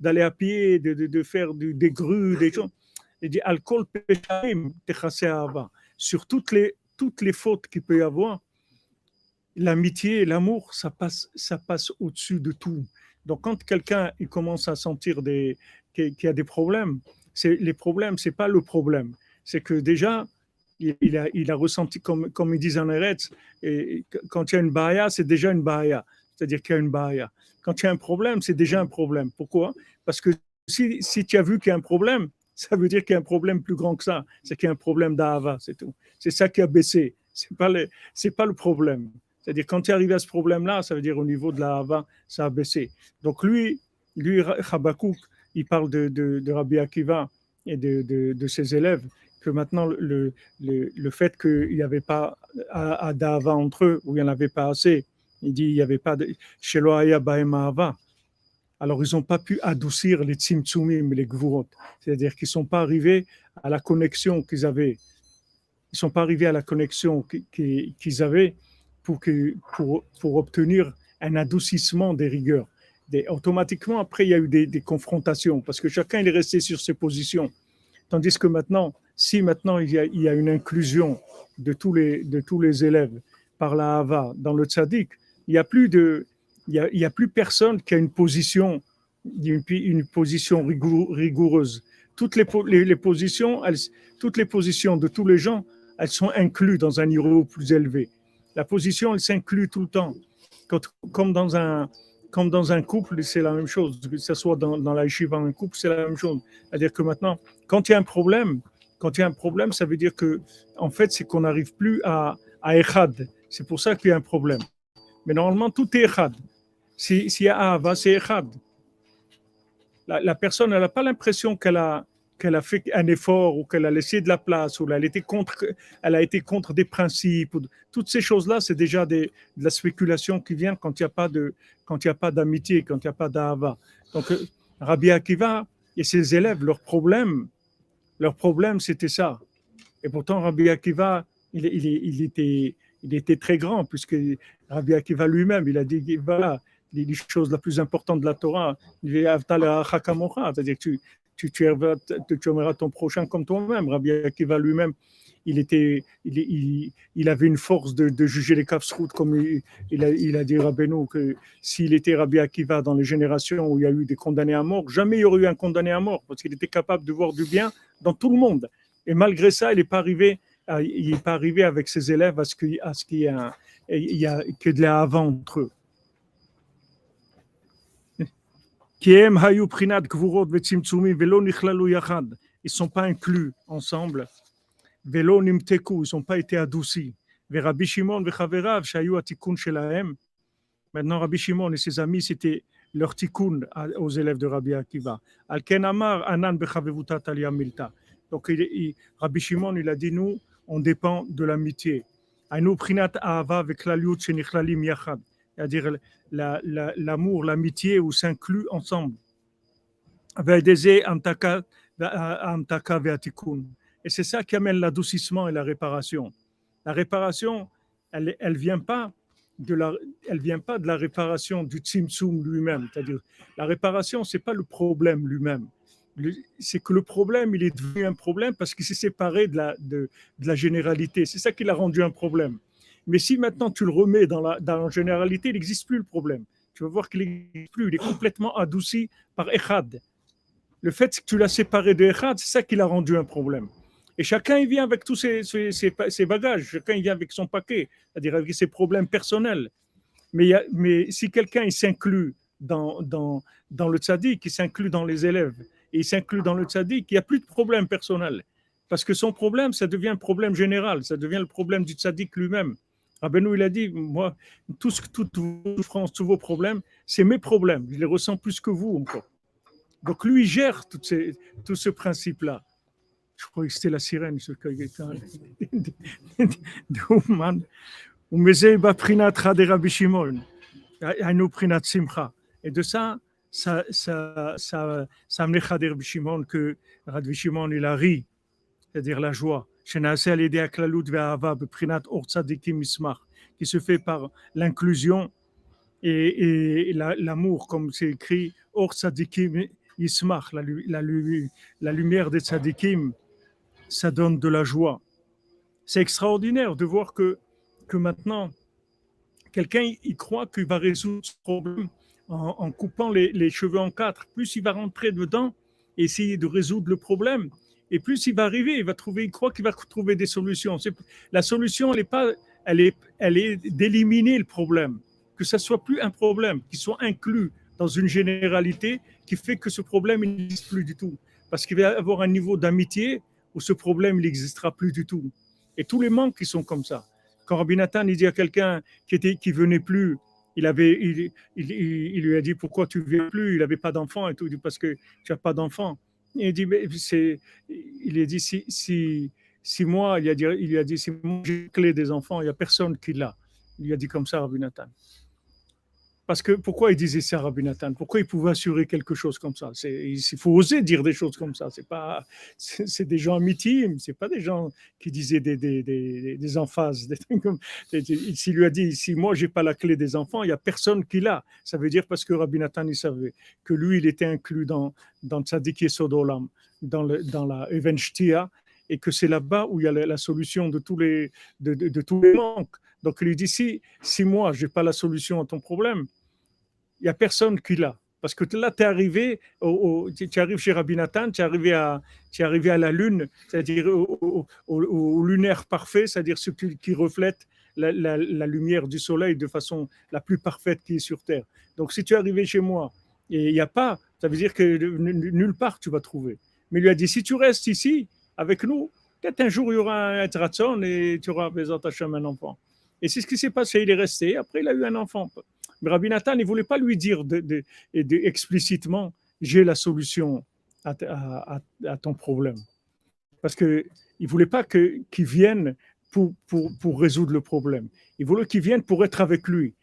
d'aller à pied, de, de, faire des grues, des choses. Il dit alcool Sur toutes les toutes les fautes qu'il peut y avoir, l'amitié l'amour, ça passe, ça passe au-dessus de tout. Donc, quand quelqu'un commence à sentir qu'il y a des problèmes, les problèmes, c'est pas le problème. C'est que déjà, il, a, ressenti, comme, comme ils disent en Eretz, et quand il y a une baïa, c'est déjà une baïa. C'est-à-dire qu'il y a une baïa. Quand il y a un problème, c'est déjà un problème. Pourquoi? Parce que si, tu as vu qu'il y a un problème, ça veut dire qu'il y a un problème plus grand que ça. C'est qu'il y a un problème d'Ava, c'est tout. C'est ça qui a baissé. Le, c'est pas le problème. C'est-à-dire, quand tu es arrivé à ce problème-là, ça veut dire au niveau de la Hava, ça a baissé. Donc, lui, lui, il parle de, de, Rabbi Akiva et de, ses élèves, que maintenant, le, le, le fait qu'il n'y avait pas à, d'Ava entre eux, où il n'y en avait pas assez, il dit il n'y avait pas de. Alors, ils n'ont pas pu adoucir les tzimtzumim, les gvurot. C'est-à-dire qu'ils ne sont pas arrivés à la connexion qu'ils avaient. Ils ne sont pas arrivés à la connexion qu'ils avaient pour, que, pour, pour obtenir un adoucissement des rigueurs. Des, automatiquement, après, il y a eu des, des, confrontations parce que chacun il est resté sur ses positions. Tandis que maintenant, si maintenant il y a, une inclusion de tous, les, élèves par la Hava dans le tzaddik, il n'y a, plus y a, plus personne qui a une position, une, position rigoureuse. Toutes les, positions, toutes les positions de tous les gens, elles sont incluses dans un niveau plus élevé. La position, elle s'inclut tout le temps. comme, dans un, comme dans un couple, c'est la même chose. Que ce soit dans, dans la yeshiva, un couple, c'est la même chose. C'est-à-dire que maintenant, quand il y a un problème, quand il y a un problème, ça veut dire que, en fait, c'est qu'on n'arrive plus à, à Echad. C'est pour ça qu'il y a un problème. Mais normalement, tout est Echad. S'il y a Ava, c'est Echad. La, personne, elle n'a pas l'impression qu'elle a, qu'elle a fait un effort ou qu'elle a laissé de la place ou elle été contre, elle a été contre des principes. Toutes ces choses-là, c'est déjà de la spéculation qui vient quand il n'y a pas d'amitié, quand il n'y a pas d'ava. Donc, euh, Rabbi Akiva et ses élèves, leur problème, leur problème, c'était ça. Et pourtant, Rabbi Akiva, il, était, très grand, puisque Rabbi Akiva lui-même, il a dit, voilà, les choses la plus importante de la Torah, c'est-à-dire tu, tu, tu, aimeras ton prochain comme toi-même. Rabbi Akiva lui-même, il, était, il, avait une force de, juger les routes comme il, a, il a dit Rabbeinu que s'il était Rabbi Akiva dans les générations où il y a eu des condamnés à mort, jamais il y aurait eu un condamné à mort parce qu'il était capable de voir du bien dans tout le monde. Et malgré ça, il n'est pas arrivé, il est pas arrivé avec ses élèves à ce qu'il y a que de la avant entre eux. Ils ne sont pas inclus ensemble. Ils n'ont pas été adoucis. Maintenant, Rabbi Shimon et ses amis, c'était leur tikkun aux élèves de Rabbi Akiva. Donc, Rabbi Shimon, il a dit, nous, on dépend de l'amitié. C'est-à-dire l'amour, l'amitié où s'inclut ensemble. Et c'est ça qui amène l'adoucissement et la réparation. La réparation, elle ne vient pas de la, réparation du tzimtzum lui-même. C'est-à-dire, la réparation, c'est pas le problème lui-même. C'est que le problème, il est devenu un problème parce qu'il s'est séparé de la, de, de la généralité. C'est ça qui l'a rendu un problème. Mais si maintenant tu le remets dans la, dans la généralité, il n'existe plus le problème. Tu vas voir qu'il n'existe plus. Il est complètement adouci par Echad. Le fait que tu l'as séparé de Echad, c'est ça qui l'a rendu un problème. Et chacun, il vient avec tous ses, ses, bagages. Chacun, il vient avec son paquet, c'est-à-dire avec ses problèmes personnels. Mais, mais si quelqu'un, il s'inclut dans, dans, dans le tzaddik, il s'inclut dans les élèves, et il s'inclut dans le tzaddik, il n'y a plus de problème personnel. Parce que son problème, ça devient un problème général, ça devient le problème du tzaddik lui-même. Rabbeinu, il a dit, moi, tout ce, toute vos souffrances, tous vos problèmes, c'est mes problèmes. Je les ressens plus que vous encore. Donc lui, il gère tout, ces, tout ce principe-là. Je crois que c'était la sirène, ce Et de ça, ça, ça, ça, ça Shimon que Rabbi Shimon, il a ri, c'est-à-dire la joie. Qui se fait par l'inclusion et, et l'amour, comme c'est écrit, Or Tzadikim Yismach, la, la, la lumière des Tzadikim, ça donne de la joie. C'est extraordinaire de voir que, que maintenant, quelqu'un il croit qu'il va résoudre ce problème en, coupant les, les, cheveux en quatre. Plus il va rentrer dedans, et essayer de résoudre le problème, et plus il va arriver, il va trouver, il croit qu'il va trouver des solutions. La solution, elle est pas, elle est, elle est d'éliminer le problème, que ça soit plus un problème, qu'il soit inclus dans une généralité qui fait que ce problème n'existe plus du tout, parce qu'il va avoir un niveau d'amitié où ce problème n'existera plus du tout. Et tous les manques qui sont comme ça. Quand Rabbi Nathan il dit à quelqu'un qui était qui venait plus, il avait, il, il, lui a dit pourquoi tu viens plus, il n'avait pas d'enfant et tout, il dit parce que tu n'as pas d'enfant. Il dit mais c'est, il a dit si si si moi, il a dit, il a dit si moi j'ai clé des enfants, il n'y a personne qui l'a. Il a dit comme ça Rabbi Nathan. Parce que pourquoi il disait ça, Rabbi Nathan? Pourquoi il pouvait assurer quelque chose comme ça? Il faut oser dire des choses comme ça. C'est pas, c'est des gens ce c'est pas des gens qui disaient des, des, des, des emphases. S'il lui a dit, si moi j'ai pas la clé des enfants, il y a personne qui l'a. Ça veut dire parce que Rabbi Nathan il savait que lui il était inclus dans dans Sodolam, dans le, dans la Evenshtia, et que c'est là-bas où il y a la, solution de tous les de, de tous les manques. Donc il lui dit si, si moi, je n'ai pas la solution à ton problème, il n'y a personne qui l'a. Parce que là, tu es arrivé, au, tu arrives chez Rabbi Nathan, tu es arrivé à, tu arrivé à la lune, c'est-à-dire au, lunaire parfait, c'est-à-dire ce qui, reflète la, lumière du soleil de façon la plus parfaite qui est sur Terre. Donc si tu es arrivé chez moi et il n'y a pas, ça veut dire que nulle part tu vas trouver. Mais il lui a dit, si tu restes ici avec nous, peut-être un jour il y aura un tratson et tu auras besoin de un enfant. Et c'est ce qui s'est passé. Il est resté. Après, il a eu un enfant. Mais Rabbi Nathan, ne voulait pas lui dire explicitement j'ai la solution à, ton problème. Parce qu'il ne voulait pas qu'il vienne pour, pour, résoudre le problème. Il voulait qu'il vienne pour être avec lui.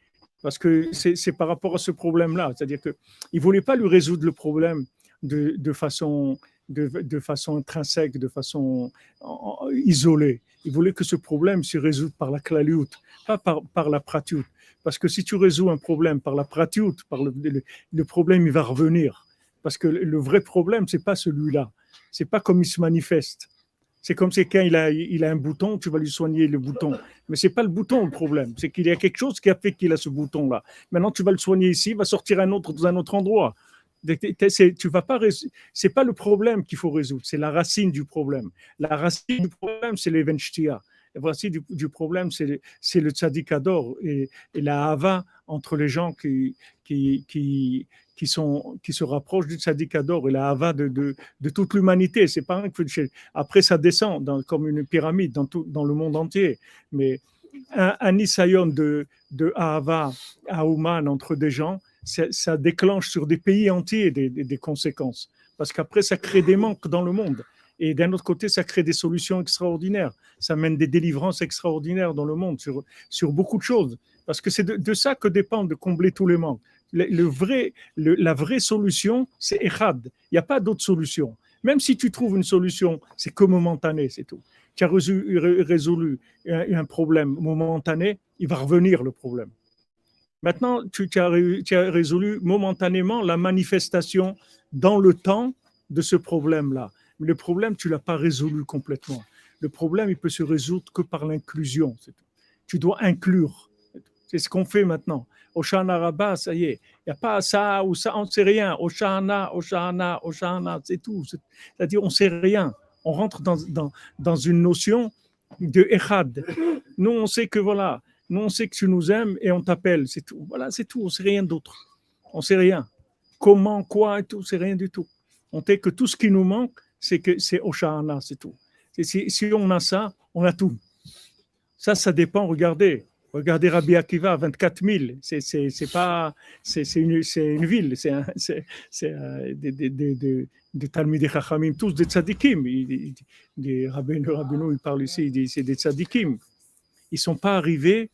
Parce que c'est par rapport à ce problème-là. C'est-à-dire qu'il ne voulait pas lui résoudre le problème de façon de, façon intrinsèque, de façon isolée. Il voulait que ce problème se résout par la klaliout, pas par, par la pratiout. Parce que si tu résous un problème par la pratiout, par le, le, problème, il va revenir. Parce que le vrai problème, c'est pas celui-là. C'est pas comme il se manifeste. C'est comme si quand il a, il a un bouton, tu vas lui soigner le bouton. Mais c'est pas le bouton le problème. C'est qu'il y a quelque chose qui a fait qu'il a ce bouton-là. Maintenant, tu vas le soigner ici, il va sortir un autre dans un autre endroit. Tu vas pas, c'est pas le problème qu'il faut résoudre, c'est la racine du problème. La racine du problème, c'est l'evenshtia. La racine du, problème, c'est le tzadikador et, et, la hava entre les gens qui, qui, qui, qui, sont, qui se rapprochent du tzadikador et la hava de, de, de toute l'humanité. C'est pas après ça descend comme une pyramide dans, tout, dans le monde entier, mais un, un de, de Ahava à Ouman entre des gens, ça déclenche sur des pays entiers des, conséquences. Parce qu'après, ça crée des manques dans le monde. Et d'un autre côté, ça crée des solutions extraordinaires. Ça mène des délivrances extraordinaires dans le monde sur, sur beaucoup de choses. Parce que c'est de, ça que dépend de combler tous les manques. Le, vrai, la vraie solution, c'est Echad. Il n'y a pas d'autre solution. Même si tu trouves une solution, c'est que momentané, c'est tout. Tu as résolu un problème momentané, il va revenir le problème. Maintenant, tu, as, résolu momentanément la manifestation dans le temps de ce problème-là. Mais le problème, tu ne l'as pas résolu complètement. Le problème, il peut se résoudre que par l'inclusion. Tu dois inclure. C'est ce qu'on fait maintenant. Oshana Rabba, ça y est. Il n'y a pas ça ou ça, on ne sait rien. Oshana, Oshana, Oshana, c'est tout. C'est-à-dire, on ne sait rien. On rentre dans, dans, dans une notion de Echad. Nous, on sait que voilà, nous, on sait que tu nous aimes et on t'appelle, c'est tout. Voilà, c'est tout, on sait rien d'autre. On sait rien. Comment, quoi et tout, c'est rien du tout. On sait que tout ce qui nous manque, c'est que c'est Oshana, c'est tout. Si, on a ça, on a tout. Ça, ça dépend. Regardez, regardez Rabbi Akiva, 24 000. C'est, pas, une, une ville. C'est, c'est, c'est euh, des, des, des, des Talmudé Chachamim, tous des tzadikim. Des rabbins, rabbins, il parle ici, c'est des tzadikim ils ne sont pas arrivés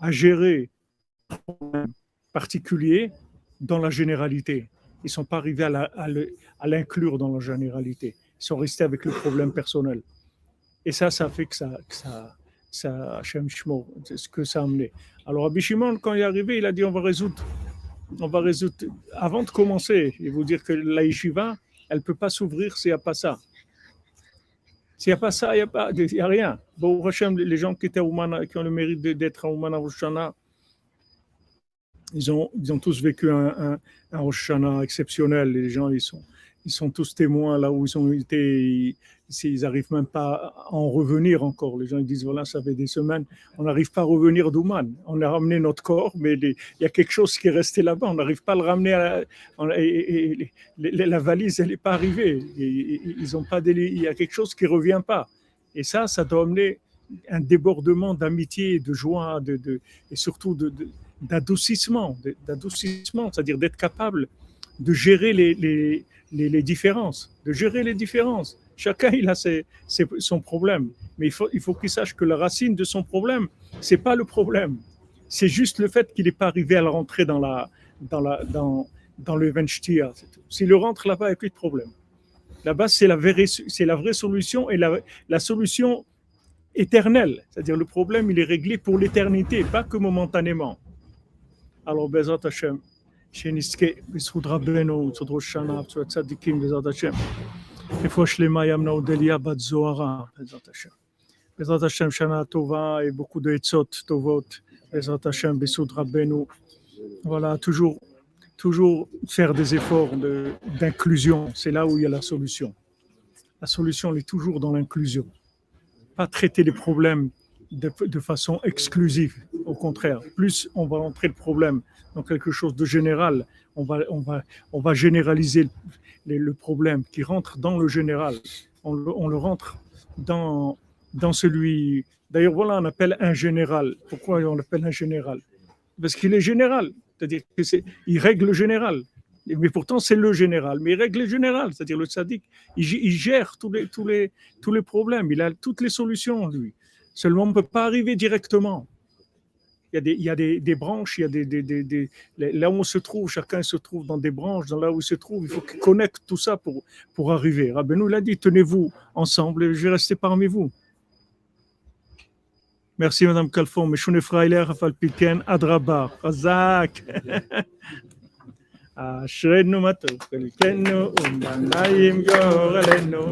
à gérer un problème particulier dans la généralité. Ils ne sont pas arrivés à l'inclure dans la généralité. Ils sont restés avec le problème personnel. Et ça, ça fait que ça, que ça, ça c'est ce que ça a amené. Alors, Rabbi Shimon, quand il est arrivé, il a dit on va résoudre, on va résoudre. Avant de commencer, et vous dire que la yeshiva, elle peut pas s'ouvrir s'il n'y a pas ça. S'il n'y a pas ça, il n'y a, rien. Bon, les gens qui, étaient qui ont le mérite d'être à Oumana Roshana, ils ont, ils ont tous vécu un, un, un exceptionnel. Les gens, ils sont, ils sont tous témoins là où ils ont été. Ils n'arrivent même pas à en revenir encore. Les gens ils disent voilà, ça fait des semaines, on n'arrive pas à revenir d'Ouman. On a ramené notre corps, mais il y a quelque chose qui est resté là-bas. On n'arrive pas à le ramener. La, valise, elle n'est pas arrivée. ils ont pas il y a quelque chose qui ne revient pas. Et ça, ça doit amener un débordement d'amitié, de joie, de, et surtout de- d'adoucissement, d'adoucissement, c'est-à-dire d'être capable de gérer les, les, différences, de gérer les différences. Chacun, il a ses, ses- son problème, mais il faut, il faut qu'il sache que la racine de son problème, c'est pas le problème, c'est juste le fait qu'il n'est pas arrivé à le rentrer dans, la, dans, la, dans, dans le Venchtia. S'il le rentre là-bas, il n'y a plus de problème. Là-bas, c'est la, vraie, la vraie solution et la, la solution éternelle. C'est-à-dire le problème, il est réglé pour l'éternité, pas que momentanément. Alors, Bezat Hashem, שנזכה בזכות רבנו, בזכות ראש השנה, בזכות הצדיקים, בעזרת השם. רפואה שלמה ימנה אודליה בת זוהרה, בעזרת השם. בעזרת השם, שנה טובה et beaucoup d'עצות טובות, בעזרת השם, בזכות רבנו. Voilà, toujours, toujours faire des efforts de- d'inclusion, c'est là où il y a la solution. La solution, elle est toujours dans l'inclusion. Pas traiter les problèmes de, de façon exclusive. Au contraire, plus on va entrer le problème quelque chose de général, on va, on va, on va généraliser le, problème qui rentre dans le général. On le, rentre dans, dans celui. D'ailleurs, voilà, on appelle un général. Pourquoi on l'appelle un général? Parce qu'il est général. C'est-à-dire qu'il règle le général. Mais pourtant, c'est le général. Mais il règle le général. C'est-à-dire le sadique, il, il gère tous les, tous, les, tous les problèmes. Il a toutes les solutions, lui. Seulement, on ne peut pas arriver directement. Il y a des, il y a des, des branches, il y a des, des, là où on se trouve, chacun se trouve dans des branches, dans là où il se trouve, il faut qu'il connecte tout ça pour, pour arriver. Rabbeinu l'a dit, tenez-vous ensemble et je vais rester parmi vous. Merci Madame Calfon, Meshune Freiler, Rafal Piken, Adraba, Razak. אשרנו מה טוב חלקנו ובנאים גורלנו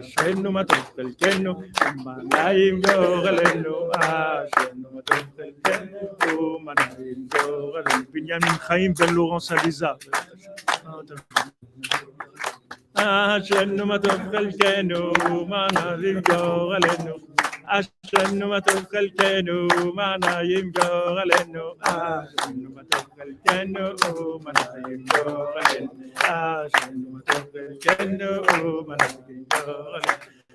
אשרנו מה טוב חלקנו ובנאים גורלנו אשרנו מה טוב חלקנו ובנאים גורלנו בנימין חיים בן לורנס עליזה אשרנו מה טוב חלקנו ובנאים גורלנו Hashem no matov chelkenu, manayim yor alenu. Hashem no matov chelkenu, manayim yor alenu. Hashem no matov chelkenu, manayim yor alenu.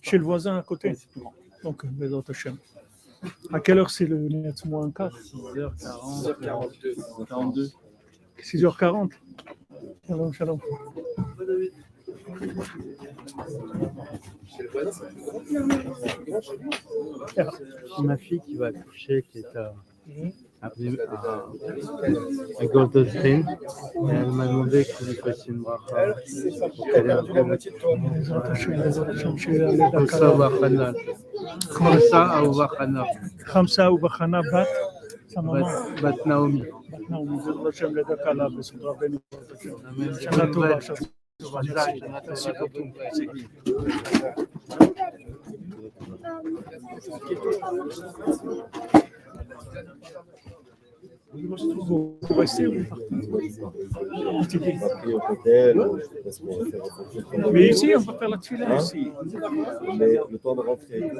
Chez le voisin à côté. Donc, Bezat Hashem. À quelle heure c'est le net moins 4 6h40, 42. 42. 6h40 Shalom, shalom. ma fille qui va accoucher, qui est à, قلت الحين آه، يعني ما نمضيك كويسين واخر خمسة وبخنا خمسة أو بخنا خمسة وبخنا بات. بات نومي بات نومي الله شمل لك على بسم ربنا شمل توبة شمل Mais ici, on va faire la tefila Hein ici. Mais le temps de rentrer.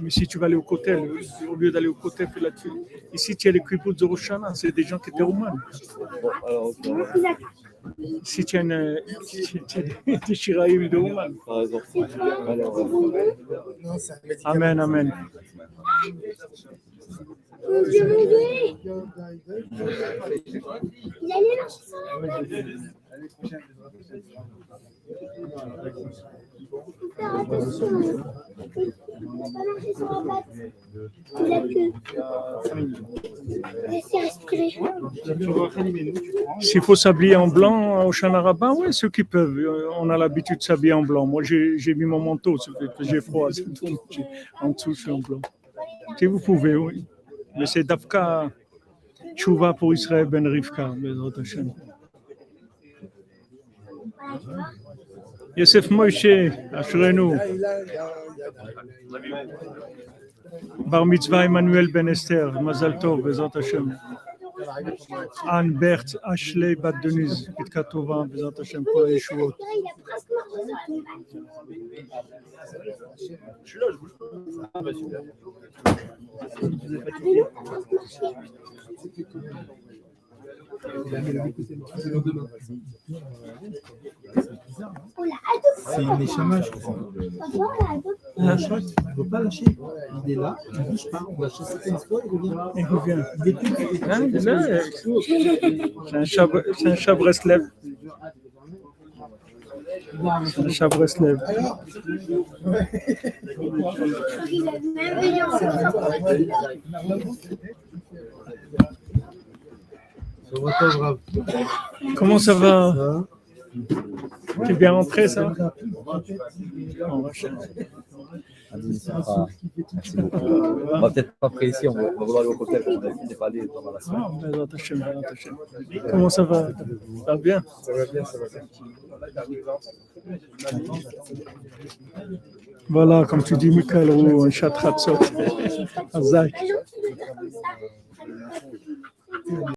Mais si tu vas aller au côté, au lieu d'aller au côté, faire la tefila. Ici, tu as les kibbutz de Rosh Hashanah, c'est des gens qui étaient roumains. Bon, alors, Sityan Tishiraim Douman. Amen, amen. Dieu m'aider. Il s'il faut s'habiller en blanc au oui, ceux qui peuvent. Euh, On a l'habitude de s'habiller en blanc. Moi, j'ai mis mon manteau, j'ai froid. En dessous, je suis en blanc. Si vous pouvez, oui. Mais c'est Dafka Tchouva pour Israël Ben Rivka, vois Yosef Moshe, Ashrenu. Bar mitzvah Emmanuel Ben Esther, Mazal Tov, Bezat Hashem. Anne Berthe, Ashley Bat Denise, Kitka Tova, Bezat Hashem, Kol Yeshuot. C'est une échama, je crois. L'a il ne faut pas lâcher. Il est là, il ne bouge pas. On va chasser une fois, il revient. Il revient. Il est tout. Hein, il est là, C'est un chat, c'est un chat Breslev. C'est un chat Breslev. Il a même venu en Sur votre brave. Comment ça va Ça, T'es bien rentré, ça On. Merci beaucoup. On va peut-être pas après ici, on va, on va vouloir aller au cocktail. On n'est pas allé pendant la semaine. Ah, Bezat Hashem. Comment ça va Ça va bien Ça va bien, ça va bien. Voilà, comme tu dis, Michael Roux, un chat